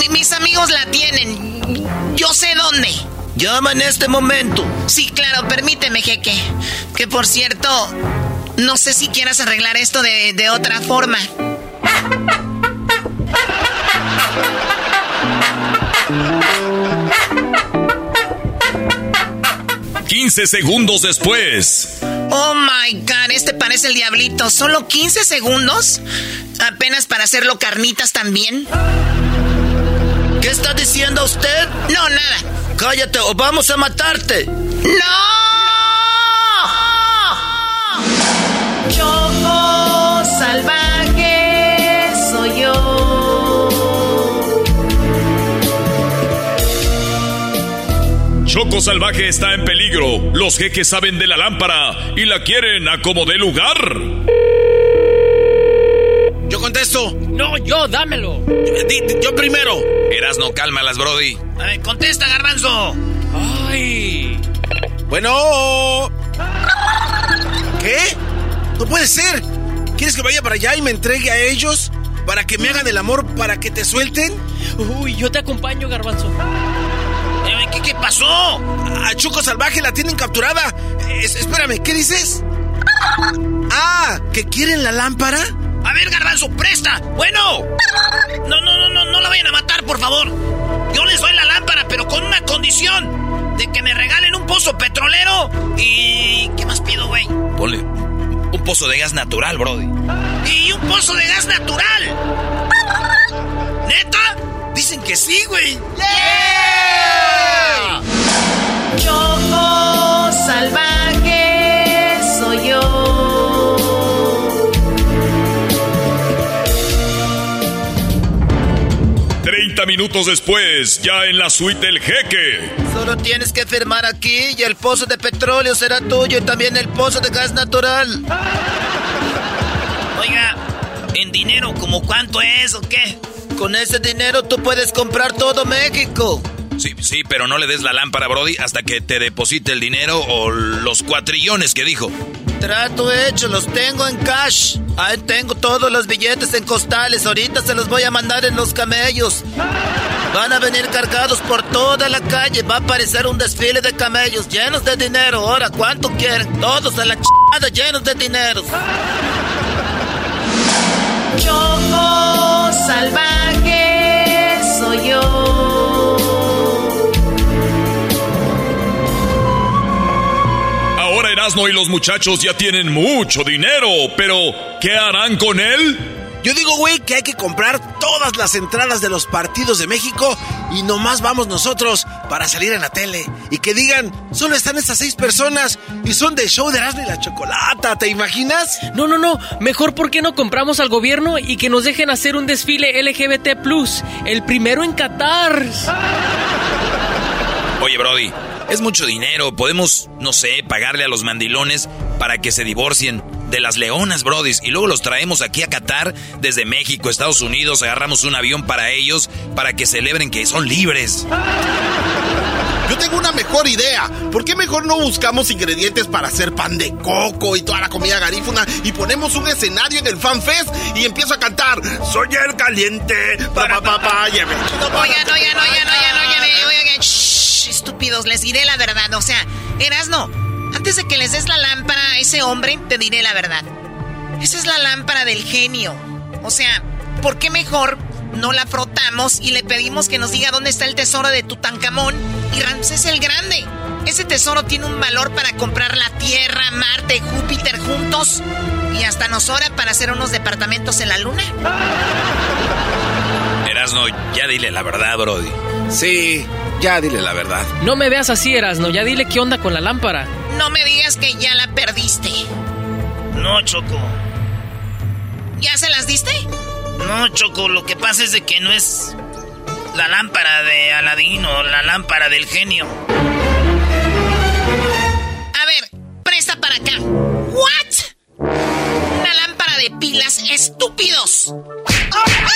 mis amigos la tienen. Yo sé dónde. Llama en este momento. Sí, claro, permíteme, jeque. Que por cierto, no sé si quieras arreglar esto de, de otra forma. 15 segundos después. Oh my god, este parece el diablito. ¿Solo 15 segundos? ¿Apenas para hacerlo carnitas también? ¿Qué está diciendo usted? No, nada. Cállate o vamos a matarte. ¡No! Choco Salvaje está en peligro. Los jeques saben de la lámpara y la quieren a como dé lugar. Yo contesto. No, yo, dámelo. Yo, yo primero. Erasno, cálmalas, Brody. Ay, contesta, garbanzo. Ay. Bueno. ¿Qué? No puede ser. ¿Quieres que vaya para allá y me entregue a ellos? ¿Para que me hagan el amor para que te suelten? Uy, yo te acompaño, garbanzo. ¿Qué, qué pasó? A Choco Salvaje la tienen capturada. Es- espérame, ¿qué dices? Ah, ¿que quieren la lámpara? A ver, garbanzo, presta. Bueno. No, no, no, no, no la vayan a matar, por favor. Yo les doy la lámpara, pero con una condición. De que me regalen un pozo petrolero y... ¿Qué más pido, güey? Ponle un pozo de gas natural, Brody. Y un pozo de gas natural. ¿Neta? Dicen que sí, güey. Choco salvaje soy yo. 30 minutos después, ya en la suite del jeque. Solo tienes que firmar aquí y el pozo de petróleo será tuyo y también el pozo de gas natural. Oiga, En dinero, ¿como cuánto es o qué? Con ese dinero tú puedes comprar todo México. Sí, sí, pero no le des la lámpara, Brody, hasta que te deposite el dinero o los cuatrillones que dijo. Trato hecho, los tengo en cash. Ahí tengo todos los billetes en costales. Ahorita se los voy a mandar en los camellos. Van a venir cargados por toda la calle. Va a aparecer un desfile de camellos llenos de dinero. Ahora, ¿cuánto quieren? Todos a la chada llenos de dinero. Choco salvaje soy yo. Ahora Erasmo y los muchachos ya tienen mucho dinero, pero ¿qué harán con él? Yo digo, güey, que hay que comprar todas las entradas de los partidos de México y nomás vamos nosotros para salir en la tele. Y que digan, solo están estas seis personas y son del show de Erasmo y la Chocolata, ¿te imaginas? No, no, no. Mejor, ¿por qué no compramos al gobierno y que nos dejen hacer un desfile LGBT, el primero en Qatar? Oye, Brody, es mucho dinero. Podemos, no sé, pagarle a los mandilones para que se divorcien de las leonas, Brody. Y luego los traemos aquí a Qatar desde México, Estados Unidos. Agarramos un avión para ellos para que celebren que son libres. Yo tengo una mejor idea. ¿Por qué mejor no buscamos ingredientes para hacer pan de coco y toda la comida garífuna y ponemos un escenario en el Fan Fest y empiezo a cantar Soy el caliente, pa pa pa pa, Oigan, oigan, oigan, oigan, oigan, estúpidos, les diré la verdad. O sea, Erasno, antes de que les des la lámpara a ese hombre, te diré la verdad. Esa es la lámpara del genio. O sea, ¿por qué mejor no la frotamos y le pedimos que nos diga dónde está el tesoro de Tutankamón y Ramsés el Grande? Ese tesoro tiene un valor para comprar la Tierra, Marte, Júpiter juntos y hasta nos hora para hacer unos departamentos en la Luna. Erasno, ya dile la verdad, Brody. Sí, ya dile la verdad. No me veas así, Erasno. Ya dile qué onda con la lámpara. No me digas que ya la perdiste. No, Choco. ¿Ya se las diste? No, Choco, lo que pasa es de que no es la lámpara de Aladín o la lámpara del genio. A ver, presta para acá. ¿What? Una lámpara de pilas, estúpidos. Choco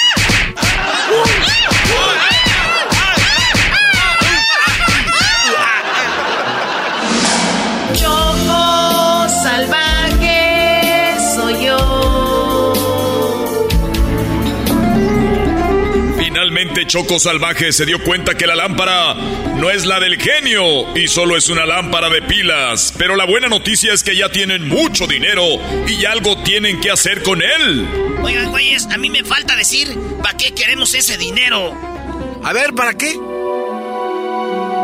Choco Salvaje se dio cuenta que la lámpara no es la del genio y solo es una lámpara de pilas. Pero la buena noticia es que ya tienen mucho dinero y algo tienen que hacer con él. Oigan, güeyes, a mí me falta decir para qué queremos ese dinero. A ver, ¿para qué?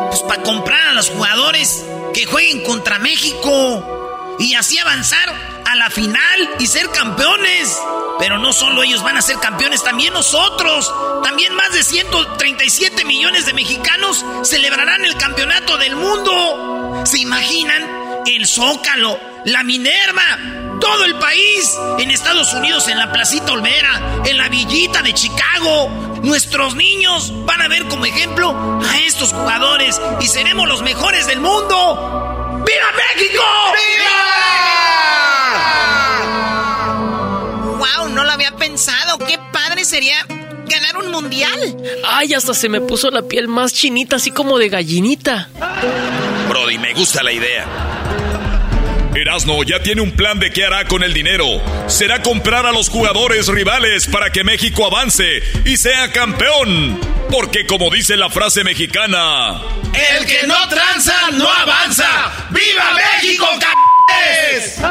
Pues para comprar a los jugadores que jueguen contra México y así avanzar la final y ser campeones. Pero no solo ellos van a ser campeones, también nosotros. También más de 137 millones de mexicanos celebrarán el campeonato del mundo. ¿Se imaginan? El Zócalo, la Minerva, todo el país. En Estados Unidos, en la Placita Olvera, en la Villita de Chicago. Nuestros niños van a ver como ejemplo a estos jugadores y seremos los mejores del mundo. ¡Viva México! Wow, no lo había pensado. Qué padre sería ganar un mundial. Ay, hasta se me puso la piel más chinita, así como de gallinita. Brody, me gusta la idea. Erasno ya tiene un plan de qué hará con el dinero. Será comprar a los jugadores rivales para que México avance y sea campeón. Porque como dice la frase mexicana... El que no tranza no avanza. ¡Viva México, c*****es!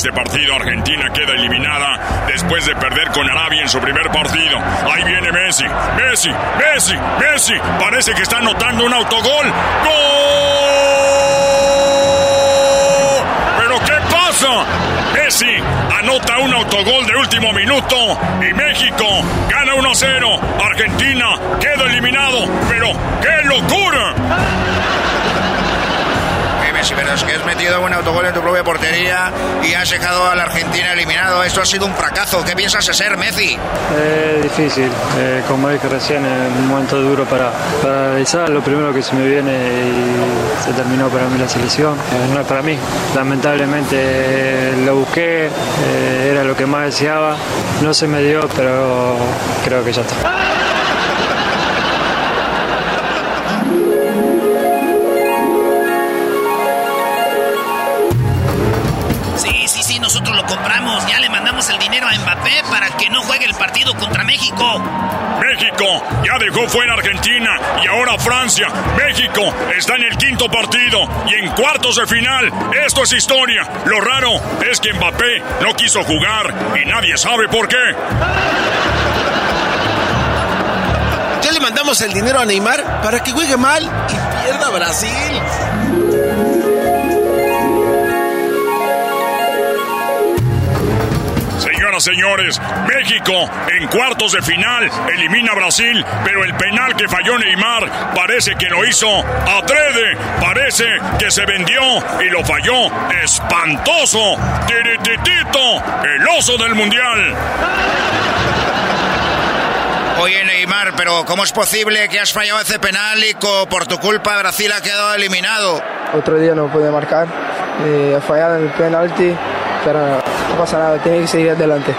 Este partido, Argentina queda eliminada después de perder con Arabia en su primer partido. Ahí viene Messi, Messi, Messi, Messi. Parece que está anotando un autogol. ¡Gol! ¿Pero qué pasa? Messi anota un autogol de último minuto y México gana 1-0. Argentina queda eliminado. Pero ¡qué locura! Messi, pero es que has metido un autogol en tu propia portería y has dejado a la Argentina eliminado. Esto ha sido un fracaso. ¿Qué piensas ser Messi? Es difícil, eh, como dije recién, es un momento duro para, para analizar. Lo primero que se me viene y se terminó para mí la selección. Eh, no es para mí. Lamentablemente eh, lo busqué, eh, era lo que más deseaba. No se me dio, pero creo que ya está. A Mbappé para que no juegue el partido contra México. México ya dejó fuera a Argentina y ahora Francia. México está en el quinto partido y en cuartos de final. Esto es historia. Lo raro es que Mbappé no quiso jugar y nadie sabe por qué. Ya le mandamos el dinero a Neymar para que juegue mal y pierda Brasil. Señoras, señores, México en cuartos de final elimina a Brasil, pero el penal que falló Neymar parece que lo hizo adrede, parece que se vendió y lo falló espantoso. Tirititito, el oso del mundial. Oye Neymar, pero ¿cómo es posible que has fallado ese penal y co- por tu culpa Brasil ha quedado eliminado? Otro día no pude marcar, eh, he fallado en el penalti, pero no pasa nada, tiene que seguir adelante.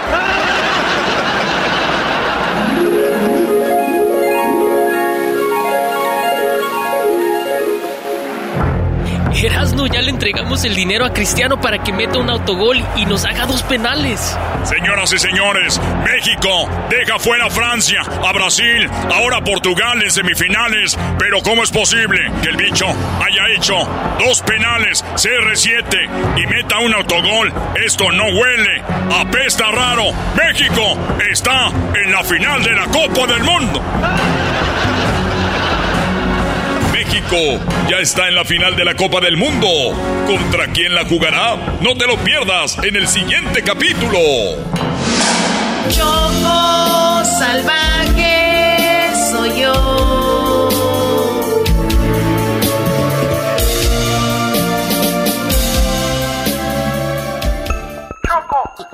Erasno, ya le entregamos el dinero a Cristiano para que meta un autogol y nos haga dos penales. Señoras y señores, México deja fuera a Francia, a Brasil, ahora Portugal en semifinales. Pero ¿cómo es posible que el bicho haya hecho dos penales, CR7 y meta un autogol? Esto no huele, apesta raro. México está en la final de la Copa del Mundo. México ya está en la final de la Copa del Mundo. ¿Contra quién la jugará? No te lo pierdas en el siguiente capítulo. Choco salvaje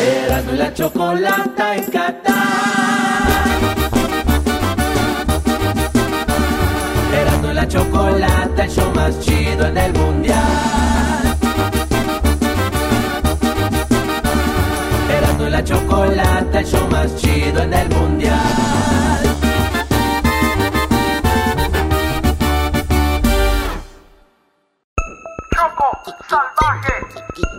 Erasmo y la chocolata en Qatar. Erasmo y la chocolata, el show más chido en el mundial. Erasmo y la chocolata, el show más chido en el mundial. Salvaje,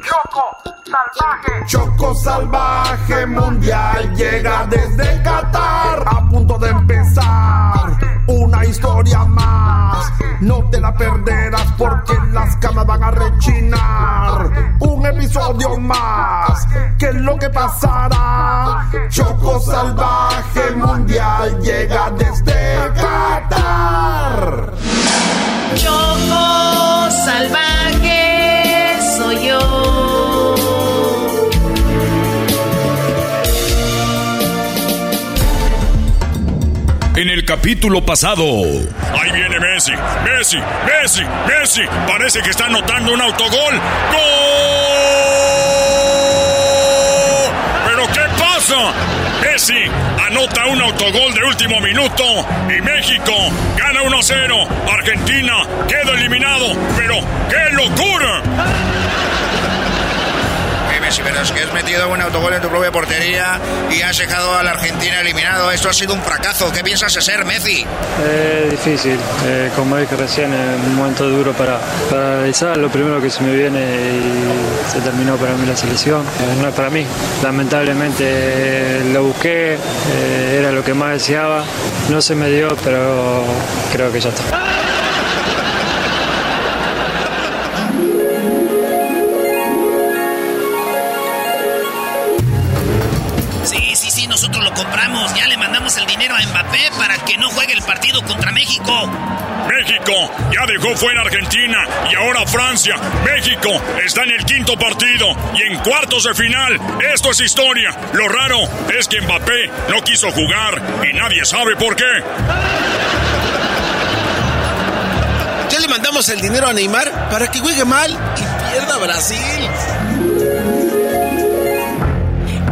Choco salvaje. Choco salvaje mundial llega desde Qatar. A punto de empezar una historia más. No te la perderás porque las camas van a rechinar. Un episodio más. ¿Qué es lo que pasará? Choco salvaje mundial llega desde Qatar. Choco salvaje En el capítulo pasado. Ahí viene Messi, Messi, Messi, Messi. Parece que está anotando un autogol. ¡Gol! ¿Pero qué pasa? Messi anota un autogol de último minuto y México gana 1-0. Argentina queda eliminado. Pero ¡qué locura! Eh, Messi, pero es que has metido un autogol en tu propia portería y has dejado a la Argentina eliminado. Esto ha sido un fracaso. ¿Qué piensas ser Messi? Es difícil, eh, como dije recién, un momento duro para, para analizar. Lo primero que se me viene y se terminó para mí la selección. Eh, no es para mí. Lamentablemente eh, lo busqué, eh, era lo que más deseaba. No se me dio, pero creo que ya está. El partido contra México. México ya dejó fuera a Argentina y ahora Francia. México está en el quinto partido y en cuartos de final. Esto es historia. Lo raro es que Mbappé no quiso jugar y nadie sabe por qué. Ya le mandamos el dinero a Neymar para que juegue mal y pierda Brasil.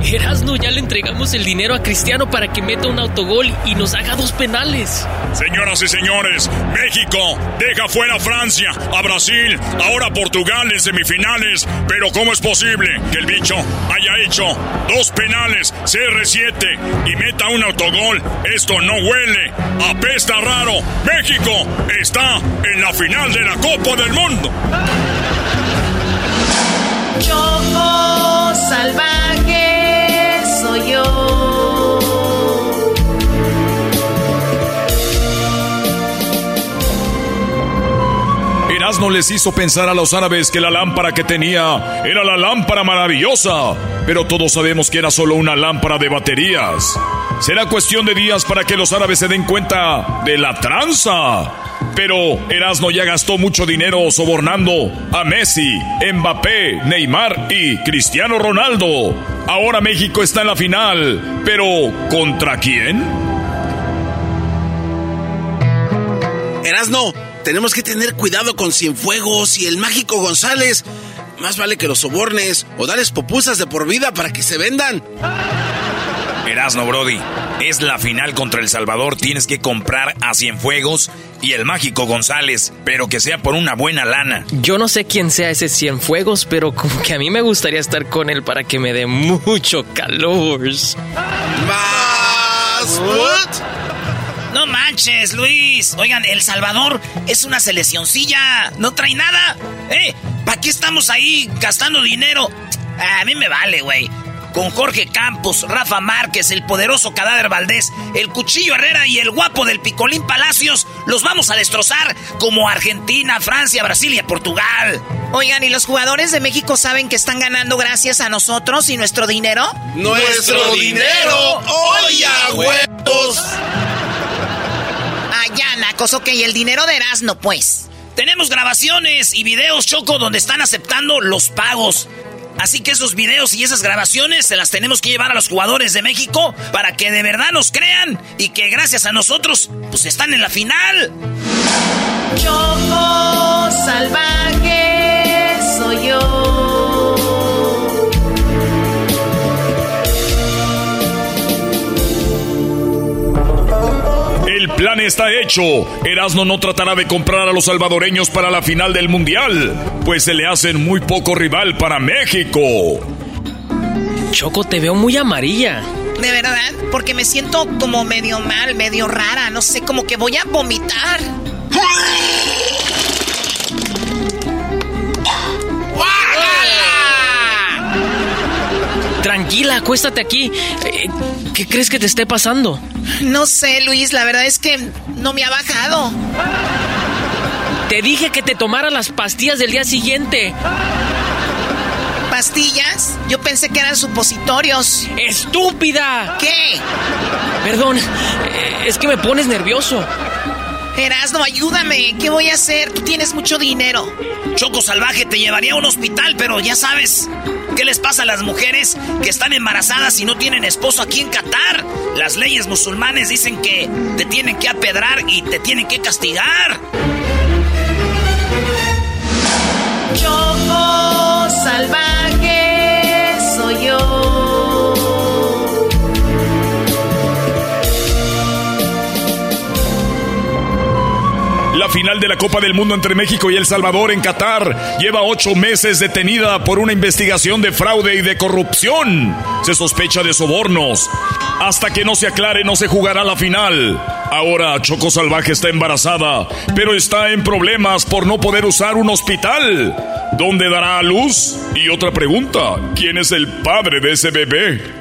Erasno, ya le entregamos el dinero a Cristiano para que meta un autogol y nos haga dos penales. Señoras y señores, México deja fuera a Francia, a Brasil, ahora Portugal en semifinales. Pero ¿cómo es posible que el bicho haya hecho dos penales, CR7 y meta un autogol? Esto no huele, apesta raro. México está en la final de la Copa del Mundo. Choco salvaje Erasmo les hizo pensar a los árabes que la lámpara que tenía era la lámpara maravillosa, pero todos sabemos que era solo una lámpara de baterías. Será cuestión de días para que los árabes se den cuenta de la tranza. Pero Erasmo ya gastó mucho dinero sobornando a Messi, Mbappé, Neymar y Cristiano Ronaldo. Ahora México está en la final, pero ¿contra quién? Erasno, tenemos que tener cuidado con Cienfuegos y el mágico González. Más vale que los sobornes o darles popusas de por vida para que se vendan. Erasno, Brody. Es la final contra El Salvador. Tienes que comprar a Cienfuegos y el mágico González, pero que sea por una buena lana. Yo no sé quién sea ese Cienfuegos, pero como que a mí me gustaría estar con él para que me dé mucho calor. ¿Más? ¿What? No manches, Luis. Oigan, El Salvador es una seleccioncilla. No trae nada. ¿Eh? ¿Para qué estamos ahí gastando dinero? A mí me vale, güey. Con Jorge Campos, Rafa Márquez, el poderoso Cadáver Valdés, el Cuchillo Herrera y el guapo del Picolín Palacios, los vamos a destrozar como Argentina, Francia, Brasil y Portugal. Oigan, ¿y los jugadores de México saben que están ganando gracias a nosotros y nuestro dinero? ¡Nuestro dinero! ¡Oye, huevos! Ya, Nacos, ok, el dinero de Erasmo, pues. Tenemos grabaciones y videos, Choco, donde están aceptando los pagos. Así que esos videos y esas grabaciones se las tenemos que llevar a los jugadores de México para que de verdad nos crean y que gracias a nosotros, pues están en la final. Choco salvaje El plan está hecho. Erasmo no tratará de comprar a los salvadoreños para la final del Mundial, pues se le hacen muy poco rival para México. Choco, te veo muy amarilla. ¿De verdad? Porque me siento como medio mal, medio rara. No sé, como que voy a vomitar. Tranquila, acuéstate aquí. Eh, ¿Qué crees que te esté pasando? No sé, Luis, la verdad es que no me ha bajado. Te dije que te tomara las pastillas del día siguiente. ¿Pastillas? Yo pensé que eran supositorios. ¡Estúpida! ¿Qué? Perdón, eh, es que me pones nervioso. Erasno, ayúdame. ¿Qué voy a hacer? Tú tienes mucho dinero. Choco Salvaje te llevaría a un hospital, pero ya sabes. ¿Qué les pasa a las mujeres que están embarazadas y no tienen esposo aquí en Qatar? Las leyes musulmanes dicen que te tienen que apedrar y te tienen que castigar. Choco salvaje final de la Copa del Mundo entre México y El Salvador en Qatar lleva ocho meses detenida por una investigación de fraude y de corrupción. Se sospecha de sobornos. Hasta que no se aclare no se jugará la final. Ahora Choco Salvaje está embarazada, pero está en problemas por no poder usar un hospital. ¿Dónde dará a luz? Y otra pregunta, ¿quién es el padre de ese bebé?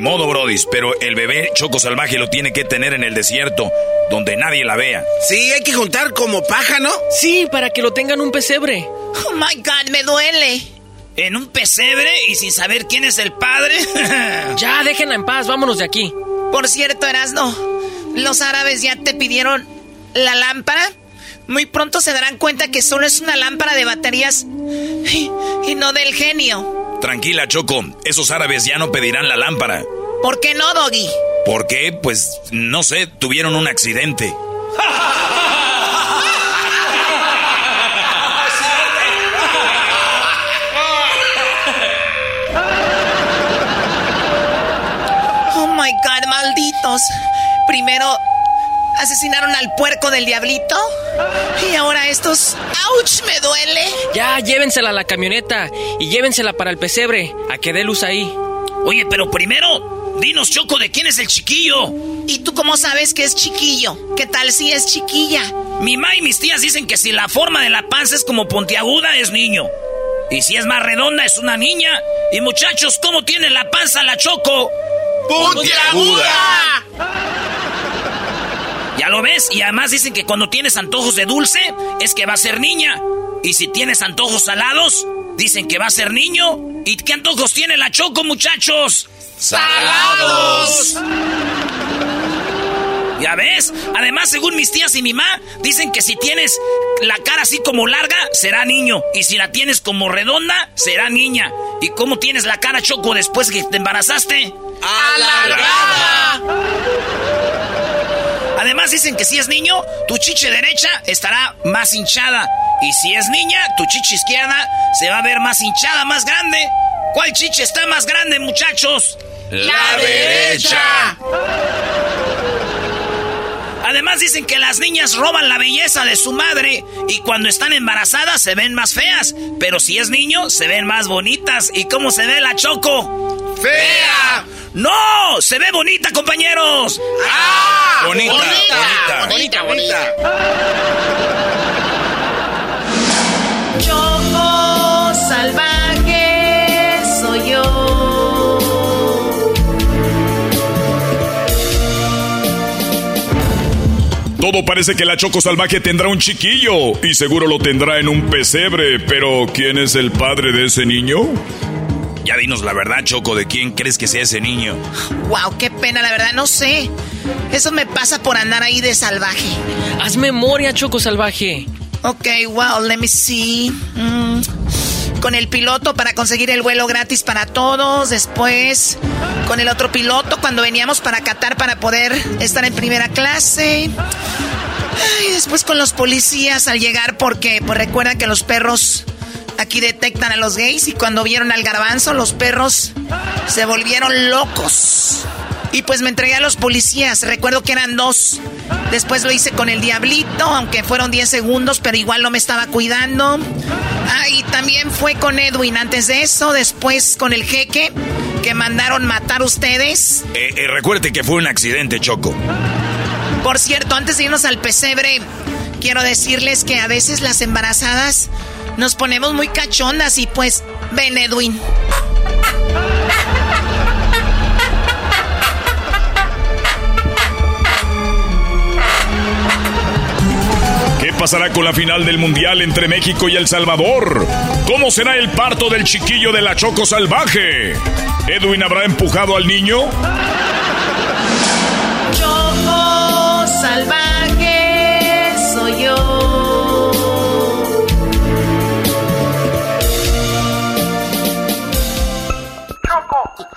Ni modo, Brodis, pero el bebé Choco Salvaje lo tiene que tener en el desierto, donde nadie la vea. Sí, hay que juntar como paja, ¿no? Sí, para que lo tengan un pesebre. Oh my god, me duele. ¿En un pesebre y sin saber quién es el padre? (laughs) ya, déjenla en paz, vámonos de aquí. Por cierto, Erasno, los árabes ya te pidieron la lámpara. Muy pronto se darán cuenta que solo es una lámpara de baterías y, y no del genio. Tranquila, Choco. Esos árabes ya no pedirán la lámpara. ¿Por qué no, Doggy? ¿Por qué? Pues no sé, tuvieron un accidente. Oh my god, malditos. Primero asesinaron al puerco del diablito y ahora estos. ¡Auch! Me duele. Ya, llévensela a la camioneta y llévensela para el pesebre, a que dé luz ahí. Oye, pero primero, dinos, Choco, de quién es el chiquillo. ¿Y tú cómo sabes que es chiquillo? ¿Qué tal si es chiquilla? Mi ma y mis tías dicen que si la forma de la panza es como puntiaguda, es niño. Y si es más redonda, es una niña. Y muchachos, ¿cómo tiene la panza la Choco? ¡Puntiaguda! ¿Ya lo ves? Y además dicen que cuando tienes antojos de dulce, es que va a ser niña. Y si tienes antojos salados, dicen que va a ser niño. ¿Y qué antojos tiene la Choco, muchachos? ¡Salados! (laughs) ¿Ya ves? Además, según mis tías y mi mamá, dicen que si tienes la cara así como larga, será niño. Y si la tienes como redonda, será niña. ¿Y cómo tienes la cara, Choco, después que te embarazaste? ¡Alargada! Además dicen que si es niño, tu chiche derecha estará más hinchada. Y si es niña, tu chiche izquierda se va a ver más hinchada, más grande. ¿Cuál chiche está más grande, muchachos? ¡La derecha! Además dicen que las niñas roban la belleza de su madre y cuando están embarazadas se ven más feas, pero si es niño se ven más bonitas. ¿Y cómo se ve la Choco? ¡Fea! ¡No! ¡Se ve bonita, compañeros! ¡Ah! Bonita, bonita. bonita, bonita. Choco Todo parece que la Choco Salvaje tendrá un chiquillo y seguro lo tendrá en un pesebre, pero ¿quién es el padre de ese niño? Ya dinos la verdad, Choco, ¿de quién crees que sea ese niño? Wow, qué pena, la verdad, no sé. Eso me pasa por andar ahí de salvaje. Haz memoria, Choco Salvaje. Ok, wow, let me see. Mm, con el piloto para conseguir el vuelo gratis para todos. Después, con el otro piloto cuando veníamos para Qatar para poder estar en primera clase. Y después con los policías al llegar porque, pues recuerdan que los perros aquí detectan a los gays y cuando vieron al garbanzo, los perros se volvieron locos. Y pues me entregué a los policías. Recuerdo que eran dos. Después lo hice con el diablito, aunque fueron 10 segundos, pero igual no me estaba cuidando. Ah, y también fue con Edwin antes de eso. Después con el jeque que mandaron matar ustedes. Eh, eh, recuerde que fue un accidente, Choco. Por cierto, antes de irnos al pesebre, quiero decirles que a veces las embarazadas nos ponemos muy cachondas y pues, ven Edwin. Pasará con la final del Mundial entre México y El Salvador? ¿Cómo será el parto del chiquillo de la Choco Salvaje? ¿Edwin habrá empujado al niño? Choco salvaje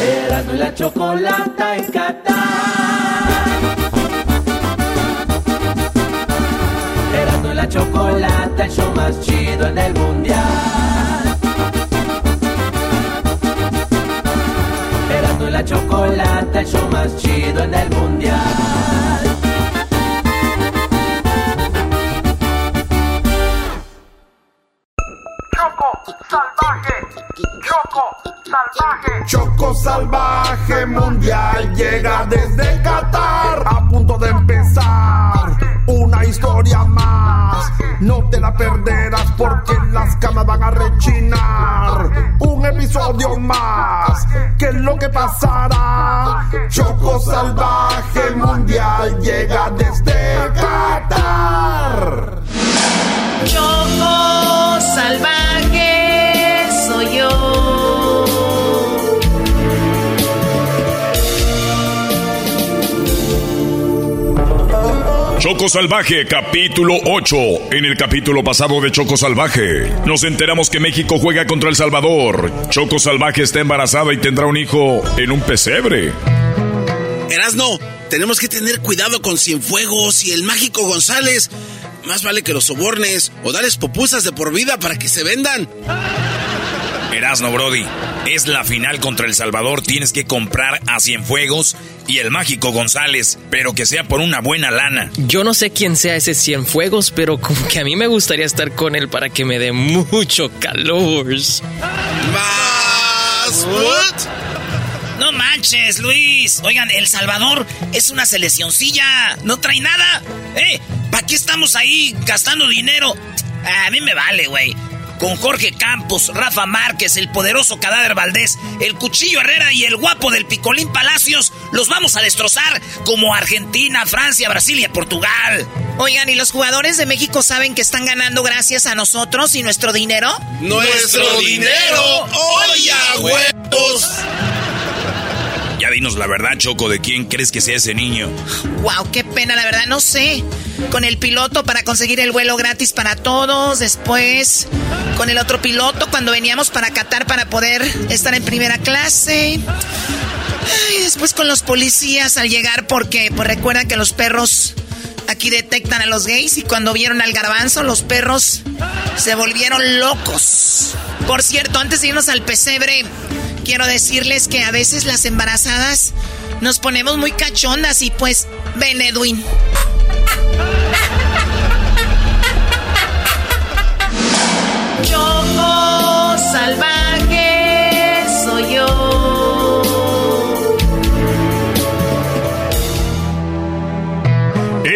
Erasmo y la chocolata en Qatar. Erasmo y la chocolata, el show más chido en el mundial. Erasmo y la chocolata, el show más chido en el mundial. Choco salvaje, Choco salvaje. Choco salvaje mundial llega desde Qatar. A punto de empezar una historia más. No te la perderás porque las camas van a rechinar. Un episodio más. ¿Qué es lo que pasará? Choco salvaje mundial llega desde Qatar. Choco salvaje Choco Salvaje, capítulo 8. En el capítulo pasado de Choco Salvaje, nos enteramos que México juega contra El Salvador. Choco Salvaje está embarazada y tendrá un hijo en un pesebre. Erasno, tenemos que tener cuidado con Cienfuegos y el mágico González. Más vale que los sobornes o dales popusas de por vida para que se vendan. Erasno, Brody. Es la final contra El Salvador. Tienes que comprar a Cienfuegos y el mágico González, pero que sea por una buena lana. Yo no sé quién sea ese Cienfuegos, pero como que a mí me gustaría estar con él para que me dé mucho calor. ¿Más? No manches, Luis. Oigan, El Salvador es una seleccioncilla. No trae nada. ¿Eh? ¿Para qué estamos ahí gastando dinero? Ah, a mí me vale, güey. Con Jorge Campos, Rafa Márquez, el poderoso Cadáver Valdés, el Cuchillo Herrera y el guapo del Picolín Palacios, los vamos a destrozar como Argentina, Francia, Brasil y Portugal. Oigan, ¿y los jugadores de México saben que están ganando gracias a nosotros y nuestro dinero? ¡Nuestro dinero! ¡Oye, huevos! Ya dinos la verdad, Choco, de quién crees que sea ese niño. Wow, qué pena, la verdad, no sé. Con el piloto para conseguir el vuelo gratis para todos, después con el otro piloto cuando veníamos para Qatar para poder estar en primera clase. Después con los policías al llegar porque pues recuerdan que los perros aquí detectan a los gays y cuando vieron al garbanzo los perros se volvieron locos. Por cierto, antes de irnos al pesebre, quiero decirles que a veces las embarazadas nos ponemos muy cachondas y pues ven Edwin. Choco salvaje soy yo.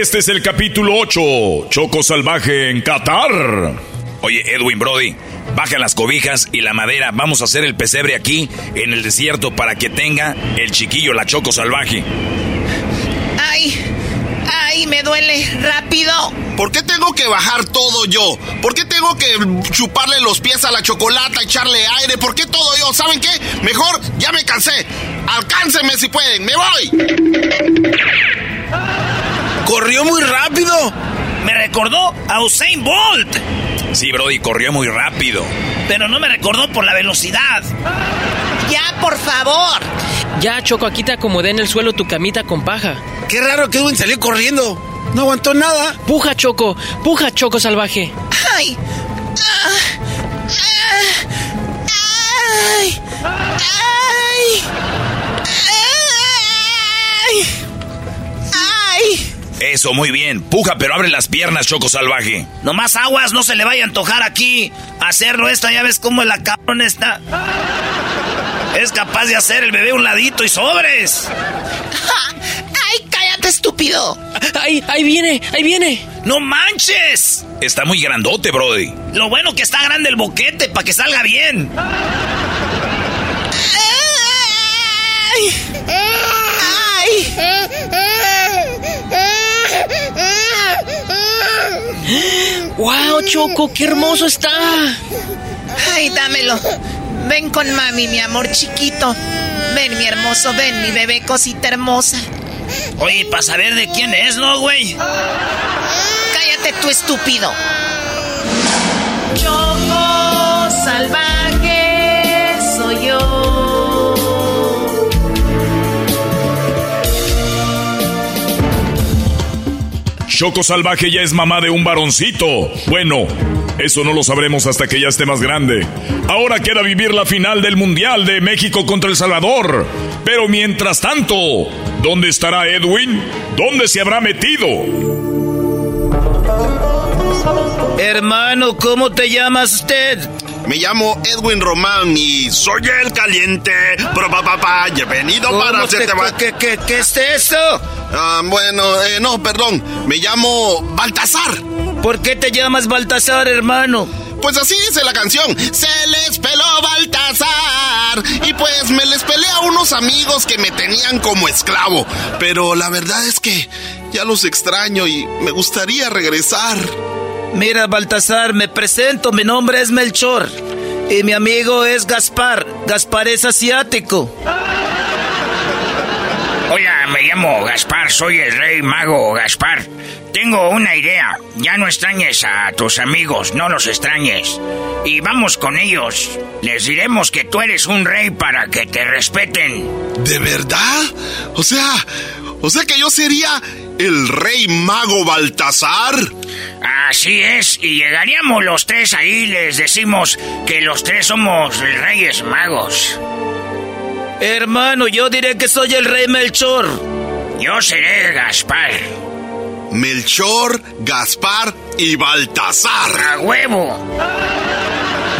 Este es el capítulo 8. Choco Salvaje en Qatar. Oye, Edwin Brody, baja las cobijas y la madera. Vamos a hacer el pesebre aquí en el desierto para que tenga el chiquillo la Choco Salvaje. Ay, ay, me duele. Rápido. ¿Por qué tengo que bajar todo yo? ¿Por qué tengo que chuparle los pies a la chocolata, echarle aire? ¿Por qué todo yo? ¿Saben qué? Mejor ya me cansé. Alcáncenme si pueden. ¡Me voy! ¡Corrió muy rápido! Me recordó a Usain Bolt. Sí, Brody, corrió muy rápido. Pero no me recordó por la velocidad. Ya, por favor. Ya, Choco, aquí te acomodé en el suelo tu camita con paja. Qué raro que Edwin salió corriendo. No aguantó nada. Puja, Choco. Puja, Choco salvaje. Ay. Ah, ah, ay. Ay. Ay. Eso, muy bien. Puja, pero abre las piernas, Choco Salvaje. Nomás aguas, no se le vaya a antojar aquí hacerlo esta. Ya ves cómo la cabrón está. (laughs) Es capaz de hacer el bebé un ladito y sobres. (laughs) ¡Ay, cállate, estúpido! ¡Ay, ahí viene! ¡Ahí viene! ¡No manches! Está muy grandote, Brody. Lo bueno que está grande el boquete para que salga bien. (laughs) ¡Ay! ¡Wow, Choco! ¡Qué hermoso está! ¡Ay, dámelo! Ven con mami, mi amor chiquito. Ven, mi hermoso, ven, mi bebé cosita hermosa. Oye, para saber de quién es, ¿no, güey? Cállate, tú estúpido. Choco salvaje Choco Salvaje ya es mamá de un varoncito. Bueno, eso no lo sabremos hasta que ya esté más grande. Ahora queda vivir la final del Mundial de México contra El Salvador. Pero mientras tanto, ¿dónde estará Edwin? ¿Dónde se habrá metido? Hermano, ¿cómo te llamas usted? Me llamo Edwin Román y soy el caliente. Pero papá, he venido para hacerte... ¿Qué, qué, qué es eso? Ah, bueno, eh, no, perdón. Me llamo Baltasar. ¿Por qué te llamas Baltasar, hermano? Pues así dice la canción. Se les peló Baltasar. Y pues me les pelé a unos amigos que me tenían como esclavo. Pero la verdad es que ya los extraño y me gustaría regresar. Mira, Baltasar, me presento. Mi nombre es Melchor. Y mi amigo es Gaspar. Gaspar es asiático. Oiga, me llamo Gaspar, soy el rey mago Gaspar. Tengo una idea. Ya no extrañes a tus amigos, no los extrañes. Y vamos con ellos. Les diremos que tú eres un rey para que te respeten. ¿De verdad? O sea, o sea que yo sería el rey mago Baltasar. Así es, y llegaríamos los tres ahí, les decimos que los tres somos reyes magos. Hermano, yo diré que soy el rey Melchor. Yo seré Gaspar. Melchor, Gaspar y Baltasar. ¡A huevo!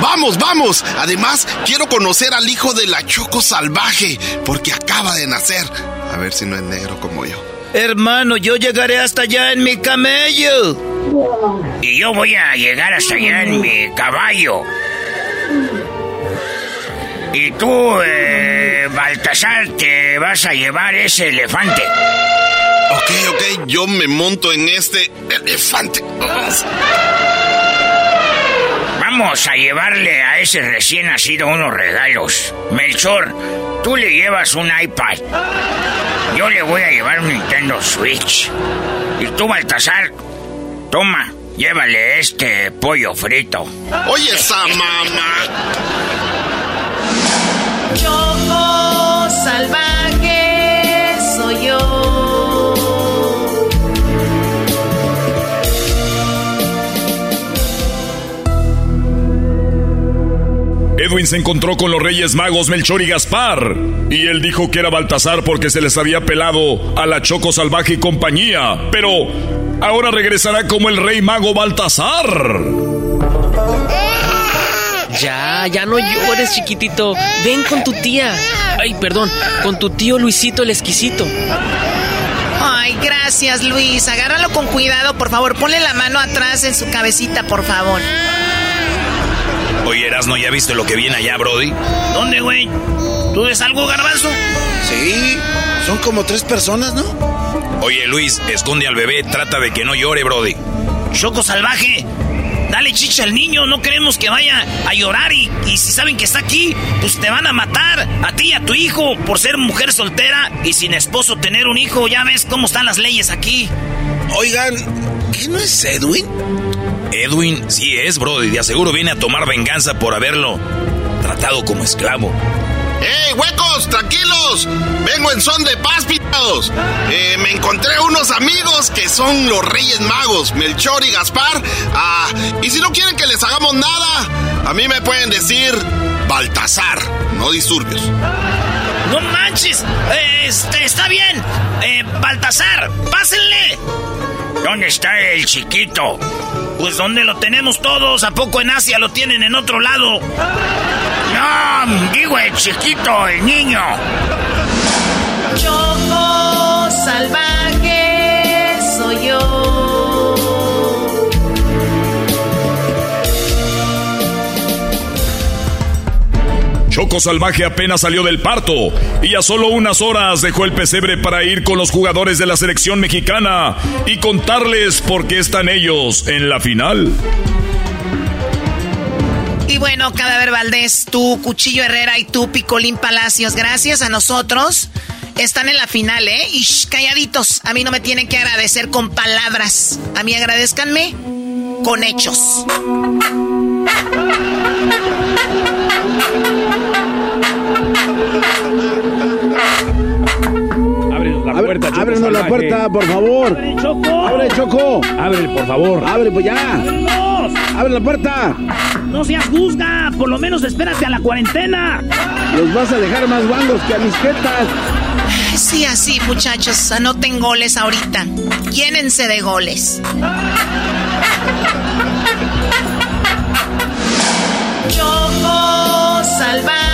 Vamos, vamos. Además, quiero conocer al hijo de la Choco Salvaje, porque acaba de nacer. A ver si no es negro como yo. Hermano, yo llegaré hasta allá en mi camello. Y yo voy a llegar hasta allá en mi caballo. Y tú, eh, Baltasar, te vas a llevar ese elefante. Ok, ok, yo me monto en este elefante. Vamos. Vamos a llevarle a ese recién nacido unos regalos. Melchor, tú le llevas un iPad. Yo le voy a llevar un Nintendo Switch. Y tú, Baltasar, toma, llévale este pollo frito. Oye, esa mamá. Choco salvaje soy yo. Edwin se encontró con los reyes magos Melchor y Gaspar. Y él dijo que era Baltasar porque se les había pelado a la Choco Salvaje y compañía. Pero ahora regresará como el rey mago Baltasar. Ya, ya no llores, chiquitito. Ven con tu tía. Ay, perdón, con tu tío Luisito el exquisito. Ay, gracias, Luis. Agárralo con cuidado, por favor. Ponle la mano atrás en su cabecita, por favor. Oye, Erasno, ¿ya viste lo que viene allá, Brody? ¿Dónde, güey? ¿Tú ves algo, garbanzo? Sí, son como tres personas, ¿no? Oye, Luis, esconde al bebé, trata de que no llore, Brody. Choco salvaje. Dale chicha al niño, no queremos que vaya a llorar y, y si saben que está aquí, pues te van a matar a ti y a tu hijo por ser mujer soltera y sin esposo tener un hijo. Ya ves cómo están las leyes aquí. Oigan, ¿qué no es Edwin? Edwin sí es, Brody, de aseguro viene a tomar venganza por haberlo tratado como esclavo. ¡Ey, huecos! ¡Tranquilos! Vengo en son de paz, pitados. Eh, me encontré unos amigos que son los Reyes Magos, Melchor y Gaspar. Ah, y si no quieren que les hagamos nada, a mí me pueden decir Baltasar, no disturbios. ¡No manches! Este, está bien. Eh, Baltasar, pásenle. ¿Dónde está el chiquito? Pues ¿dónde lo tenemos todos? ¿A poco en Asia lo tienen en otro lado? No, digo el chiquito, el niño. Choco salvaje Choco Salvaje apenas salió del parto y a solo unas horas dejó el pesebre para ir con los jugadores de la selección mexicana y contarles por qué están ellos en la final. Y bueno, Cadáver Valdés, tú, Cuchillo Herrera y tú, Picolín Palacios, gracias a nosotros. Están en la final, ¿eh? Y shh, calladitos. A mí no me tienen que agradecer con palabras. A mí agradezcanme con hechos. Puerta, Choco Ábrenos la puerta, por favor. Choco. Abre, Choco. Ábrele, por favor. Abre, pues ya. ¡Vámonos! Abre la puerta. ¡No seas juzga! Por lo menos espérate a la cuarentena. Los vas a dejar más guangos que a mis jetas. Sí, así, muchachos. Anoten goles ahorita. Llénense de goles. (laughs) Yo salvaje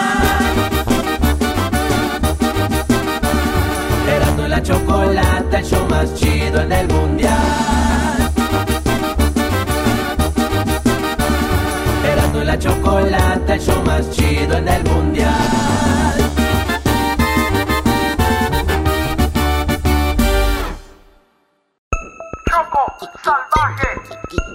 La chocolata, el show más chido en el mundial. Erasmo y la chocolata, el show más chido en el mundial. Choco salvaje,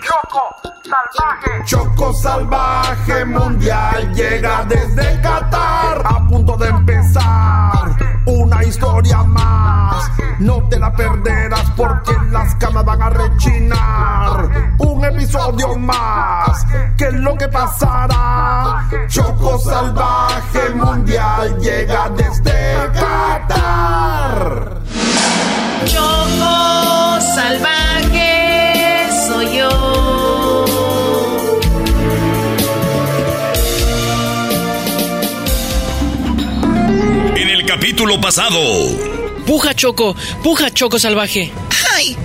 Choco salvaje. Choco salvaje mundial llega desde Qatar. A punto de empezar una historia más. No te la perderás porque las camas van a rechinar. Un episodio más. ¿Qué es lo que pasará? Choco salvaje mundial llega desde Qatar. Choco salvaje el capítulo pasado. Puja Choco, puja Choco salvaje. ¡Ay!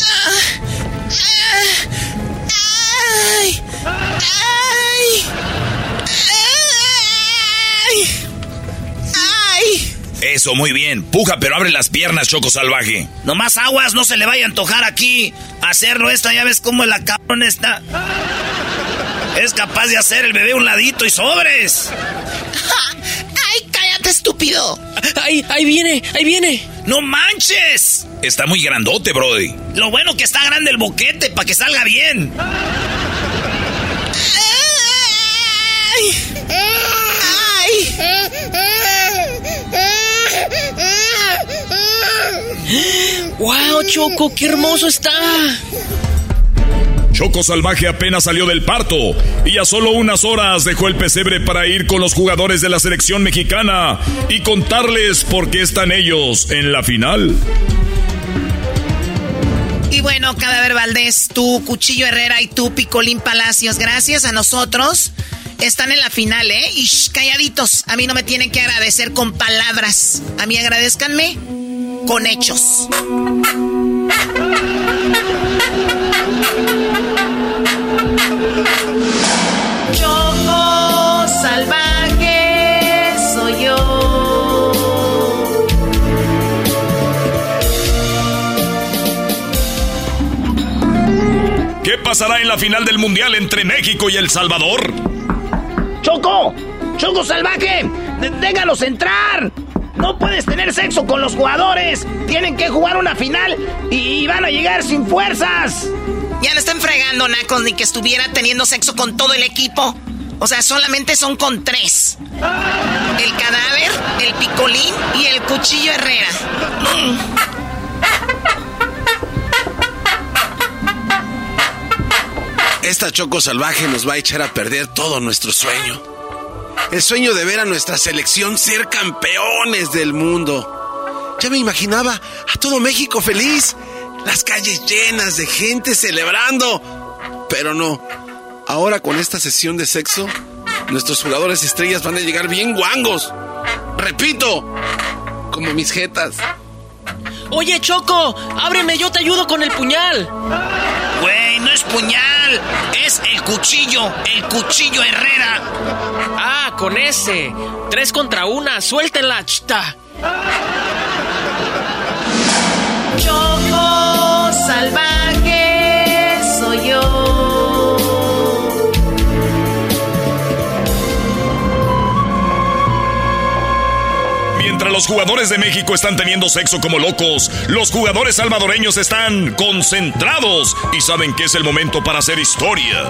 ¡Ah! ¡Ay! ¡Ay! ¡Ay! ¡Ay! Eso, muy bien. Puja, pero abre las piernas, Choco Salvaje. Nomás aguas, no se le vaya a antojar aquí hacerlo esta. Ya ves cómo la cabrón está. Es capaz de hacer el bebé un ladito y sobres. ¡Ay, cállate, estúpido! ¡Ahí, ahí viene, ahí viene! ¡No manches! Está muy grandote, Brody. Lo bueno que está grande el boquete para que salga bien. ¡Ay! ¡Wow, Choco, qué hermoso está! Choco Salvaje apenas salió del parto y a solo unas horas dejó el pesebre para ir con los jugadores de la selección mexicana y contarles por qué están ellos en la final. Y bueno, Cadáver Valdés, tú, Cuchillo Herrera y tú, Picolín Palacios, gracias a nosotros. Están en la final, ¿eh? Y shh, calladitos. A mí no me tienen que agradecer con palabras. A mí agradezcanme con hechos. ¿Qué pasará en la final del Mundial entre México y El Salvador? ¡Choco! ¡Choco salvaje! ¡Déjalos entrar! No puedes tener sexo con los jugadores. Tienen que jugar una final y van a llegar sin fuerzas. Ya lo están fregando, Nacos, ni que estuviera teniendo sexo con todo el equipo. O sea, solamente son con tres. El cadáver, el picolín y el cuchillo Herrera. (laughs) Esta choco salvaje nos va a echar a perder todo nuestro sueño. El sueño de ver a nuestra selección ser campeones del mundo. Ya me imaginaba a todo México feliz, las calles llenas de gente celebrando. Pero no, ahora con esta sesión de sexo, nuestros jugadores estrellas van a llegar bien guangos. Repito, como mis jetas. Oye, Choco, ábreme, yo te ayudo con el puñal. Güey, no es puñal, es el cuchillo, el cuchillo Herrera. Ah, con ese. Tres contra una, suéltenla, chita. Choco salvaje los jugadores de México están teniendo sexo como locos, los jugadores salvadoreños están concentrados y saben que es el momento para hacer historia.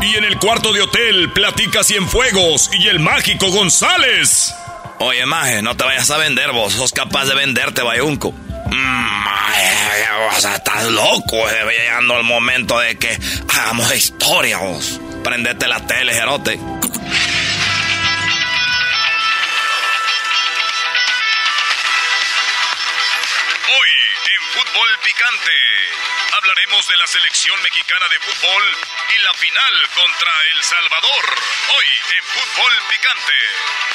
Y en el cuarto de hotel platica Cienfuegos y el mágico González. Oye, Maje, no te vayas a vender vos. Sos capaz de venderte, Bayunco. Mm, o sea, estás loco, eh, llegando el momento de que hagamos historia, vos. Prendete la tele, Jerote. Habla hablaremos de la selección mexicana de fútbol y la final contra El Salvador. Hoy en Fútbol Picante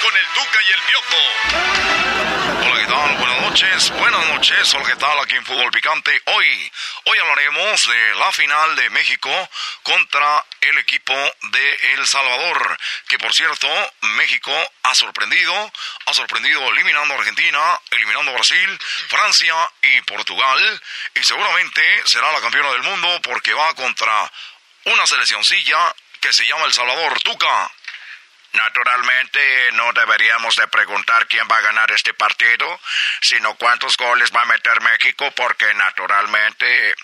con el Duca y el Piojo. Hola, ¿qué tal? Buenas noches. Buenas noches. Hola, ¿qué tal? Aquí en Fútbol Picante. Hoy, hoy hablaremos de la final de México contra el equipo de El Salvador. Que por cierto, México ha sorprendido. Ha sorprendido eliminando a Argentina, eliminando a Brasil, Francia y Portugal. Y seguramente será la campeona del mundo porque va contra una seleccioncilla que se llama El Salvador. Tuca. Naturalmente no deberíamos de preguntar quién va a ganar este partido, sino cuántos goles va a meter México, porque naturalmente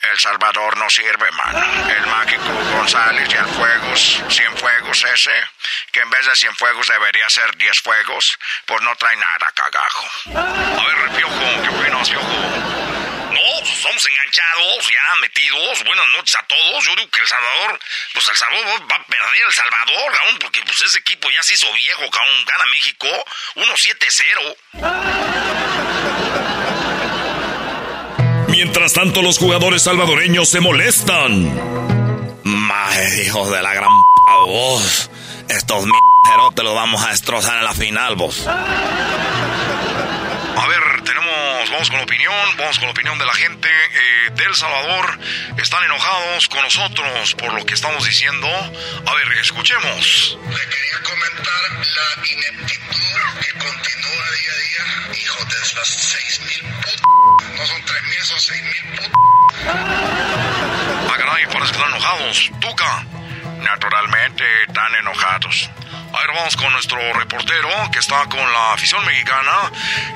El Salvador no sirve, mano. El mágico González y el Fuegos, Cienfuegos ese, que en vez de Cienfuegos debería ser Diez Fuegos, pues no trae nada, cagajo. A ver, Piojo, ¿qué opinas, Piojo? No, somos enganchados, ya metidos. Buenas noches a todos. Yo digo que El Salvador, pues El Salvador va a perder El Salvador, cabrón, porque pues ese equipo ya se hizo viejo, cabrón. Gana México 1-7-0. Mientras tanto, los jugadores salvadoreños se molestan. Madre, hijos de la gran p vos. Estos te los vamos a destrozar en la final, vos. Vamos con la opinión, vamos con la opinión de la gente eh, de El Salvador. Están enojados con nosotros por lo que estamos diciendo. A ver, escuchemos. Le quería comentar la ineptitud que continúa día a día. Hijo de las seis mil putas. No son tres mil, son seis mil putas. Ah, caray, parece que están enojados. Tuca. Naturalmente están enojados. A ver, vamos con nuestro reportero que está con la afición mexicana.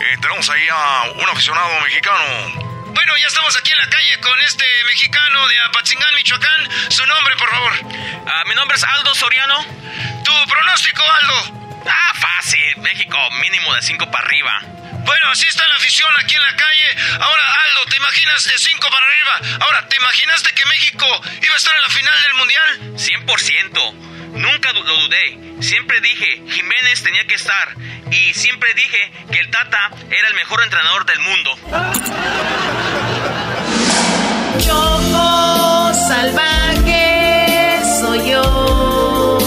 Eh, tenemos ahí a un aficionado mexicano. Bueno, ya estamos aquí en la calle con este mexicano de Apatzingán, Michoacán. Su nombre, por favor. Ah, mi nombre es Aldo Soriano. Tu pronóstico, Aldo. Ah, fácil. México mínimo de 5 para arriba. Bueno, así está la afición aquí en la calle. Ahora, Aldo, ¿te imaginas de 5 para arriba? Ahora, ¿te imaginaste que México iba a estar en la final del Mundial? 100%. Nunca lo dudé. Siempre dije, Jiménez tenía que estar. Y siempre dije que el Tata era el mejor entrenador del mundo. Choco salvaje soy yo.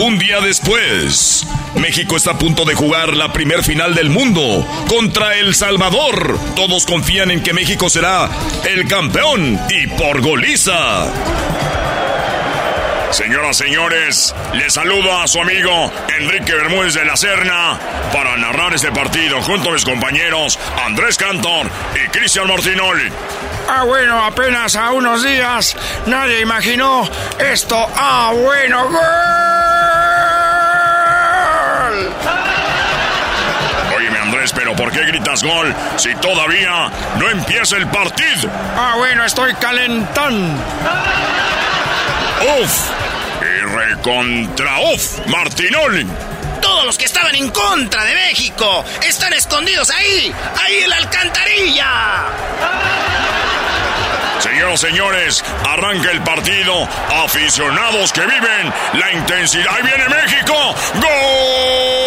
Un día después, México está a punto de jugar la primer final del mundo contra El Salvador. Todos confían en que México será el campeón y por goliza. Señoras, señores, les saludo a su amigo Enrique Bermúdez de la Serna para narrar este partido junto a mis compañeros Andrés Cantor y Cristian Martinoli. Ah, bueno, apenas a unos días nadie imaginó esto. Ah, bueno, gol. Óyeme, Andrés, pero ¿por qué gritas gol si todavía no empieza el partido? Ah, bueno, estoy calentando. ¡Uf! Y recontra uf, Martinoli. Todos los que estaban en contra de México están escondidos ahí, ahí en la alcantarilla. Señoras, señores, arranca el partido. Aficionados que viven la intensidad. ¡Ahí viene México! ¡Gol!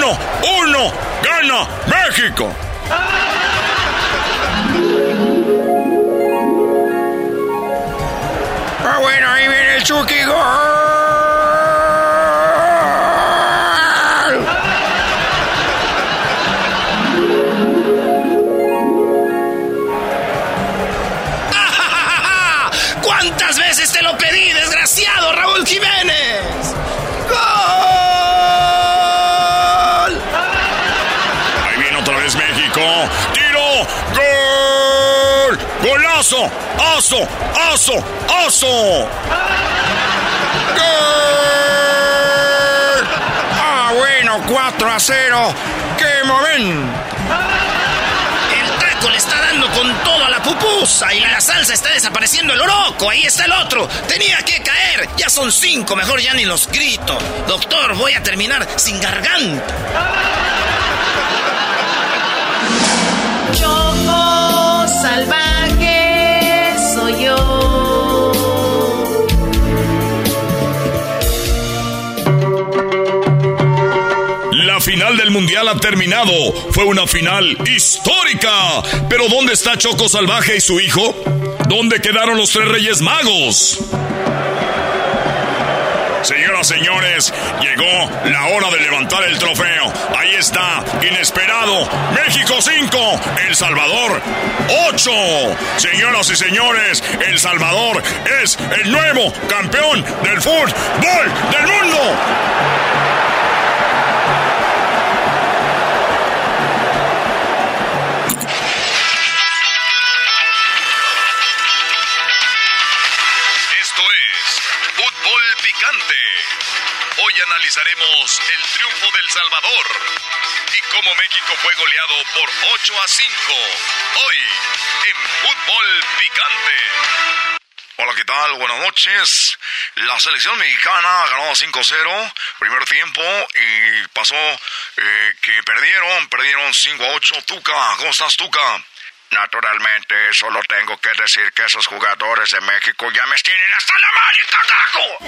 1-1 gana México. Ah, bueno, ahí viene el Chucky Gol. (laughs) ¡Ah, ¡Cuántas veces te lo pedí, desgraciado Raúl Jiménez! Golazo. Aso. Aso. Aso. Ah, bueno, 4 a 0. ¡Qué momento! El taco le está dando con todo a la pupusa y la salsa está desapareciendo el oroco. Ahí está el otro. Tenía que caer. Ya son cinco. Mejor ya ni los grito. Doctor, voy a terminar sin garganta. Choco salvaje Final del mundial ha terminado. Fue una final histórica. Pero ¿dónde está Choco Salvaje y su hijo? ¿Dónde quedaron los tres reyes magos? Señoras, señores, llegó la hora de levantar el trofeo. Ahí está, inesperado. México 5, El Salvador 8. Señoras y señores, El Salvador es el nuevo campeón del fútbol del mundo. Analizaremos el triunfo del Salvador y cómo México fue goleado por 8 a 5. Hoy en Fútbol Picante. Hola, ¿qué tal? Buenas noches. La selección mexicana ganó 5-0 primer tiempo y pasó eh, que perdieron, perdieron 5 a 8. Tuca, ¿cómo estás, Tuca? Naturalmente, solo tengo que decir que esos jugadores de México ya me tienen hasta la madre, cagajo.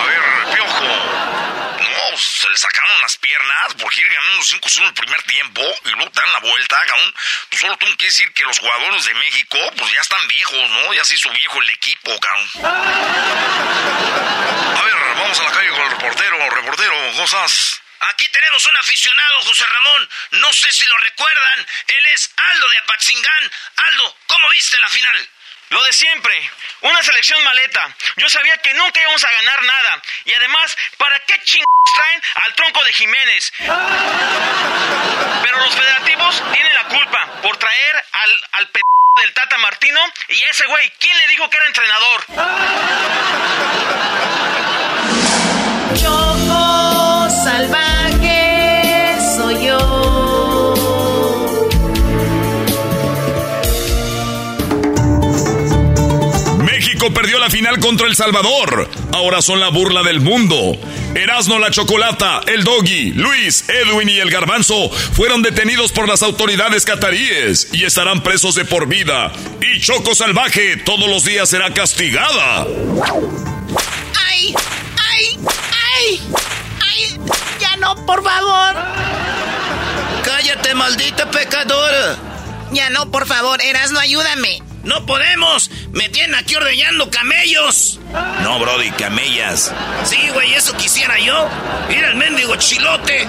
A ver, Piojo. No, se le sacaron las piernas porque ir ganando 5-1 el primer tiempo y luego dan la vuelta, cabrón. Tú solo tengo que decir que los jugadores de México, pues ya están viejos, ¿no? Ya se hizo viejo el equipo, cabrón. A ver, vamos a la calle con el reportero. Reportero, ¿cómo estás? Aquí tenemos un aficionado, José Ramón. No sé si lo recuerdan. Él es Aldo de Apatzingán. Aldo, ¿cómo viste la final? Lo de siempre, una selección maleta. Yo sabía que nunca íbamos a ganar nada. Y además, ¿para qué chingados traen al tronco de Jiménez? Pero los federativos tienen la culpa por traer al, al p del Tata Martino y ese güey, ¿quién le dijo que era entrenador? Choco salvaje soy yo. México perdió la final contra El Salvador. Ahora son la burla del mundo. Erasmo la Chocolata, el Doggy, Luis, Edwin y el Garbanzo fueron detenidos por las autoridades cataríes y estarán presos de por vida. Y Choco Salvaje todos los días será castigada. ¡Ay! ¡Ay! ¡Ay! ¡Ya no, por favor! Cállate, maldita pecadora. Ya no, por favor, Erasno, ayúdame. No podemos. Me tienen aquí ordeñando camellos. No, Brody, camellas. Sí, güey, eso quisiera yo. Mira el mendigo chilote.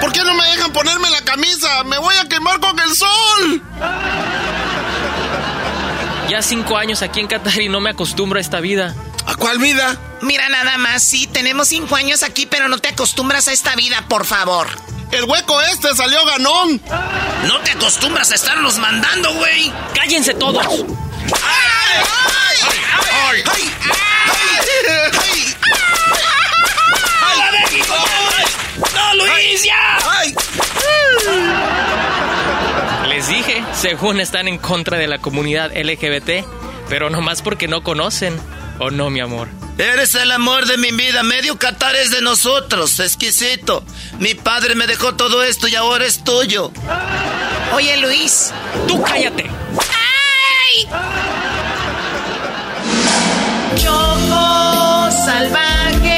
¿Por qué no me dejan ponerme la camisa? ¡Me voy a quemar con el sol! Ya cinco años aquí en Qatar y no me acostumbro a esta vida. ¿A cuál vida? Mira nada más, sí, tenemos cinco años aquí, pero no te acostumbras a esta vida, por favor. El hueco este salió ganón. No te acostumbras a estarnos mandando, güey. ¡Cállense todos! ¡Ay! ¡Ay! ¡Ay! ¡Ay! ¡Ay! México! ¡No, Luis, ya! ¡Ay! Les dije, según están en contra de la comunidad LGBT, pero nomás porque no conocen. ¿O no, mi amor? Eres el amor de mi vida. Medio Qatar es de nosotros. Exquisito. Mi padre me dejó todo esto y ahora es tuyo. Oye, Luis. ¡Tú cállate! ¡Ay! Choco salvaje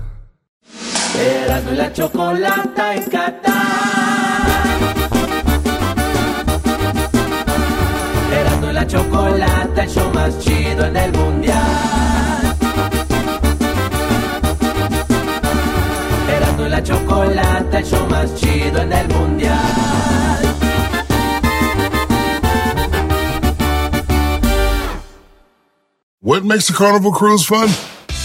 Erasmo y la chocolata y la chocolata, el show más chido en el mundial. la chocolata, el show más chido en el mundial. What makes the carnival cruise fun?